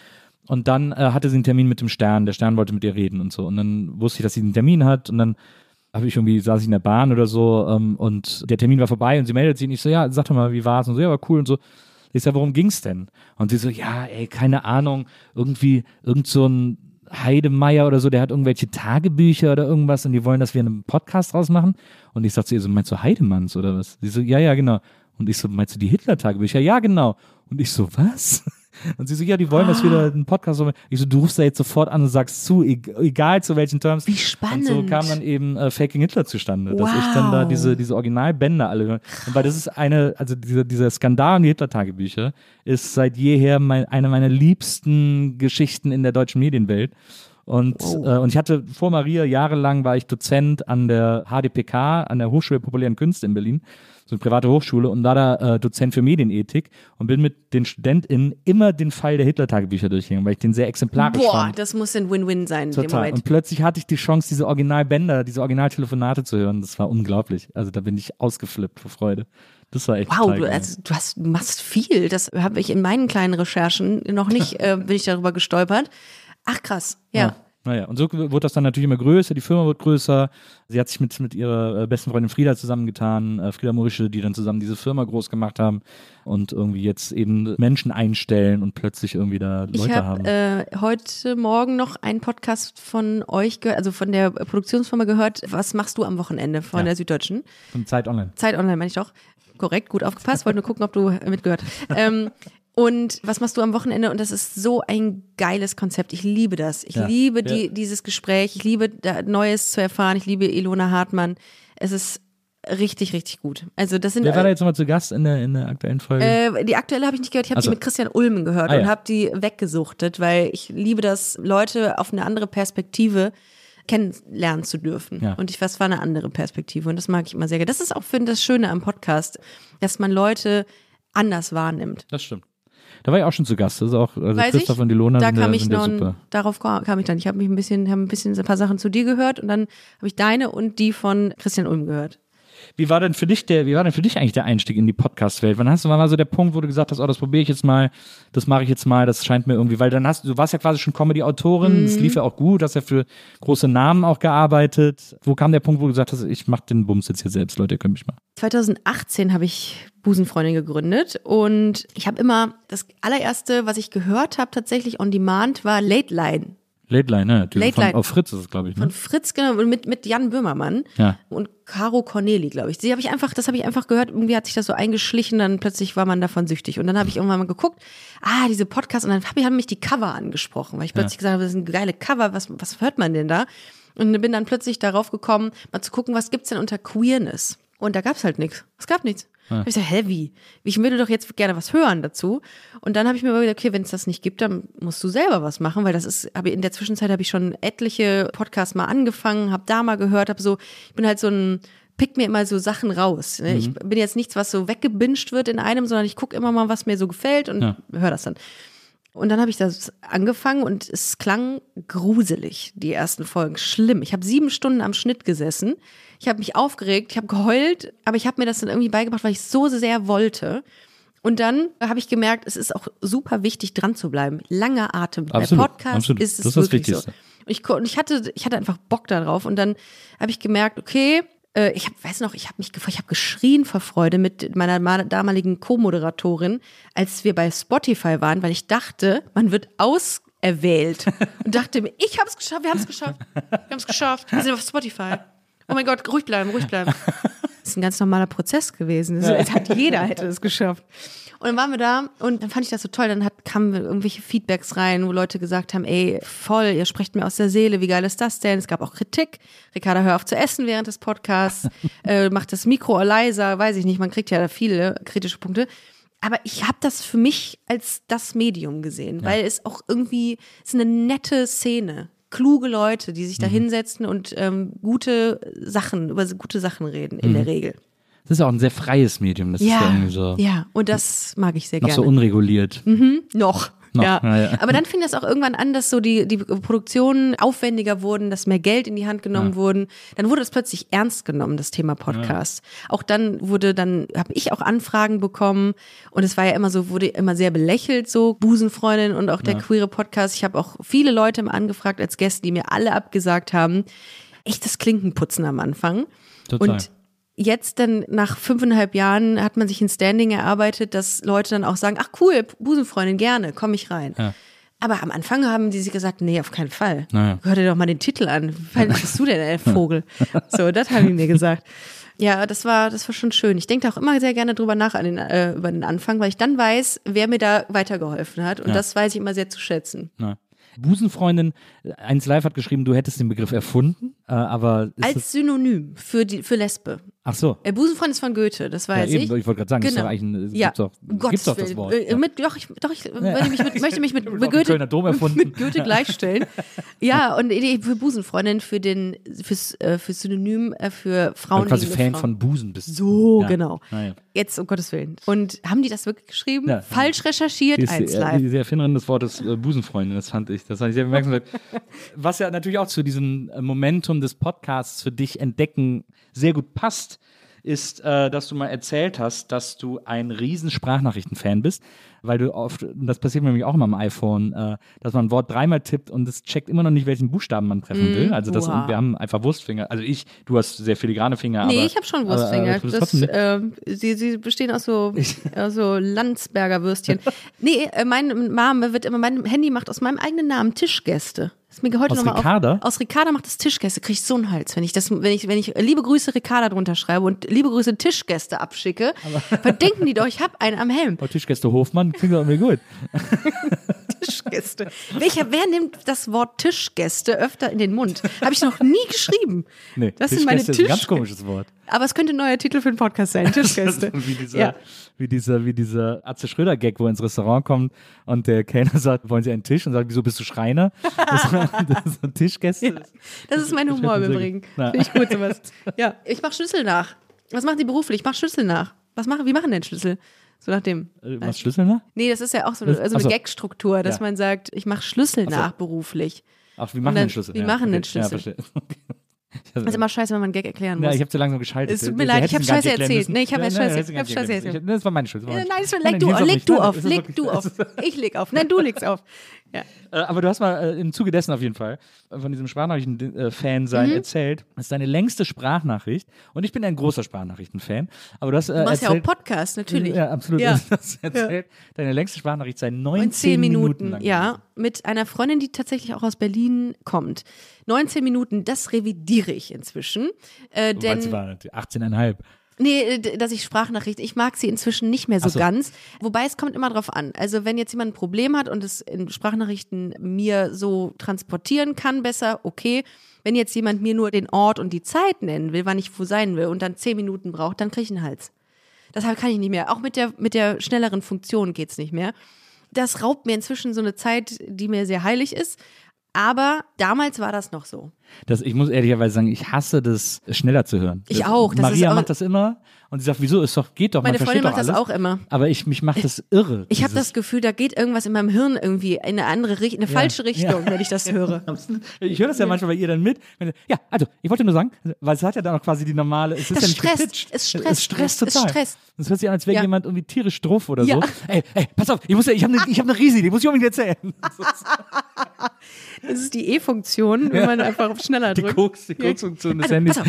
Und dann äh, hatte sie einen Termin mit dem Stern. Der Stern wollte mit ihr reden und so. Und dann wusste ich, dass sie einen Termin hat. Und dann habe ich irgendwie, saß ich in der Bahn oder so ähm, und der Termin war vorbei und sie meldet sich und ich so, ja, sag doch mal, wie war's? Und so, ja, war cool und so. Ich sag, worum ging's denn? Und sie so, ja, ey, keine Ahnung, irgendwie, irgend so ein Heidemeier oder so, der hat irgendwelche Tagebücher oder irgendwas und die wollen, dass wir einen Podcast draus machen. Und ich sag zu ihr so, meinst du Heidemanns oder was? Sie so, ja, ja, genau. Und ich so, meinst du die Hitler-Tagebücher? Ja, genau. Und ich so, was? Und sie so, ja, die wollen, dass wir da einen Podcast machen. Ich so, du rufst da jetzt sofort an und sagst zu, egal zu welchen Terms. Wie spannend. Und so kam dann eben äh, Faking Hitler zustande, dass ich dann da Wow. diese, diese Originalbänder alle höre. Und weil das ist eine, also dieser, dieser Skandal um die Hitler-Tagebücher ist seit jeher mein, eine meiner liebsten Geschichten in der deutschen Medienwelt. Und, äh, und ich hatte vor Maria jahrelang war ich Dozent an der HDPK, an der Hochschule der Populären Künste in Berlin, so eine private Hochschule und war da äh, Dozent für Medienethik und bin mit den StudentInnen immer den Fall der Hitler-Tagebücher durchgegangen, weil ich den sehr exemplarisch Boah, fand. das muss ein Win-Win sein in dem Total. Und plötzlich hatte ich die Chance, diese Originalbänder, diese Originaltelefonate zu hören. Das war unglaublich. Also da bin ich ausgeflippt vor Freude. Das war echt Wow, du, also, du, hast, du machst viel. Das habe ich in meinen kleinen Recherchen noch nicht, äh, bin ich darüber gestolpert. Ach krass, ja. Naja, und so wurde das dann natürlich immer größer, die Firma wird größer. Sie hat sich mit, mit ihrer äh, besten Freundin Frieda zusammengetan, äh, Frieda Morische, die dann zusammen diese Firma groß gemacht haben und irgendwie jetzt eben Menschen einstellen und plötzlich irgendwie da Ich Leute habe haben. äh, heute Morgen noch einen Podcast von euch gehört, also von der Produktionsfirma gehört. Was machst du am Wochenende von Ja. der Süddeutschen? Von Zeit Online. Zeit Online, meine ich doch. Korrekt, gut aufgepasst. Wollte nur gucken, ob du mitgehört. Ähm, und was machst du am Wochenende? Und das ist so ein geiles Konzept. Ich liebe das. Ich Ja. liebe Ja. die, dieses Gespräch. Ich liebe da Neues zu erfahren. Ich liebe Ilona Hartmann. Es ist richtig, richtig gut. Also das sind Wer war da jetzt nochmal zu Gast in der, in der aktuellen Folge? äh, die aktuelle habe ich nicht gehört. Ich habe Ach so. die mit Christian Ulmen gehört Ah, und ja. habe die weggesuchtet, weil ich liebe das, Leute auf eine andere Perspektive kennenlernen zu dürfen. Ja. Und ich, das war eine andere Perspektive und das mag ich immer sehr gerne. Das ist auch, finde das Schöne am Podcast, dass man Leute anders wahrnimmt. das stimmt. Da war ich auch schon zu Gast. Das ist auch, also Weiß Christoph ich, und Ilona da kam ich noch, darauf kam kam ich dann. Ich habe mich ein bisschen, habe ein bisschen ein paar Sachen zu dir gehört und dann habe ich deine und die von Christian Ulm gehört. Wie war denn für dich der, wie war denn für dich eigentlich der Einstieg in die Podcast-Welt? Wann hast du, wann war so der Punkt, wo du gesagt hast, oh, das probiere ich jetzt mal, das mache ich jetzt mal, das scheint mir irgendwie, weil dann hast du, du warst ja quasi schon Comedy-Autorin, es Mhm. lief ja auch gut, hast ja für große Namen auch gearbeitet. Wo kam der Punkt, wo du gesagt hast, ich mache den Bums jetzt hier selbst, Leute, ihr könnt mich mal. 2018 habe ich Busenfreundin gegründet und ich habe immer das allererste, was ich gehört habe, tatsächlich on demand, war Late Line Late Line, ne? Natürlich. Late Von, Line. auf Fritz ist es, glaube ich, ne? von Fritz genau und mit mit Jan Böhmermann Ja. und Caro Corneli, glaube ich. Die habe ich einfach, das habe ich einfach gehört. Irgendwie hat sich das so eingeschlichen, dann plötzlich war man davon süchtig und dann habe ich irgendwann mal geguckt, ah diese Podcasts und dann hab ich, haben mich die Cover angesprochen, weil ich plötzlich gesagt habe, das sind geile Cover, was was hört man denn da? Und bin dann plötzlich darauf gekommen, mal zu gucken, was gibt's denn unter Queerness? Und da gab's halt nichts. Es gab nichts. Hab ich gesagt, hä, wie? Ich würde doch jetzt gerne was hören dazu. Und dann habe ich mir überlegt, okay, wenn es das nicht gibt, dann musst du selber was machen, weil das ist, aber in der Zwischenzeit habe ich schon etliche Podcasts mal angefangen, habe da mal gehört, habe so, ich bin halt so ein pick mir immer so Sachen raus. Ne? Ich bin jetzt nichts, was so weggebinged wird in einem, sondern ich gucke immer mal, was mir so gefällt und Ja. höre das dann. Und dann habe ich das angefangen und es klang gruselig, die ersten Folgen. Schlimm. Ich habe sieben Stunden am Schnitt gesessen. Ich habe mich aufgeregt, ich habe geheult, aber ich habe mir das dann irgendwie beigebracht, weil ich so sehr wollte. Und dann habe ich gemerkt, es ist auch super wichtig, dran zu bleiben. Langer Atem. Absolut, Bei Podcast absolut. ist es Das ist das wirklich so. Wichtigste. Und ich, und ich hatte, ich hatte einfach Bock darauf. Und dann habe ich gemerkt, okay, äh, ich hab, weiß noch, ich habe mich, ich habe geschrien vor Freude mit meiner ma- damaligen Co-Moderatorin, als wir bei Spotify waren, weil ich dachte, man wird auserwählt und dachte mir, ich habe es geschafft, wir haben es geschafft, wir haben es geschafft, wir sind auf Spotify. Oh mein Gott, ruhig bleiben, ruhig bleiben. Das ist ein ganz normaler Prozess gewesen. Das hat jeder hätte es geschafft. Und dann waren wir da und dann fand ich das so toll. Dann hat, kamen irgendwelche Feedbacks rein, wo Leute gesagt haben, ey, voll, ihr sprecht mir aus der Seele, wie geil ist das denn? Es gab auch Kritik. Ricarda, hör auf zu essen während des Podcasts. äh, macht das Mikro leiser, weiß ich nicht. Man kriegt ja da viele kritische Punkte. Aber ich habe das für mich als das Medium gesehen, weil es auch irgendwie es ist eine nette Szene. Kluge Leute, die sich da hinsetzen und ähm, gute Sachen, über gute Sachen reden, in der Regel. Das ist ja auch ein sehr freies Medium. Das ist ja irgendwie so, ja, und das mag ich sehr noch gerne. so unreguliert. Noch. Noch, Ja. ja, ja. Aber dann fing das auch irgendwann an, dass so die, die Produktionen aufwendiger wurden, dass mehr Geld in die Hand genommen wurden. Dann wurde es plötzlich ernst genommen, das Thema Podcast. Auch dann wurde dann, habe ich auch Anfragen bekommen und es war ja immer so, wurde immer sehr belächelt, so Busenfreundin und auch der queere Podcast. Ich habe auch viele Leute mal angefragt als Gäste, die mir alle abgesagt haben. echtes Klinkenputzen am Anfang. Total. Und jetzt dann nach fünfeinhalb Jahren hat man sich ein Standing erarbeitet, dass Leute dann auch sagen, ach cool, Busenfreundin, gerne, komm ich rein. Ja. Aber am Anfang haben die sich gesagt, nee, auf keinen Fall. Naja. Hör dir doch mal den Titel an. Weit bist du denn, ey, Vogel? So, das haben die mir gesagt. Ja, das war, das war schon schön. Ich denke da auch immer sehr gerne drüber nach an den, äh, über den Anfang, weil ich dann weiß, wer mir da weitergeholfen hat. Und Ja. das weiß ich immer sehr zu schätzen. Na. Busenfreundin, eins live hat geschrieben, du hättest den Begriff erfunden, äh, aber Als Synonym für die, für Lesbe. Ach so. Äh, Busenfreund ist von Goethe, das Ja, weiß eben, ich. ich wollte gerade sagen, ist Genau. doch eigentlich ein, Ja, gibt's doch, um gibt's doch das. Wort. Äh, Ja. Mit, doch, ich, doch, ich möchte mich mit, möchte mich mit, mit Goethe, mit Goethe gleichstellen. ja, und für Busenfreundin, für den, fürs, äh, fürs Synonym äh, für Weil Frauen. du quasi Fan von Busen bist. So, Ja. genau. Naja. Jetzt, um Gottes Willen. Und haben die das wirklich geschrieben? Ja. Falsch recherchiert, ist eins die, äh, live. die Erfinderin des Wortes äh, Busenfreundin, das fand ich. Das fand ich sehr bemerkenswert. Was ja natürlich auch zu diesem Momentum des Podcasts für dich entdecken sehr gut passt, ist, äh, dass du mal erzählt hast, dass du ein riesen Sprachnachrichten-Fan bist, weil du oft, das passiert mir nämlich auch immer am iPhone, äh, dass man ein Wort dreimal tippt und es checkt immer noch nicht, welchen Buchstaben man treffen will. Also das, Mm, wow. wir haben einfach Wurstfinger. Also ich, du hast sehr filigrane Finger. Nee, aber, ich habe schon Wurstfinger. aber bist das, ähm, sie, sie bestehen aus so, aus so Landsberger Würstchen. nee, äh, meine Mama wird immer, mein Handy macht aus meinem eigenen Namen Tischgäste. Ist mir heute Aus noch mal Ricarda? Auf, aus Ricarda macht das Tischgäste, krieg ich so einen Hals, wenn ich das, wenn ich, wenn ich liebe Grüße Ricarda drunter schreibe und liebe Grüße Tischgäste abschicke, verdenken die doch, ich habe einen am Helm. Oh, Tischgäste Hofmann klingt doch irgendwie gut. Tischgäste. Welcher, wer nimmt das Wort Tischgäste öfter in den Mund? Habe ich noch nie geschrieben. Nee, das sind meine Tischgäste ist ein ganz Tischgäste. komisches Wort. Aber es könnte ein neuer Titel für einen Podcast sein, Tischgäste. wie dieser, Ja. wie dieser, wie dieser Atze Schröder-Gag, wo er ins Restaurant kommt und der Kellner sagt, wollen Sie einen Tisch? Und sagt, wieso bist du Schreiner? Das, das ist ein Tischgäste. Das ist mein Humor im Übrigen. Finde ich gut sowas. Ja, ich mache Schlüssel nach. Was machen die beruflich? Ich mache Schlüssel nach. Was machen, wie machen denn Schlüssel? So nach dem. Äh, Was Schlüssel nach? Nee, das ist ja auch so eine, also ach so. eine Gag-Struktur, dass Ja. man sagt, ich mache Schlüssel so. nach beruflich. Ach, wir machen dann- den Schlüssel. wir ja, machen den okay. Ja, Schlüssel. verstehe. Das ist immer scheiße, wenn man einen Gag erklären muss. Ja, ich habe zu langsam geschaltet. Es tut mir leid, ich hab den gar nicht Scheiße erzählt. Nee, ich hab Ja, Scheiße- den ich hab Scheiße erzählt. Das war meine Schuld. das war Nein, nein, Schuld. leg du auf, leg du auf, leg du auf. Ich leg auf. Nein, du legst auf. Ja. Äh, Aber du hast mal äh, im Zuge dessen auf jeden Fall äh, von diesem Sprachnachrichten-Fan sein Mhm. erzählt. Das ist deine längste Sprachnachricht. Und ich bin ein großer Sprachnachrichten-Fan. Aber du hast Du machst ja auch erzählt, Podcast, natürlich. Ja, absolut. Ja. Du hast erzählt, deine längste Sprachnachricht sei 19 Und zehn Minuten, Minuten, lang. ja, mit einer Freundin, die tatsächlich auch aus Berlin kommt. 19 Minuten, das revidiere ich inzwischen. Äh, denn sie war 18,5. Nee, äh, dass ich Sprachnachrichten, ich mag sie inzwischen nicht mehr so, so. ganz. Wobei es kommt immer drauf an. Also wenn jetzt jemand ein Problem hat und es in Sprachnachrichten mir so transportieren kann, besser, okay. Wenn jetzt jemand mir nur den Ort und die Zeit nennen will, wann ich wo sein will und dann zehn Minuten braucht, dann kriege ich einen Hals. Deshalb kann ich nicht mehr. Auch mit der, mit der schnelleren Funktion geht's nicht mehr. Das raubt mir inzwischen so eine Zeit, die mir sehr heilig ist. Aber damals war das noch so. Das, ich muss ehrlicherweise sagen, ich hasse das, schneller zu hören. Ich das, auch, das Maria ist auch- macht das immer und sie sagt, wieso, ist doch, geht doch, Meine Freundin macht das alles. auch immer. Aber ich, mich macht das irre. Ich habe das Gefühl, da geht irgendwas in meinem Hirn irgendwie in eine andere Richtung, eine falsche Richtung, wenn ich das höre. Ich höre das ja manchmal bei ihr dann mit. Ja, also, ich wollte nur sagen, weil es hat ja dann auch quasi die normale, es ist Das ja nicht gepitcht. es stresst, es stresst es total. stresst. Es hört sich an, als wäre Ja. jemand irgendwie tierisch drauf oder Ja. so. Ey, ey, pass auf, ich muss ja, ich habe eine hab ne Riese, die muss ich unbedingt erzählen. Das ist die E-Funktion, wenn man einfach auf schneller Die drückt. Koks, die Koks-Funktion des Handys.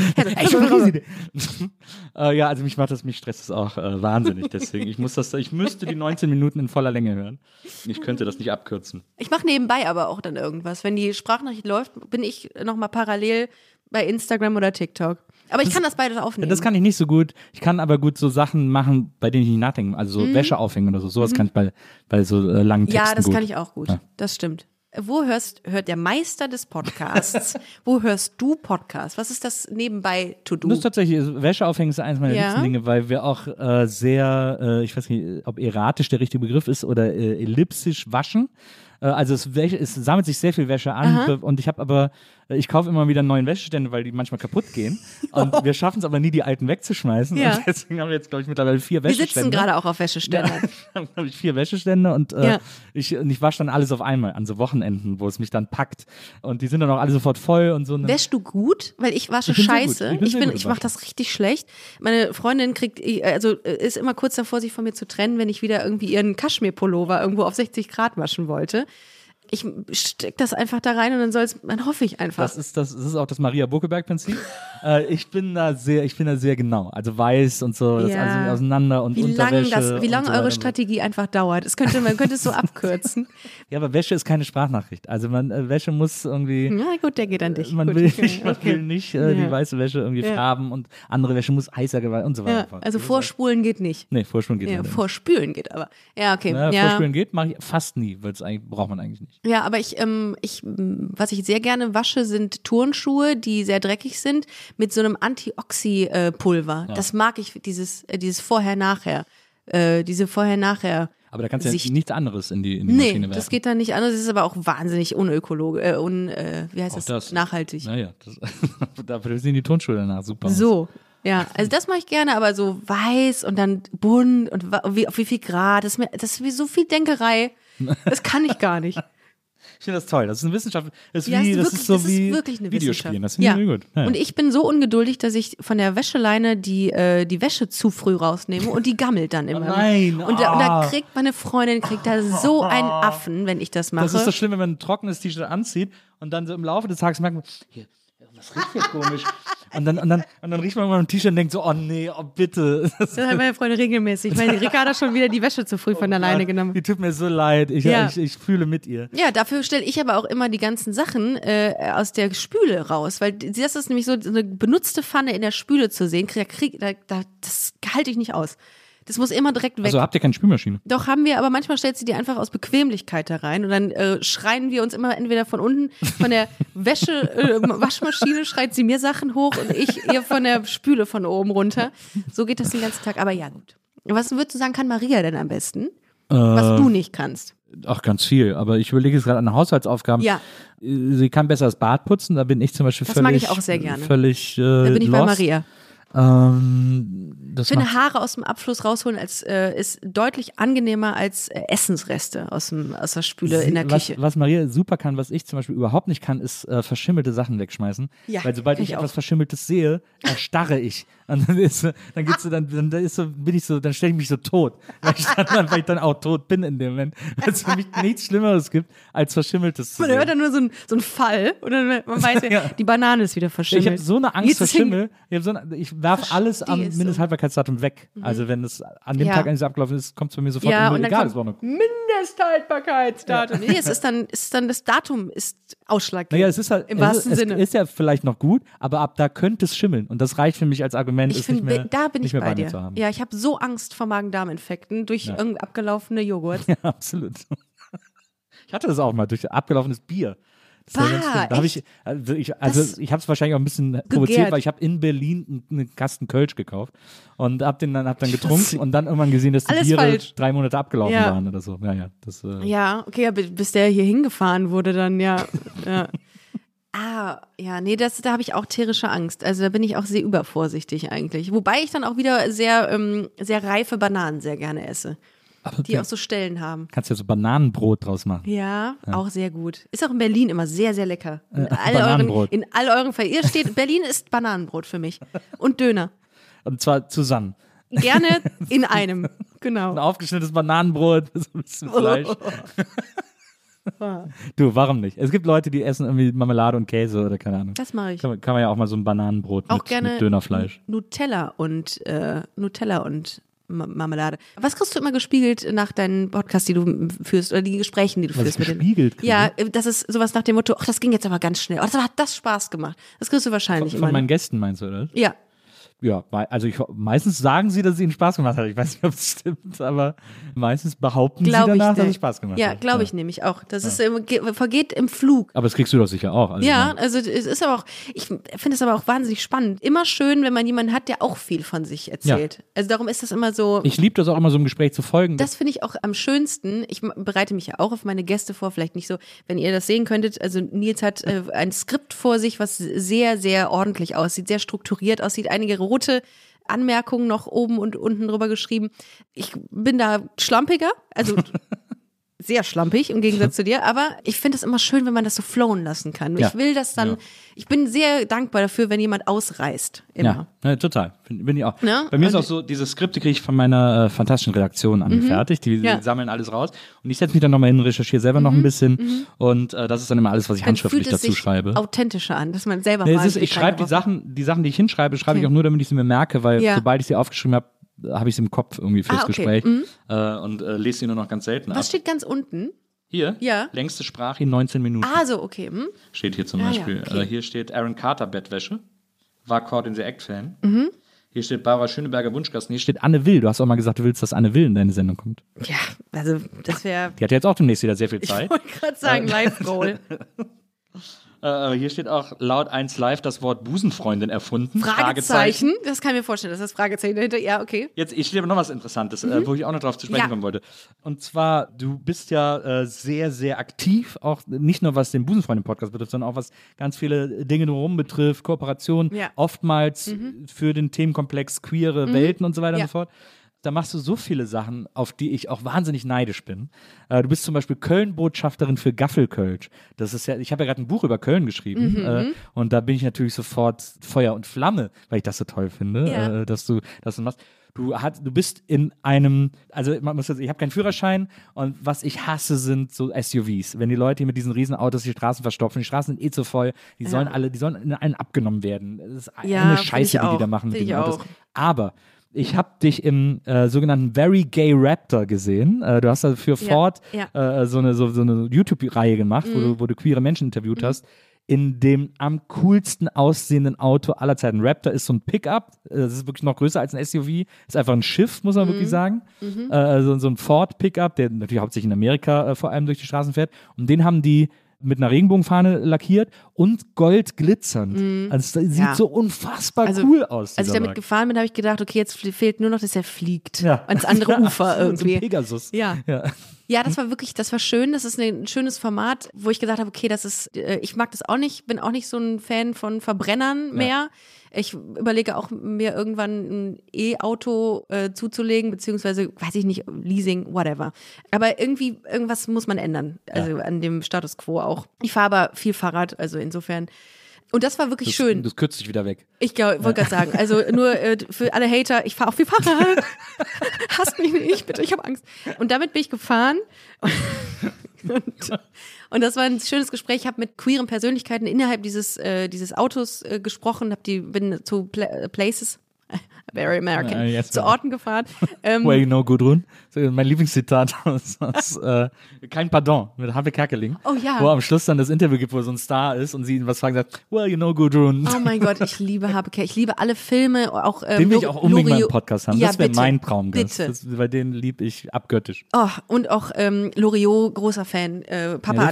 ja, also mich macht das, mich stresst das auch äh, wahnsinnig. Deswegen, ich muss das, ich müsste die 19 Minuten in voller Länge hören. Ich könnte das nicht abkürzen. Ich mache nebenbei aber auch dann irgendwas. Wenn die Sprachnachricht läuft, bin ich nochmal parallel bei Instagram oder TikTok. Aber ich kann das beides aufnehmen. Das kann ich nicht so gut. Ich kann aber gut so Sachen machen, bei denen ich nicht nachdenke. Also so Wäsche aufhängen oder so. Sowas kann ich bei, bei so äh, langen Texten Mhm. ja, das gut. kann ich auch gut. Ja. Das stimmt. Wo hörst, hört der Meister des Podcasts? wo hörst du Podcast? Was ist das nebenbei to do? Das ist tatsächlich, also Wäsche aufhängen ist eines meiner Ja. liebsten Dinge, weil wir auch äh, sehr, äh, ich weiß nicht, ob erratisch der richtige Begriff ist oder äh, ellipsisch waschen. Äh, also es, es sammelt sich sehr viel Wäsche an und ich habe aber, ich kaufe immer wieder neuen Wäschestände, weil die manchmal kaputt gehen. Und wir schaffen es aber nie, die alten wegzuschmeißen. Ja. Und deswegen haben wir jetzt, glaube ich, mittlerweile vier Wir Wäschestände. sitzen gerade auch auf Wäscheständern. dann habe ich vier Wäschestände und äh, Ja. ich, und ich wasche dann alles auf einmal an so Wochenenden, wo es mich dann packt. Und die sind dann auch alle sofort voll und so. Wäschst du gut? Weil ich wasche Ich sehr gut. scheiße. Ich bin Ich, ich mache das richtig schlecht. Meine Freundin kriegt, also äh, ist immer kurz davor, sich von mir zu trennen, wenn ich wieder irgendwie ihren Kaschmir-Pullover irgendwo auf 60 Grad waschen wollte. Ich steck das einfach da rein und dann soll's, dann hoffe ich einfach. Das ist, das, das ist auch das Maria Buckeberg-Prinzip. äh, ich bin da sehr, ich bin da sehr genau. Also weiß und so, das Ja. also auseinander und wie Unterwäsche. das, wie lange so eure. Strategie einfach dauert. Es könnte, man könnte es so abkürzen. Ja, aber Wäsche ist keine Sprachnachricht. Also man, äh, Wäsche muss irgendwie. Na gut, der geht an dich. Man gut, will okay, nicht, man okay. will nicht äh, die Ja. weiße Wäsche irgendwie Ja. färben und andere Wäsche muss heißer gewalt und so weiter. Ja, also vorspulen geht nicht. Nee, vorspulen geht Ja, nicht. vorspülen geht aber. Ja, okay. Ja, ja. Vorspülen geht, mache ich fast nie, weil es eigentlich braucht man eigentlich nicht. Ja, aber ich, ähm, ich, was ich sehr gerne wasche, sind Turnschuhe, die sehr dreckig sind, mit so einem Antioxy-Pulver. Das mag ich, dieses, äh, dieses Vorher-Nachher. Äh, diese Vorher-Nachher. Aber da kannst du ja nichts anderes in die, in die Nee, Maschine werfen. das geht dann nicht anders. Das ist aber auch wahnsinnig unökologisch, äh, un, äh, wie heißt das? das. Nachhaltig. Naja, das, dafür sehen die Turnschuhe danach super. So. Ja, also das mache ich gerne, aber so weiß und dann bunt und wie, auf wie viel Grad, das ist, mir, das ist wie so viel Denkerei. Das kann ich gar nicht. Ich finde das toll. Das ist eine Wissenschaft. Das ist, Ja, wie, ist das wirklich- ist so das ist wie wirklich eine Videospielen. Das finde ich irgendwie gut. Ja. Und ich bin so ungeduldig, dass ich von der Wäscheleine die, äh, die Wäsche zu früh rausnehme und die gammelt dann immer. nein, Und, da, und da ah. kriegt meine Freundin kriegt da so einen Affen, wenn ich das mache. Das ist so schlimm, wenn man ein trockenes T-Shirt anzieht und dann so im Laufe des Tages merkt man, hier, was riecht hier komisch? Und dann, und dann, und dann riecht man mal ein T-Shirt und denkt so, oh nee, oh bitte. Das das hat meine Freundin regelmäßig. Ich meine, Rika hat da schon wieder die Wäsche zu früh von der Leine genommen. Die tut mir so leid. Ich, Ja. ich, ich fühle mit ihr. Ja, dafür stelle ich aber auch immer die ganzen Sachen äh, aus der Spüle raus, weil das ist nämlich so so eine benutzte Pfanne in der Spüle zu sehen, krieg, krieg, da, da, das halte ich nicht aus. Das muss immer direkt weg. Also habt ihr keine Spülmaschine? Doch haben wir, aber manchmal stellt sie die einfach aus Bequemlichkeit da rein und dann äh, schreien wir uns immer entweder von unten von der Wäsche äh, Waschmaschine schreit sie mir Sachen hoch und ich ihr von der Spüle von oben runter. So geht das den ganzen Tag. Aber ja gut. Was würdest du sagen, kann Maria denn am besten, Äh, was du nicht kannst? Ach, ganz viel. Aber ich überlege jetzt gerade an Haushaltsaufgaben. Ja. Äh, Sie kann besser das Bad putzen. Da bin ich zum Beispiel Das völlig. mag ich auch sehr gerne. Völlig. Äh, Da bin ich bei lost. Maria. Ähm, Ich finde, Haare aus dem Abfluss rausholen als, äh, ist deutlich angenehmer als äh, Essensreste aus, dem, aus der Spüle in der Küche. was Maria super kann, was ich zum Beispiel überhaupt nicht kann, ist äh, verschimmelte Sachen wegschmeißen. Ja, Weil sobald ich ich etwas. Verschimmeltes sehe, erstarre ich. Und dann ist, so- dann geht's so, dann, dann ist so, bin ich so, dann stelle ich mich so tot. Weil ich, dann, weil ich dann auch tot bin in dem Moment. Weil es für mich nichts Schlimmeres gibt, als Verschimmeltes zu Man hört dann nur so ein, so ein Fall und dann man weiß ja, die Banane ist wieder Ich verschimmelt. habe so eine Angst Jetzt vor Schimmel. Ich, so eine, ich werf alles am. Mindesthaltbakeitsdatum weg. Also wenn es an dem Ja. Tag, es abgelaufen ist, kommt es bei mir sofort Ja, und Egal, Mindesthaltbarkeitsdatum. Nee, es ist dann, es ist dann das Datum ist ausschlaggebend. Naja, es ist halt, Im wahrsten ist, Sinne. es ist ja vielleicht noch gut, aber ab da könnte es schimmeln. Und das reicht für mich als Argument, ich es nicht finde, mehr, da bin nicht ich mehr bei mir dir. zu haben. Ja, ich habe so Angst vor Magen-Darm-Infekten durch irgendein abgelaufene Joghurt. Ja, absolut. Ich hatte das auch mal durch abgelaufenes Bier. Bah, da habe ich, also ich, also ich habe es wahrscheinlich auch ein bisschen provoziert, Gegärt. weil ich habe in Berlin einen Kasten Kölsch gekauft und habe den dann, hab dann getrunken und dann irgendwann gesehen, dass die Alles Biere falsch. drei Monate abgelaufen Ja. waren oder so. Ja, ja, das, äh, Ja, okay, bis der hier hingefahren wurde, dann ja. ja. Ah, ja, nee, das, da habe ich auch tierische Angst. Also da bin ich auch sehr übervorsichtig eigentlich. Wobei ich dann auch wieder sehr, ähm, sehr reife Bananen sehr gerne esse, aber die ja, auch so Stellen haben. kannst ja so Bananenbrot draus machen. Ja, auch sehr gut. Ist auch in Berlin immer sehr, sehr lecker. In Äh, all euren, Bananenbrot. in all euren Fall. Ihr steht, Berlin ist Bananenbrot für mich. Und Döner. Und zwar zusammen. Gerne in einem. Genau. Ein aufgeschnittenes Bananenbrot, so ein bisschen Fleisch. du, warum nicht? Es gibt Leute, die essen irgendwie Marmelade und Käse oder keine Ahnung. Das mache ich. Kann man, kann man ja auch mal so ein Bananenbrot Auch mit, gerne mit Dönerfleisch. Nutella und äh, Nutella und Marmelade. Was kriegst du immer gespiegelt nach deinen Podcasts, die du führst oder die Gesprächen, die du Was führst ich mit gespiegelt? Ja, äh, das ist sowas nach dem Motto, ach, das ging jetzt aber ganz schnell. Oh, das hat das Spaß gemacht. Das kriegst du wahrscheinlich Von immer. meinen Gästen meinst du, oder? ja, Ja, also ich, meistens sagen sie, dass es ihnen Spaß gemacht hat. Ich weiß nicht, ob es stimmt, aber meistens behaupten sie glaube ich. danach, dass es Spaß gemacht ja, hat. glaube ich nämlich auch. Das ist immer, ge- vergeht im Flug. Aber das kriegst du doch sicher auch. Also Ja, also es ist aber auch, ich finde es aber auch wahnsinnig spannend. Immer schön, wenn man jemanden hat, der auch viel von sich erzählt. Also darum ist das immer so. Ich liebe das auch immer so im Gespräch zu folgen. Das finde ich auch am schönsten. Ich bereite mich ja auch auf meine Gäste vor, vielleicht nicht so, wenn ihr das sehen könntet. Also Nils hat äh, ein Skript vor sich, was sehr, sehr ordentlich aussieht, sehr strukturiert aussieht. Einige rote Anmerkungen noch oben und unten drüber geschrieben. Ich bin da schlampiger, also sehr schlampig im Gegensatz zu dir, aber ich finde es immer schön, wenn man das so flowen lassen kann. Ja. Ich will das dann, Ja. ich bin sehr dankbar dafür, wenn jemand ausreißt. Immer. Ja, ja total. Bin, bin ich auch. Ne? Bei mir ist auch so, diese Skripte kriege ich von meiner äh, fantastischen Redaktion angefertigt. Die, Mhm. Mhm. die sammeln alles raus. Und ich setze mich dann nochmal hin, recherchiere selber noch ein bisschen. Und äh, das ist dann immer alles, was ich Dann handschriftlich dazu schreibe. authentischer an, dass man selber Nee, mal ist, ich schreibe die Sachen, die Sachen, die ich hinschreibe, schreibe ich Okay. auch nur, damit ich sie mir merke, weil sobald ich sie aufgeschrieben habe, habe ich sie im Kopf irgendwie fürs Ah, okay. Gespräch äh, und äh, lese sie nur noch ganz selten ab. Was steht ganz unten? Hier, Ja. längste Sprache in 19 Minuten. Ah, so, okay. Hm? Steht hier zum Ah, ja, Beispiel. okay. äh, hier steht Aaron Carter Bettwäsche. War Cord in the Act-Fan. Mhm. Hier steht Barbara Schöneberger Wunschgasten. Hier steht Anne Will. Du hast auch mal gesagt, du willst, dass Anne Will in deine Sendung kommt. Ja, also das wäre, Die hat ja jetzt auch demnächst wieder sehr viel ich Zeit. wollte gerade sagen, Live-Goal. Äh, hier steht auch laut 1 Live das Wort Busenfreundin erfunden. Fragezeichen. Das kann ich mir vorstellen, dass das Fragezeichen dahinter. Ja, okay. Jetzt, ich stehe aber noch was Interessantes, äh, wo ich auch noch drauf zu sprechen Mhm. Ja. kommen wollte. Und zwar, du bist ja äh, sehr, sehr aktiv, auch nicht nur was den Busenfreundin-Podcast betrifft, sondern auch was ganz viele Dinge drumherum betrifft, Kooperation, Ja. Mhm. oftmals für den Themenkomplex queere Welten und so weiter Ja. und so fort. Da machst du so viele Sachen, auf die ich auch wahnsinnig neidisch bin. Äh, du bist zum Beispiel Köln-Botschafterin für Gaffelkölsch. Das ist ja, ich habe ja gerade ein Buch über Köln geschrieben Mhm, äh, und da bin ich natürlich sofort Feuer und Flamme, weil ich das so toll finde, Ja. äh, dass du das du machst. Du, hat, du bist in einem, also man muss jetzt, ich habe keinen Führerschein und was ich hasse sind so SUVs. Wenn die Leute hier mit diesen Riesenautos die Straßen verstopfen, die Straßen sind eh zu voll, die sollen alle, die sollen in allen abgenommen werden. Das ist Ja, eine Scheiße, die die da machen mit ich Autos. Aber ich habe dich im äh, sogenannten Very Gay Raptor gesehen. Äh, du hast also für Ford ja. Mhm. Äh, so eine, so, so eine YouTube-Reihe gemacht, wo, du, wo du queere Menschen interviewt hast. In dem am coolsten aussehenden Auto aller Zeiten. Raptor ist so ein Pickup. äh, Das ist wirklich noch größer als ein SUV. Ist einfach ein Schiff, muss man Mhm. wirklich sagen. Äh, so, so ein Ford Pickup, der natürlich hauptsächlich in Amerika äh, vor allem durch die Straßen fährt. Und den haben die mit einer Regenbogenfahne lackiert und gold glitzernd. Also das sieht Mhm. Ja. so unfassbar Also, cool aus. Als ich damit Wagen. gefahren bin, habe ich gedacht, okay, jetzt fehlt nur noch, dass er fliegt. Ja. Ans andere Ja, Ufer so irgendwie. Pegasus. Ja. Ja. Ja, das war wirklich, das war schön. Das ist ein schönes Format, wo ich gesagt habe, okay, das ist, äh, ich mag das auch nicht, bin auch nicht so ein Fan von Verbrennern mehr. Ich überlege auch, mir irgendwann ein E-Auto äh, zuzulegen, beziehungsweise, weiß ich nicht, Leasing, whatever. Aber irgendwie, irgendwas muss man ändern. Also an dem Status quo auch. Ich fahre aber viel Fahrrad, also insofern. Und das war wirklich Das, schön. Das kürzt sich wieder weg. Ich wollte gerade sagen, also nur äh, für alle Hater, ich fahre auch viel Fahrrad. Hasst mich nicht, bitte, ich habe Angst. Und damit bin ich gefahren. Und, und das war ein schönes Gespräch. Ich habe mit queeren Persönlichkeiten innerhalb dieses, äh, dieses Autos äh, gesprochen, hab die, bin zu Pla Places, very American, Ja, jetzt zu. Orten gefahren. Ähm, Well, you know, Gudrun. Mein Lieblingszitat aus, aus äh, Kein Pardon mit Harvey Kerkeling. Oh ja. Wo am Schluss dann das Interview gibt, wo so ein Star ist und sie ihn was fragen sagt, well, you know, Gudrun. Oh mein Gott, ich liebe Habeke. Ich liebe alle Filme, auch ähm, den will ich auch unbedingt mal im Loriot- Podcast haben. Ja, das wäre mein Traumgast. Bitte. Das, weil den lieb ich abgöttisch. Oh, und auch ähm, Loriot, großer Fan. Äh, Papa Ja,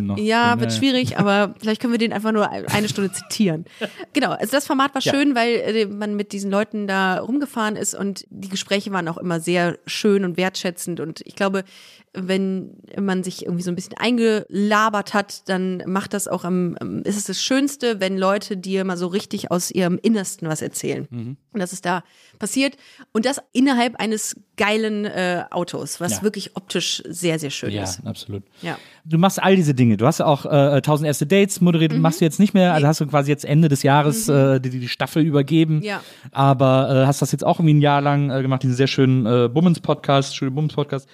noch- Ja, den, wird äh, schwierig, aber vielleicht können wir den einfach nur eine Stunde zitieren. Genau, also das Format war Ja. schön, weil äh, man mit diesen Leuten da rumgefahren ist und die Gespräche waren auch immer sehr schön und wertschätzend. Und ich glaube, wenn man sich irgendwie so ein bisschen eingelabert hat, dann macht das auch am, ist es das Schönste, wenn Leute dir mal so richtig aus ihrem Innersten was erzählen. Mhm. Und das ist da passiert. Und das innerhalb eines geilen äh, Autos, was Ja. wirklich optisch sehr, sehr schön Ja, ist. absolut. Ja. Du machst all diese Dinge. Du hast ja auch äh, 1000 erste Dates moderiert, Mhm. machst du jetzt nicht mehr. Also hast du quasi jetzt Ende des Jahres äh, die, die Staffel übergeben. Ja. Aber äh, hast das jetzt auch irgendwie ein Jahr lang äh, gemacht, diesen sehr schönen äh, Bummens-Podcast, Studio Bummens-Podcast.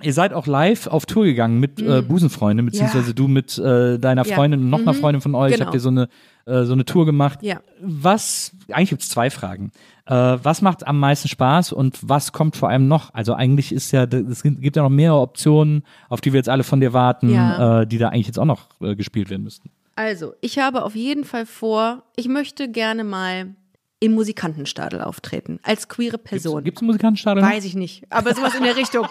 Ihr seid auch live auf Tour gegangen mit äh, Busenfreundin, beziehungsweise du mit äh, deiner Mhm. Ja. Freundin und noch einer Mhm. Freundin von euch. Genau. Habt ihr so eine, äh, so eine Tour gemacht. Ja. Was, eigentlich gibt es zwei Fragen. Äh, was macht am meisten Spaß und was kommt vor allem noch? Also eigentlich ist ja, es gibt ja noch mehrere Optionen, auf die wir jetzt alle von dir warten, Ja. äh, die da eigentlich jetzt auch noch äh, gespielt werden müssten. Also, ich habe auf jeden Fall vor, ich möchte gerne mal im Musikantenstadel auftreten, als queere Person. Gibt es einen Musikantenstadel? Weiß ich nicht, aber sowas in der Richtung.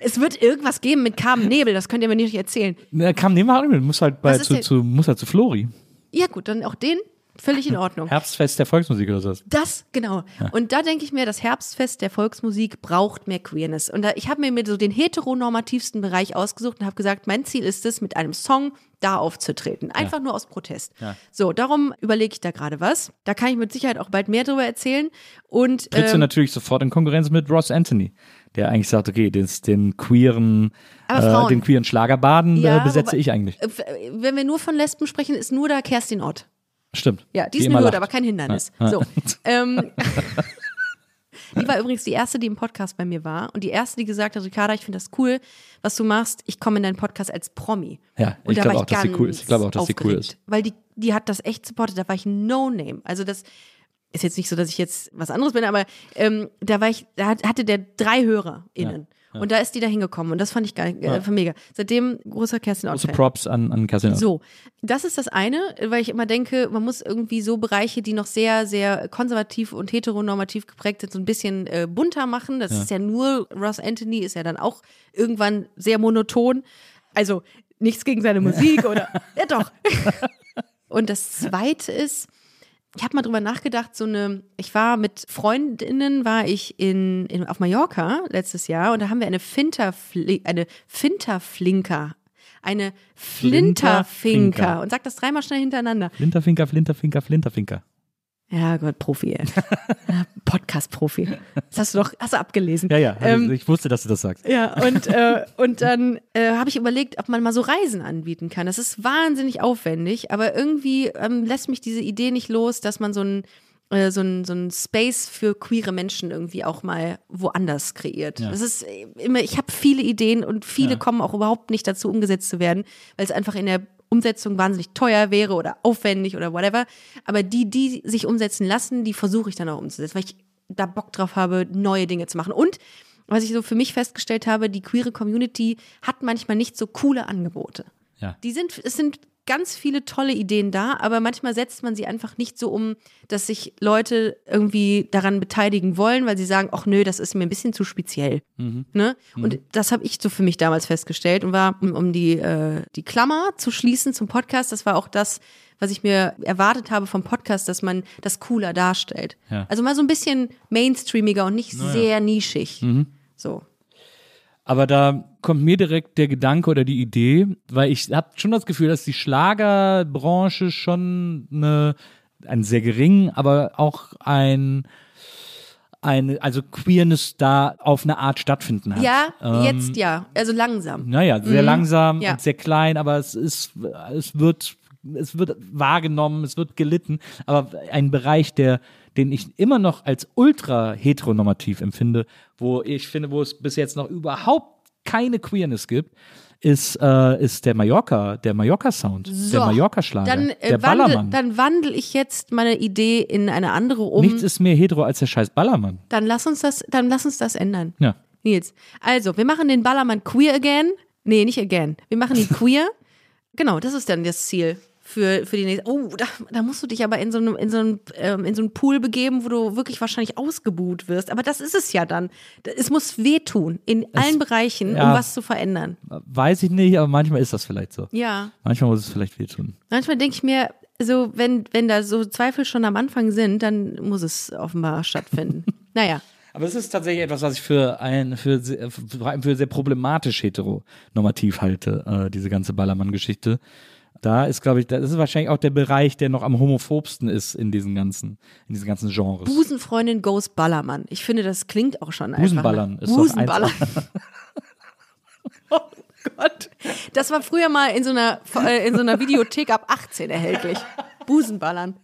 Es wird irgendwas geben mit Carmen Nebel, das könnt ihr mir nicht erzählen. Ne, nicht mit. Muss halt bei, zu, zu, muss halt zu Flori. Ja gut, dann auch den. Völlig in Ordnung. Herbstfest der Volksmusik oder so. Das, genau. Und da denke ich mir, das Herbstfest der Volksmusik braucht mehr Queerness. Und da, ich habe mir so den heteronormativsten Bereich ausgesucht und habe gesagt, mein Ziel ist es, mit einem Song da aufzutreten. Einfach nur aus Protest. Ja. So, darum überlege ich da gerade was. Da kann ich mit Sicherheit auch bald mehr drüber erzählen. Und Trittst du ähm, natürlich sofort in Konkurrenz mit Ross Anthony, der eigentlich sagt, okay, den, den queeren, Aber äh, den queeren Schlagerbaden Ja, äh, besetze wobei- ich eigentlich. äh, wenn wir nur von Lesben sprechen, ist nur da Kerstin Ott. Stimmt. Ja, die Die ist eine Hürde, aber kein Hindernis. Ja. So. Ähm, die war übrigens die erste, die im Podcast bei mir war und die erste, die gesagt hat, Ricarda, ich finde das cool, was du machst. Ich komme in deinen Podcast als Promi. Ja, Und ich glaube auch, dass sie cool ist. Ich glaube auch, dass sie cool ist. Weil die, die hat das echt supportet. Da war ich No Name. Also das ist jetzt nicht so, dass ich jetzt was anderes bin, aber ähm, da war ich, da hat- hatte der drei HörerInnen. Und da ist die da hingekommen und das fand ich geil, äh, mega. Seitdem großer Kerstin Große Ott-Fan. Props an, an Kerstin. Ott. So, das ist das eine, weil ich immer denke, man muss irgendwie so Bereiche, die noch sehr, sehr konservativ und heteronormativ geprägt sind, so ein bisschen äh, bunter machen. Das ist ja nur, Ross Anthony ist ja dann auch irgendwann sehr monoton. Also nichts gegen seine Musik oder, ja doch. Und das zweite ist, ich habe mal drüber nachgedacht, so eine, ich war mit Freundinnen, war ich in, in auf Mallorca letztes Jahr und da haben wir eine Finterfli eine Finterflinker, eine Flinterfinker Flinterfinker. und sag das dreimal schnell hintereinander. Flinterfinker, Flinterfinker, Flinterfinker. Ja Gott, Profi, ey. Ja, Podcast-Profi. Das hast du doch, hast du abgelesen. Ja, ja, Ähm, ich wusste, dass du das sagst. ja, und, äh, und dann äh, habe ich überlegt, ob man mal so Reisen anbieten kann. Das ist wahnsinnig aufwendig, aber irgendwie ähm, lässt mich diese Idee nicht los, dass man so ein äh, so ein, so ein Space für queere Menschen irgendwie auch mal woanders kreiert. Ja. Das ist äh, immer, ich habe viele Ideen und viele kommen auch überhaupt nicht dazu umgesetzt zu werden, weil es einfach in der Umsetzung wahnsinnig teuer wäre oder aufwendig oder whatever. Aber die, die sich umsetzen lassen, die versuche ich dann auch umzusetzen, weil ich da Bock drauf habe, neue Dinge zu machen. Und was ich so für mich festgestellt habe, die queere Community hat manchmal nicht so coole Angebote. Ja. Die sind, es sind ganz viele tolle Ideen da, aber manchmal setzt man sie einfach nicht so um, dass sich Leute irgendwie daran beteiligen wollen, weil sie sagen, ach nö, das ist mir ein bisschen zu speziell. Ne? Und das habe ich so für mich damals festgestellt und war, um, um die, äh, die Klammer zu schließen zum Podcast, das war auch das, was ich mir erwartet habe vom Podcast, dass man das cooler darstellt. Ja. Also mal so ein bisschen mainstreamiger und nicht sehr nischig. So. Aber da kommt mir direkt der Gedanke oder die Idee, weil ich habe schon das Gefühl, dass die Schlagerbranche schon eine, ein sehr gering, aber auch ein, ein also Queerness da auf eine Art stattfinden hat. Ja, Ähm, jetzt ja. Also langsam. Naja, sehr langsam Ja. und sehr klein, aber es ist, es wird, es wird wahrgenommen, es wird gelitten. Aber ein Bereich, der, den ich immer noch als ultra heteronormativ empfinde, wo ich finde, wo es bis jetzt noch überhaupt keine Queerness gibt, ist, äh, ist der Mallorca, der Mallorca-Sound, der Mallorca-Schlager, Dann, der äh, wandel, Ballermann. dann wandel ich jetzt meine Idee in eine andere um. Nichts ist mehr hetero als der scheiß Ballermann. Dann lass uns das, dann lass uns das ändern. Ja. Nils. Also, wir machen den Ballermann queer again. Nee, nicht again. Wir machen ihn queer. genau, das ist dann das Ziel für, für die nächste. Oh, da, da musst du dich aber in so einem, in so einem, ähm, in so einen Pool begeben, wo du wirklich wahrscheinlich ausgebuht wirst. Aber das ist es ja dann. Es muss wehtun in allen Bereichen, um ja. was zu verändern. Weiß ich nicht, aber manchmal ist das vielleicht so. Ja. Manchmal muss es vielleicht wehtun. Manchmal denke ich mir, so, wenn, wenn da so Zweifel schon am Anfang sind, dann muss es offenbar stattfinden. naja. Aber es ist tatsächlich etwas, was ich für ein für allem für sehr problematisch heteronormativ halte, äh, diese ganze Ballermann-Geschichte. Da ist, glaube ich, das ist wahrscheinlich auch der Bereich, der noch am homophobsten ist in diesen ganzen, in diesen ganzen Genres. Busenfreundin goes Ballermann. Ich finde, das klingt auch schon einfach. Busenballern ist Busenballern. oh Gott. Das war früher mal in so einer, äh, in so einer Videothek ab 18 erhältlich. Busenballern.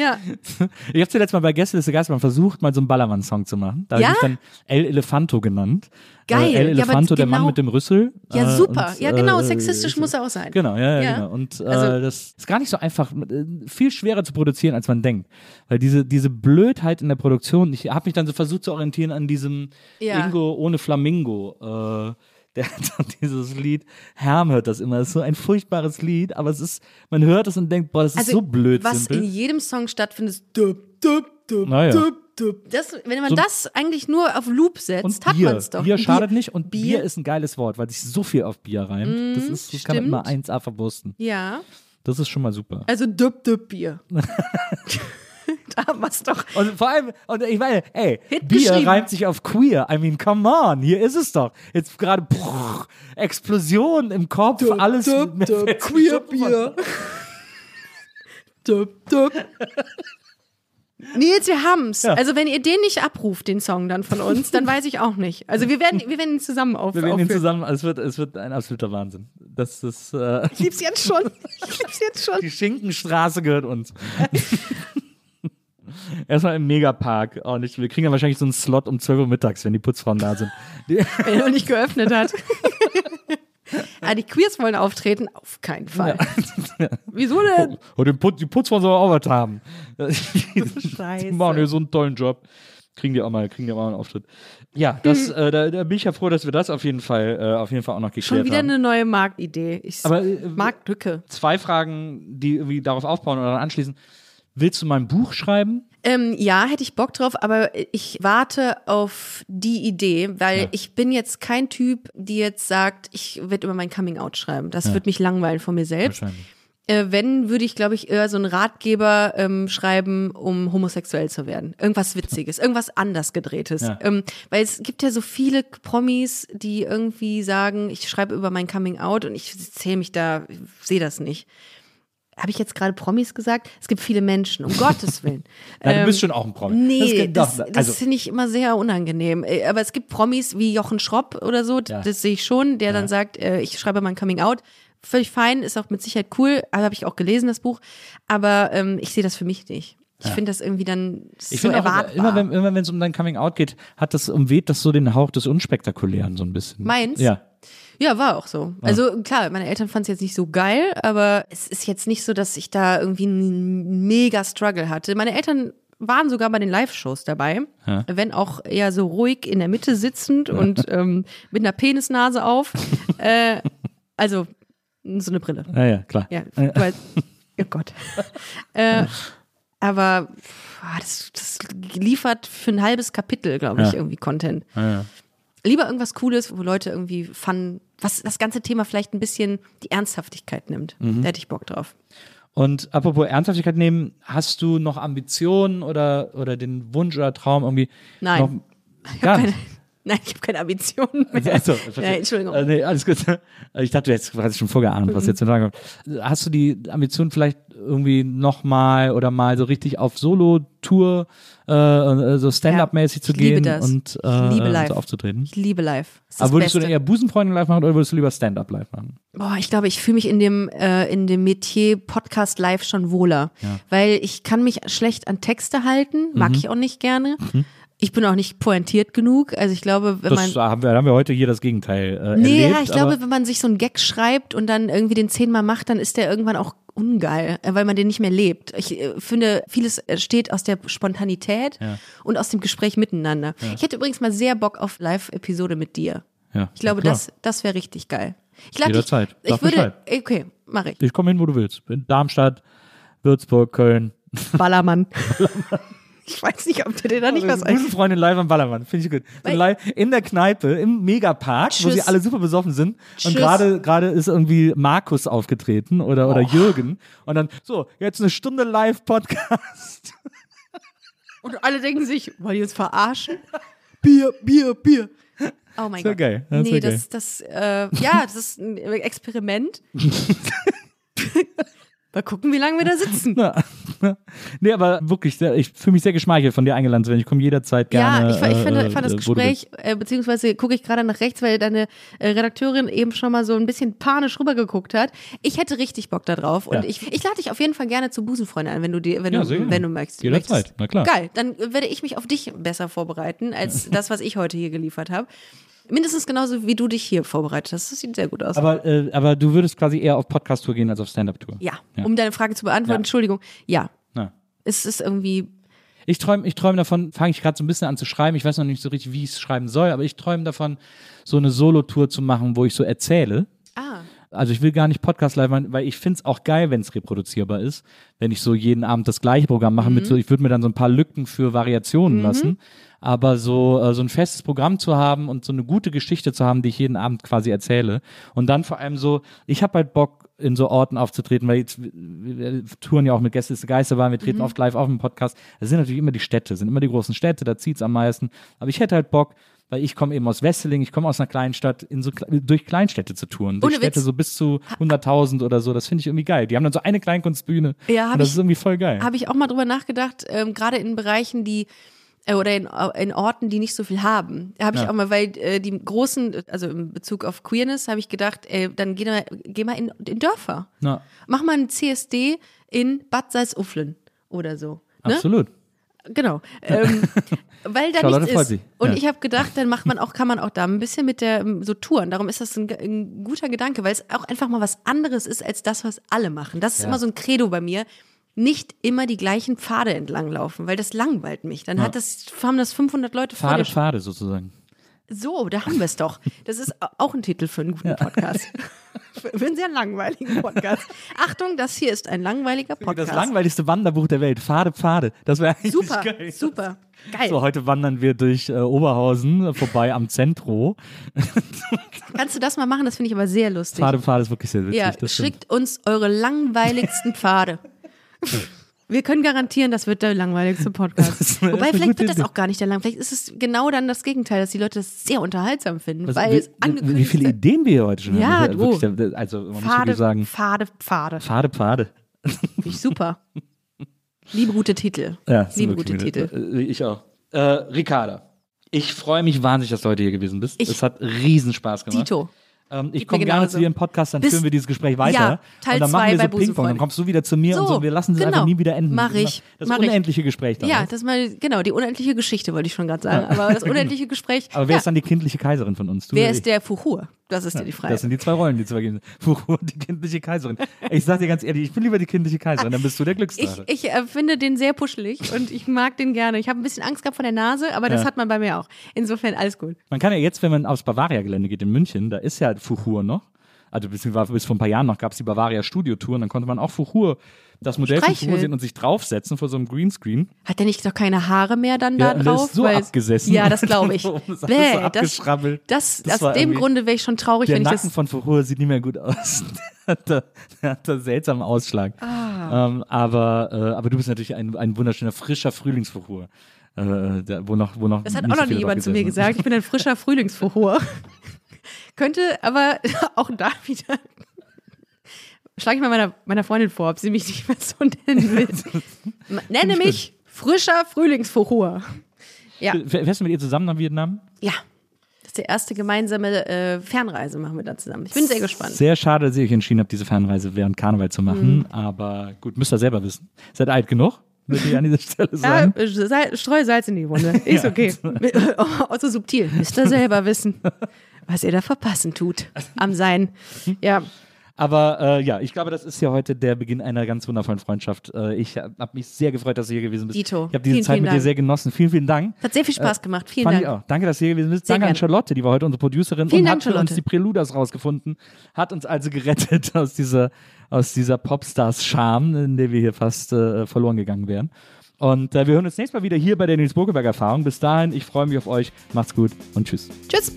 Ja. Ich habe zuletzt mal bei Gästeliste Geistermann versucht, mal so einen Ballermann-Song zu machen. Da Ja? habe ich dann El Elefanto genannt. Geil. Äh, El Ja, Elefanto, der Mann genau- mit dem Rüssel. Ja, Äh, super. und, ja, genau. äh, Sexistisch muss er auch sein. Genau, ja, ja, Ja. genau. Und äh, Also- das ist gar nicht so einfach, äh, viel schwerer zu produzieren, als man denkt. Weil diese, diese Blödheit in der Produktion, ich habe mich dann so versucht zu orientieren an diesem Ja. Ingo ohne Flamingo. Äh, der hat dann dieses Lied, Herm hört das immer, das ist so ein furchtbares Lied, aber es ist, man hört es und denkt, boah, das ist so blöd Also, Was simpel. in jedem Song stattfindet, ist dup, dup, dup, Naja. dup, dup. Das, wenn man So- das eigentlich nur auf Loop setzt, Und hat Bier. man es doch. Bier schadet nicht und Bier, Bier. ist ein geiles Wort, weil sich so viel auf Bier reimt. das ist, das kann man immer 1A verwursten. Ja. Das ist schon mal super. Also Düpp Düpp Bier. da haben wir's doch. Und vor allem, und ich meine, ey, Hit Bier reimt sich auf queer. I mean, come on, hier ist es doch. Jetzt gerade Explosion im Kopf, alles. mir fällt Queer Bier. Düpp Düpp. Nils, wir haben's. Ja. Also wenn ihr den nicht abruft, den Song dann von uns, dann weiß ich auch nicht. Also wir werden, wir werden ihn zusammen auf, Wir werden ihn zusammen, es wird, es wird ein absoluter Wahnsinn. Das ist, äh, Ich lieb's jetzt schon. Ich lieb's jetzt schon. die Schinkenstraße gehört uns. Erstmal im Megapark. Oh, nicht, wir kriegen ja wahrscheinlich so einen Slot um 12 Uhr mittags, wenn die Putzfrauen da sind. Die, Wenn er noch nicht geöffnet hat. ah, die Queers wollen auftreten? Auf keinen Fall. Wieso denn? oh, den Put, die Putzfrauen sollen auch was haben. Scheiße. Die machen hier so einen tollen Job. Kriegen die auch mal, kriegen die auch mal einen Auftritt. Ja, das, Mhm. äh, da, da bin ich ja froh, dass wir das auf jeden Fall, äh, auf jeden Fall auch noch geklärt Schon wieder haben. eine neue Marktidee. Ich Aber, äh, Marktlücke. Zwei Fragen, die irgendwie darauf aufbauen oder anschließen. Willst du mal ein Buch schreiben? Ähm, ja, hätte ich Bock drauf, aber ich warte auf die Idee, weil Ja. ich bin jetzt kein Typ, die jetzt sagt, ich werde über mein Coming Out schreiben. Das wird mich langweilen von mir selbst. Äh, wenn, würde ich, glaube ich, eher so einen Ratgeber ähm, schreiben, um homosexuell zu werden. Irgendwas Witziges, irgendwas anders gedrehtes. Ja. Ähm, weil es gibt ja so viele Promis, die irgendwie sagen, ich schreibe über mein Coming Out und ich zähle mich da, sehe das nicht. Habe ich jetzt gerade Promis gesagt? Es gibt viele Menschen, um Gottes Willen. Ja, du Ähm, bist schon auch ein Promi. Nee, das, doch, das, also, finde ich immer sehr unangenehm. Äh, Aber es gibt Promis wie Jochen Schropp oder so, Ja. das sehe ich schon, der dann sagt, äh, ich schreibe mein Coming Out. Völlig fein, ist auch mit Sicherheit cool, habe ich auch gelesen, das Buch. Aber ähm, ich sehe das für mich nicht. Ich finde das irgendwie dann so ich erwartbar. immer wenn immer wenn es um dein Coming Out geht, hat das umweht das so den Hauch des Unspektakulären so ein bisschen. Meins? Ja. Ja, war auch so. Also klar, meine Eltern fanden es jetzt nicht so geil, aber es ist jetzt nicht so, dass ich da irgendwie einen mega Struggle hatte. Meine Eltern waren sogar bei den Live-Shows dabei, Ja. wenn auch eher so ruhig in der Mitte sitzend und ähm, mit einer Penisnase auf. äh, also so eine Brille. Ja, ja, klar. Ja, weißt, oh Gott. äh, aber ah, das, das liefert für ein halbes Kapitel, glaube ich, Ja. irgendwie Content. Ja, ja. Lieber irgendwas Cooles, wo Leute irgendwie Fun, was das ganze Thema vielleicht ein bisschen die Ernsthaftigkeit nimmt. Mhm. Da hätte ich Bock drauf. Und apropos Ernsthaftigkeit nehmen, hast du noch Ambitionen oder, oder den Wunsch oder Traum irgendwie? Nein. Noch, gar nicht. Nein, ich habe keine Ambitionen mehr. Also, ja, Entschuldigung. Äh, nee, alles gut. Ich dachte, du hättest quasi schon vorgeahnt, was jetzt zu sagen kommt. Hast du die Ambition vielleicht irgendwie nochmal oder mal so richtig auf Solo-Tour, äh, so Stand-up-mäßig zu ich liebe gehen das. und Ich äh, liebe live. so aufzutreten? Ich liebe live. Aber würdest du Beste. denn eher Busenfreundin live machen oder würdest du lieber Stand-up live machen? Boah, ich glaube, ich fühle mich in dem, äh, in dem Metier Podcast live schon wohler. Weil ich kann mich schlecht an Texte halten, Mhm. mag ich auch nicht gerne. Ich bin auch nicht pointiert genug. Also ich glaube, wenn man. Das haben wir, haben wir heute hier das Gegenteil äh, Nee, erlebt. ja, ich glaube, wenn man sich so einen Gag schreibt und dann irgendwie den zehnmal macht, dann ist der irgendwann auch ungeil, äh, weil man den nicht mehr lebt. Ich äh, finde, vieles entsteht aus der Spontanität und aus dem Gespräch miteinander. Ich hätte übrigens mal sehr Bock auf Live-Episode mit dir. ja, Ich glaube, das, das wäre richtig geil. Ich lade Jederzeit. Sag Ich würde. Bescheid. Okay, mache ich. Ich komme hin, wo du willst. In Darmstadt, Würzburg, Köln. Ballermann. ich weiß nicht, ob dir da nicht was ein. Busenfreundin live am Ballermann. Finde ich gut. So live in der Kneipe, im Megapark, wo sie Tschüss. alle super besoffen sind. Und Tschüss. gerade gerade ist irgendwie Markus aufgetreten oder, oder Jürgen. Und dann, so, jetzt eine Stunde Live-Podcast. Und alle denken sich, wollen die uns verarschen? Bier, Bier, Bier. Oh mein wär Gott. geil, das nee, das, das, äh, ja, das ist ein Experiment. Mal gucken, wie lange wir da sitzen. nee, aber wirklich, ich fühle mich sehr geschmeichelt, von dir eingeladen zu werden. Ich komme jederzeit gerne. ja, ich, ich, finde, äh, ich fand das äh, Gespräch, äh, beziehungsweise gucke ich gerade nach rechts, weil deine äh, Redakteurin eben schon mal so ein bisschen panisch rübergeguckt hat. Ich hätte richtig Bock da drauf und Ja. ich, ich lade dich auf jeden Fall gerne zu Busenfreunde ein, wenn du, dir, wenn Ja, du, wenn du möchtest. Jederzeit, na klar. Geil, dann werde ich mich auf dich besser vorbereiten, als das, was ich heute hier geliefert habe. Mindestens genauso, wie du dich hier vorbereitet hast. Das sieht sehr gut aus. Aber, äh, aber du würdest quasi eher auf Podcast-Tour gehen als auf Stand-Up-Tour. ja, Ja. um deine Frage zu beantworten, Ja. Entschuldigung, ja. Ja. Es ist irgendwie Ich träume ich träum davon, fange ich gerade so ein bisschen an zu schreiben. Ich weiß noch nicht so richtig, wie ich es schreiben soll, aber ich träume davon, so eine Solo-Tour zu machen, wo ich so erzähle. Also ich will gar nicht Podcast live machen, weil ich finde es auch geil, wenn es reproduzierbar ist, wenn ich so jeden Abend das gleiche Programm mache mit so, ich würde mir dann so ein paar Lücken für Variationen lassen. Aber so, äh, so ein festes Programm zu haben und so eine gute Geschichte zu haben, die ich jeden Abend quasi erzähle. Und dann vor allem so, ich habe halt Bock, in so Orten aufzutreten, weil jetzt, wir, touren ja auch mit Gäste ist Geisterbahn, wir treten Mhm. oft live auf im Podcast. Das sind natürlich immer die Städte, sind immer die großen Städte, da zieht's am meisten. Aber ich hätte halt Bock, weil ich komme eben aus Wesseling, ich komme aus einer kleinen Stadt, in so, durch Kleinstädte zu touren. Durch Ohne Städte Witz. so bis zu 100.000 oder so, das finde ich irgendwie geil. Die haben dann so eine Kleinkunstbühne. Ja, das ich- ist irgendwie voll geil. Habe ich auch mal drüber nachgedacht, ähm, gerade in Bereichen, die äh, oder in, in Orten, die nicht so viel haben. Habe ich Ja. auch mal, weil äh, die großen, also in Bezug auf Queerness, habe ich gedacht, äh, dann geh mal, geh mal in, in Dörfer. Na, Mach mal ein CSD in Bad Salzuflen oder so. Ne? absolut. Genau. Ähm, weil da Charlotte nichts ist. Und Ja. ich habe gedacht, dann macht man auch, kann man auch da ein bisschen mit der ähm, so touren. Darum ist das ein, ein guter Gedanke, weil es auch einfach mal was anderes ist als das, was alle machen. Das ist Ja. immer so ein Credo bei mir. Nicht immer die gleichen Pfade entlanglaufen, weil das langweilt mich. Dann hat das, haben das 500 Leute vor Pfade, dir. Pfade sozusagen. So, da haben wir es doch. Das ist auch ein Titel für einen guten Podcast. für einen sehr langweiligen Podcast. Achtung, das hier ist ein langweiliger Podcast. Das langweiligste Wanderbuch der Welt. Pfade, Pfade. Das wäre eigentlich Super, geil. super. Geil. So, heute wandern wir durch äh, Oberhausen vorbei am Zentro. Kannst du das mal machen? Das finde ich aber sehr lustig. Pfade, Pfade ist wirklich sehr witzig. Ja, schickt uns eure langweiligsten Pfade. Wir können garantieren, das wird der langweiligste Podcast. Wobei, vielleicht wird das auch gar nicht der lang. Vielleicht ist es genau dann das Gegenteil, dass die Leute das sehr unterhaltsam finden, Was- weil wie, es angekündigt wie viele. Ideen wir hier heute schon Ja, haben. Ist du. Also, man muss Pfade, wirklich sagen, Pfade, Pfade. Pfade, Pfade. Finde ich super. Liebe gute Titel. Ja, Liebe gute Titel. gute- äh, Ich auch. Äh, Ricarda, ich freue mich wahnsinnig, dass du heute hier gewesen bist. Ich- es hat riesen Spaß gemacht. Dito. Ähm, ich komme gerne zu dir im Podcast, dann Bis- führen wir dieses Gespräch weiter. Ja, Teil und dann machen wir so Ping-Pong. Dann kommst du wieder zu mir und So, so. Wir lassen es genau. einfach nie wieder enden. Mach ich, Das mach ich. unendliche Gespräch dann. Ja, das mal, genau, die unendliche Geschichte wollte ich schon gerade sagen. Aber das unendliche Gespräch. Aber wer ja. ist dann die kindliche Kaiserin von uns? Du wer ist ich? der Fuchur? Das ist ja die Frage. Das sind die zwei Rollen, die zu vergeben sind. Und die kindliche Kaiserin. Ich sag dir ganz ehrlich, ich bin lieber die kindliche Kaiserin, dann bist du der Ich, Glücksdrache. ich äh, finde den sehr puschelig und ich mag den gerne. Ich habe ein bisschen Angst gehabt vor der Nase, aber das Ja. hat man bei mir auch. Insofern alles gut. Man kann ja jetzt, wenn man aufs Bavaria-Gelände geht in München, da ist ja Fuchur noch. Also beziehungsweise bis vor ein paar Jahren noch gab es die Bavaria Studio-Tour und dann konnte man auch Fuchur, das Modell von Streicheln. Fuchur sehen und sich draufsetzen vor so einem Greenscreen. Hat der nicht doch keine Haare mehr dann Ja, da drauf? der ist so abgesessen. Ja, das glaube ich. Das ist Bäh, so das, abgeschrabbelt. das, Das aus war dem Grunde wäre ich schon traurig, Der wenn ich Nacken das. von Fuchur sieht nicht mehr gut aus. der, hat da, der seltsamen Ausschlag. Ah. Ähm, aber, äh, aber du bist natürlich ein, ein wunderschöner, frischer Frühlingsfuchur. Äh, der, wo noch, wo noch Das hat auch noch nie jemand zu mir gesagt. Ich bin ein frischer Frühlingsfuchur. Könnte aber auch da wieder. Schlage ich mal meiner, meiner Freundin vor, ob sie mich nicht mehr so nennen will. Nenne mich frischer Frühlingsfuchur. Ja. Fährst du mit ihr zusammen nach Vietnam? Ja. Das ist die erste gemeinsame äh, Fernreise, machen wir da zusammen. Ich bin sehr gespannt. Sehr schade, dass ihr euch entschieden habt, diese Fernreise während Karneval zu machen. Mhm. Aber gut, müsst ihr selber wissen. Seid alt genug, würde ich an dieser Stelle Ja, sagen. äh, Sal- streu Salz in die Wunde. Ist okay. Auch so subtil. Müsst ihr selber wissen, was ihr da verpassen tut. Am Sein. Ja. Aber äh, ja, ich glaube, das ist ja heute der Beginn einer ganz wundervollen Freundschaft. Äh, ich habe mich sehr gefreut, dass du hier gewesen bist. Dito. Ich habe diese Vielen, Zeit vielen mit dir Dank. sehr genossen. Vielen, vielen Dank. Hat sehr viel Spaß gemacht. Vielen Dank. ich auch. Danke, dass du hier gewesen bist. Sehr Danke an gern. Charlotte, die war heute unsere Producerin Vielen und Dank, hat für uns Charlotte. die Preludas rausgefunden, hat uns also gerettet aus dieser, aus dieser Popstars-Scham, in der wir hier fast äh, verloren gegangen wären. Und äh, wir hören uns nächstes Mal wieder hier bei der Nils Bokeberg Erfahrung. Bis dahin, ich freue mich auf euch. Macht's gut und tschüss. Tschüss.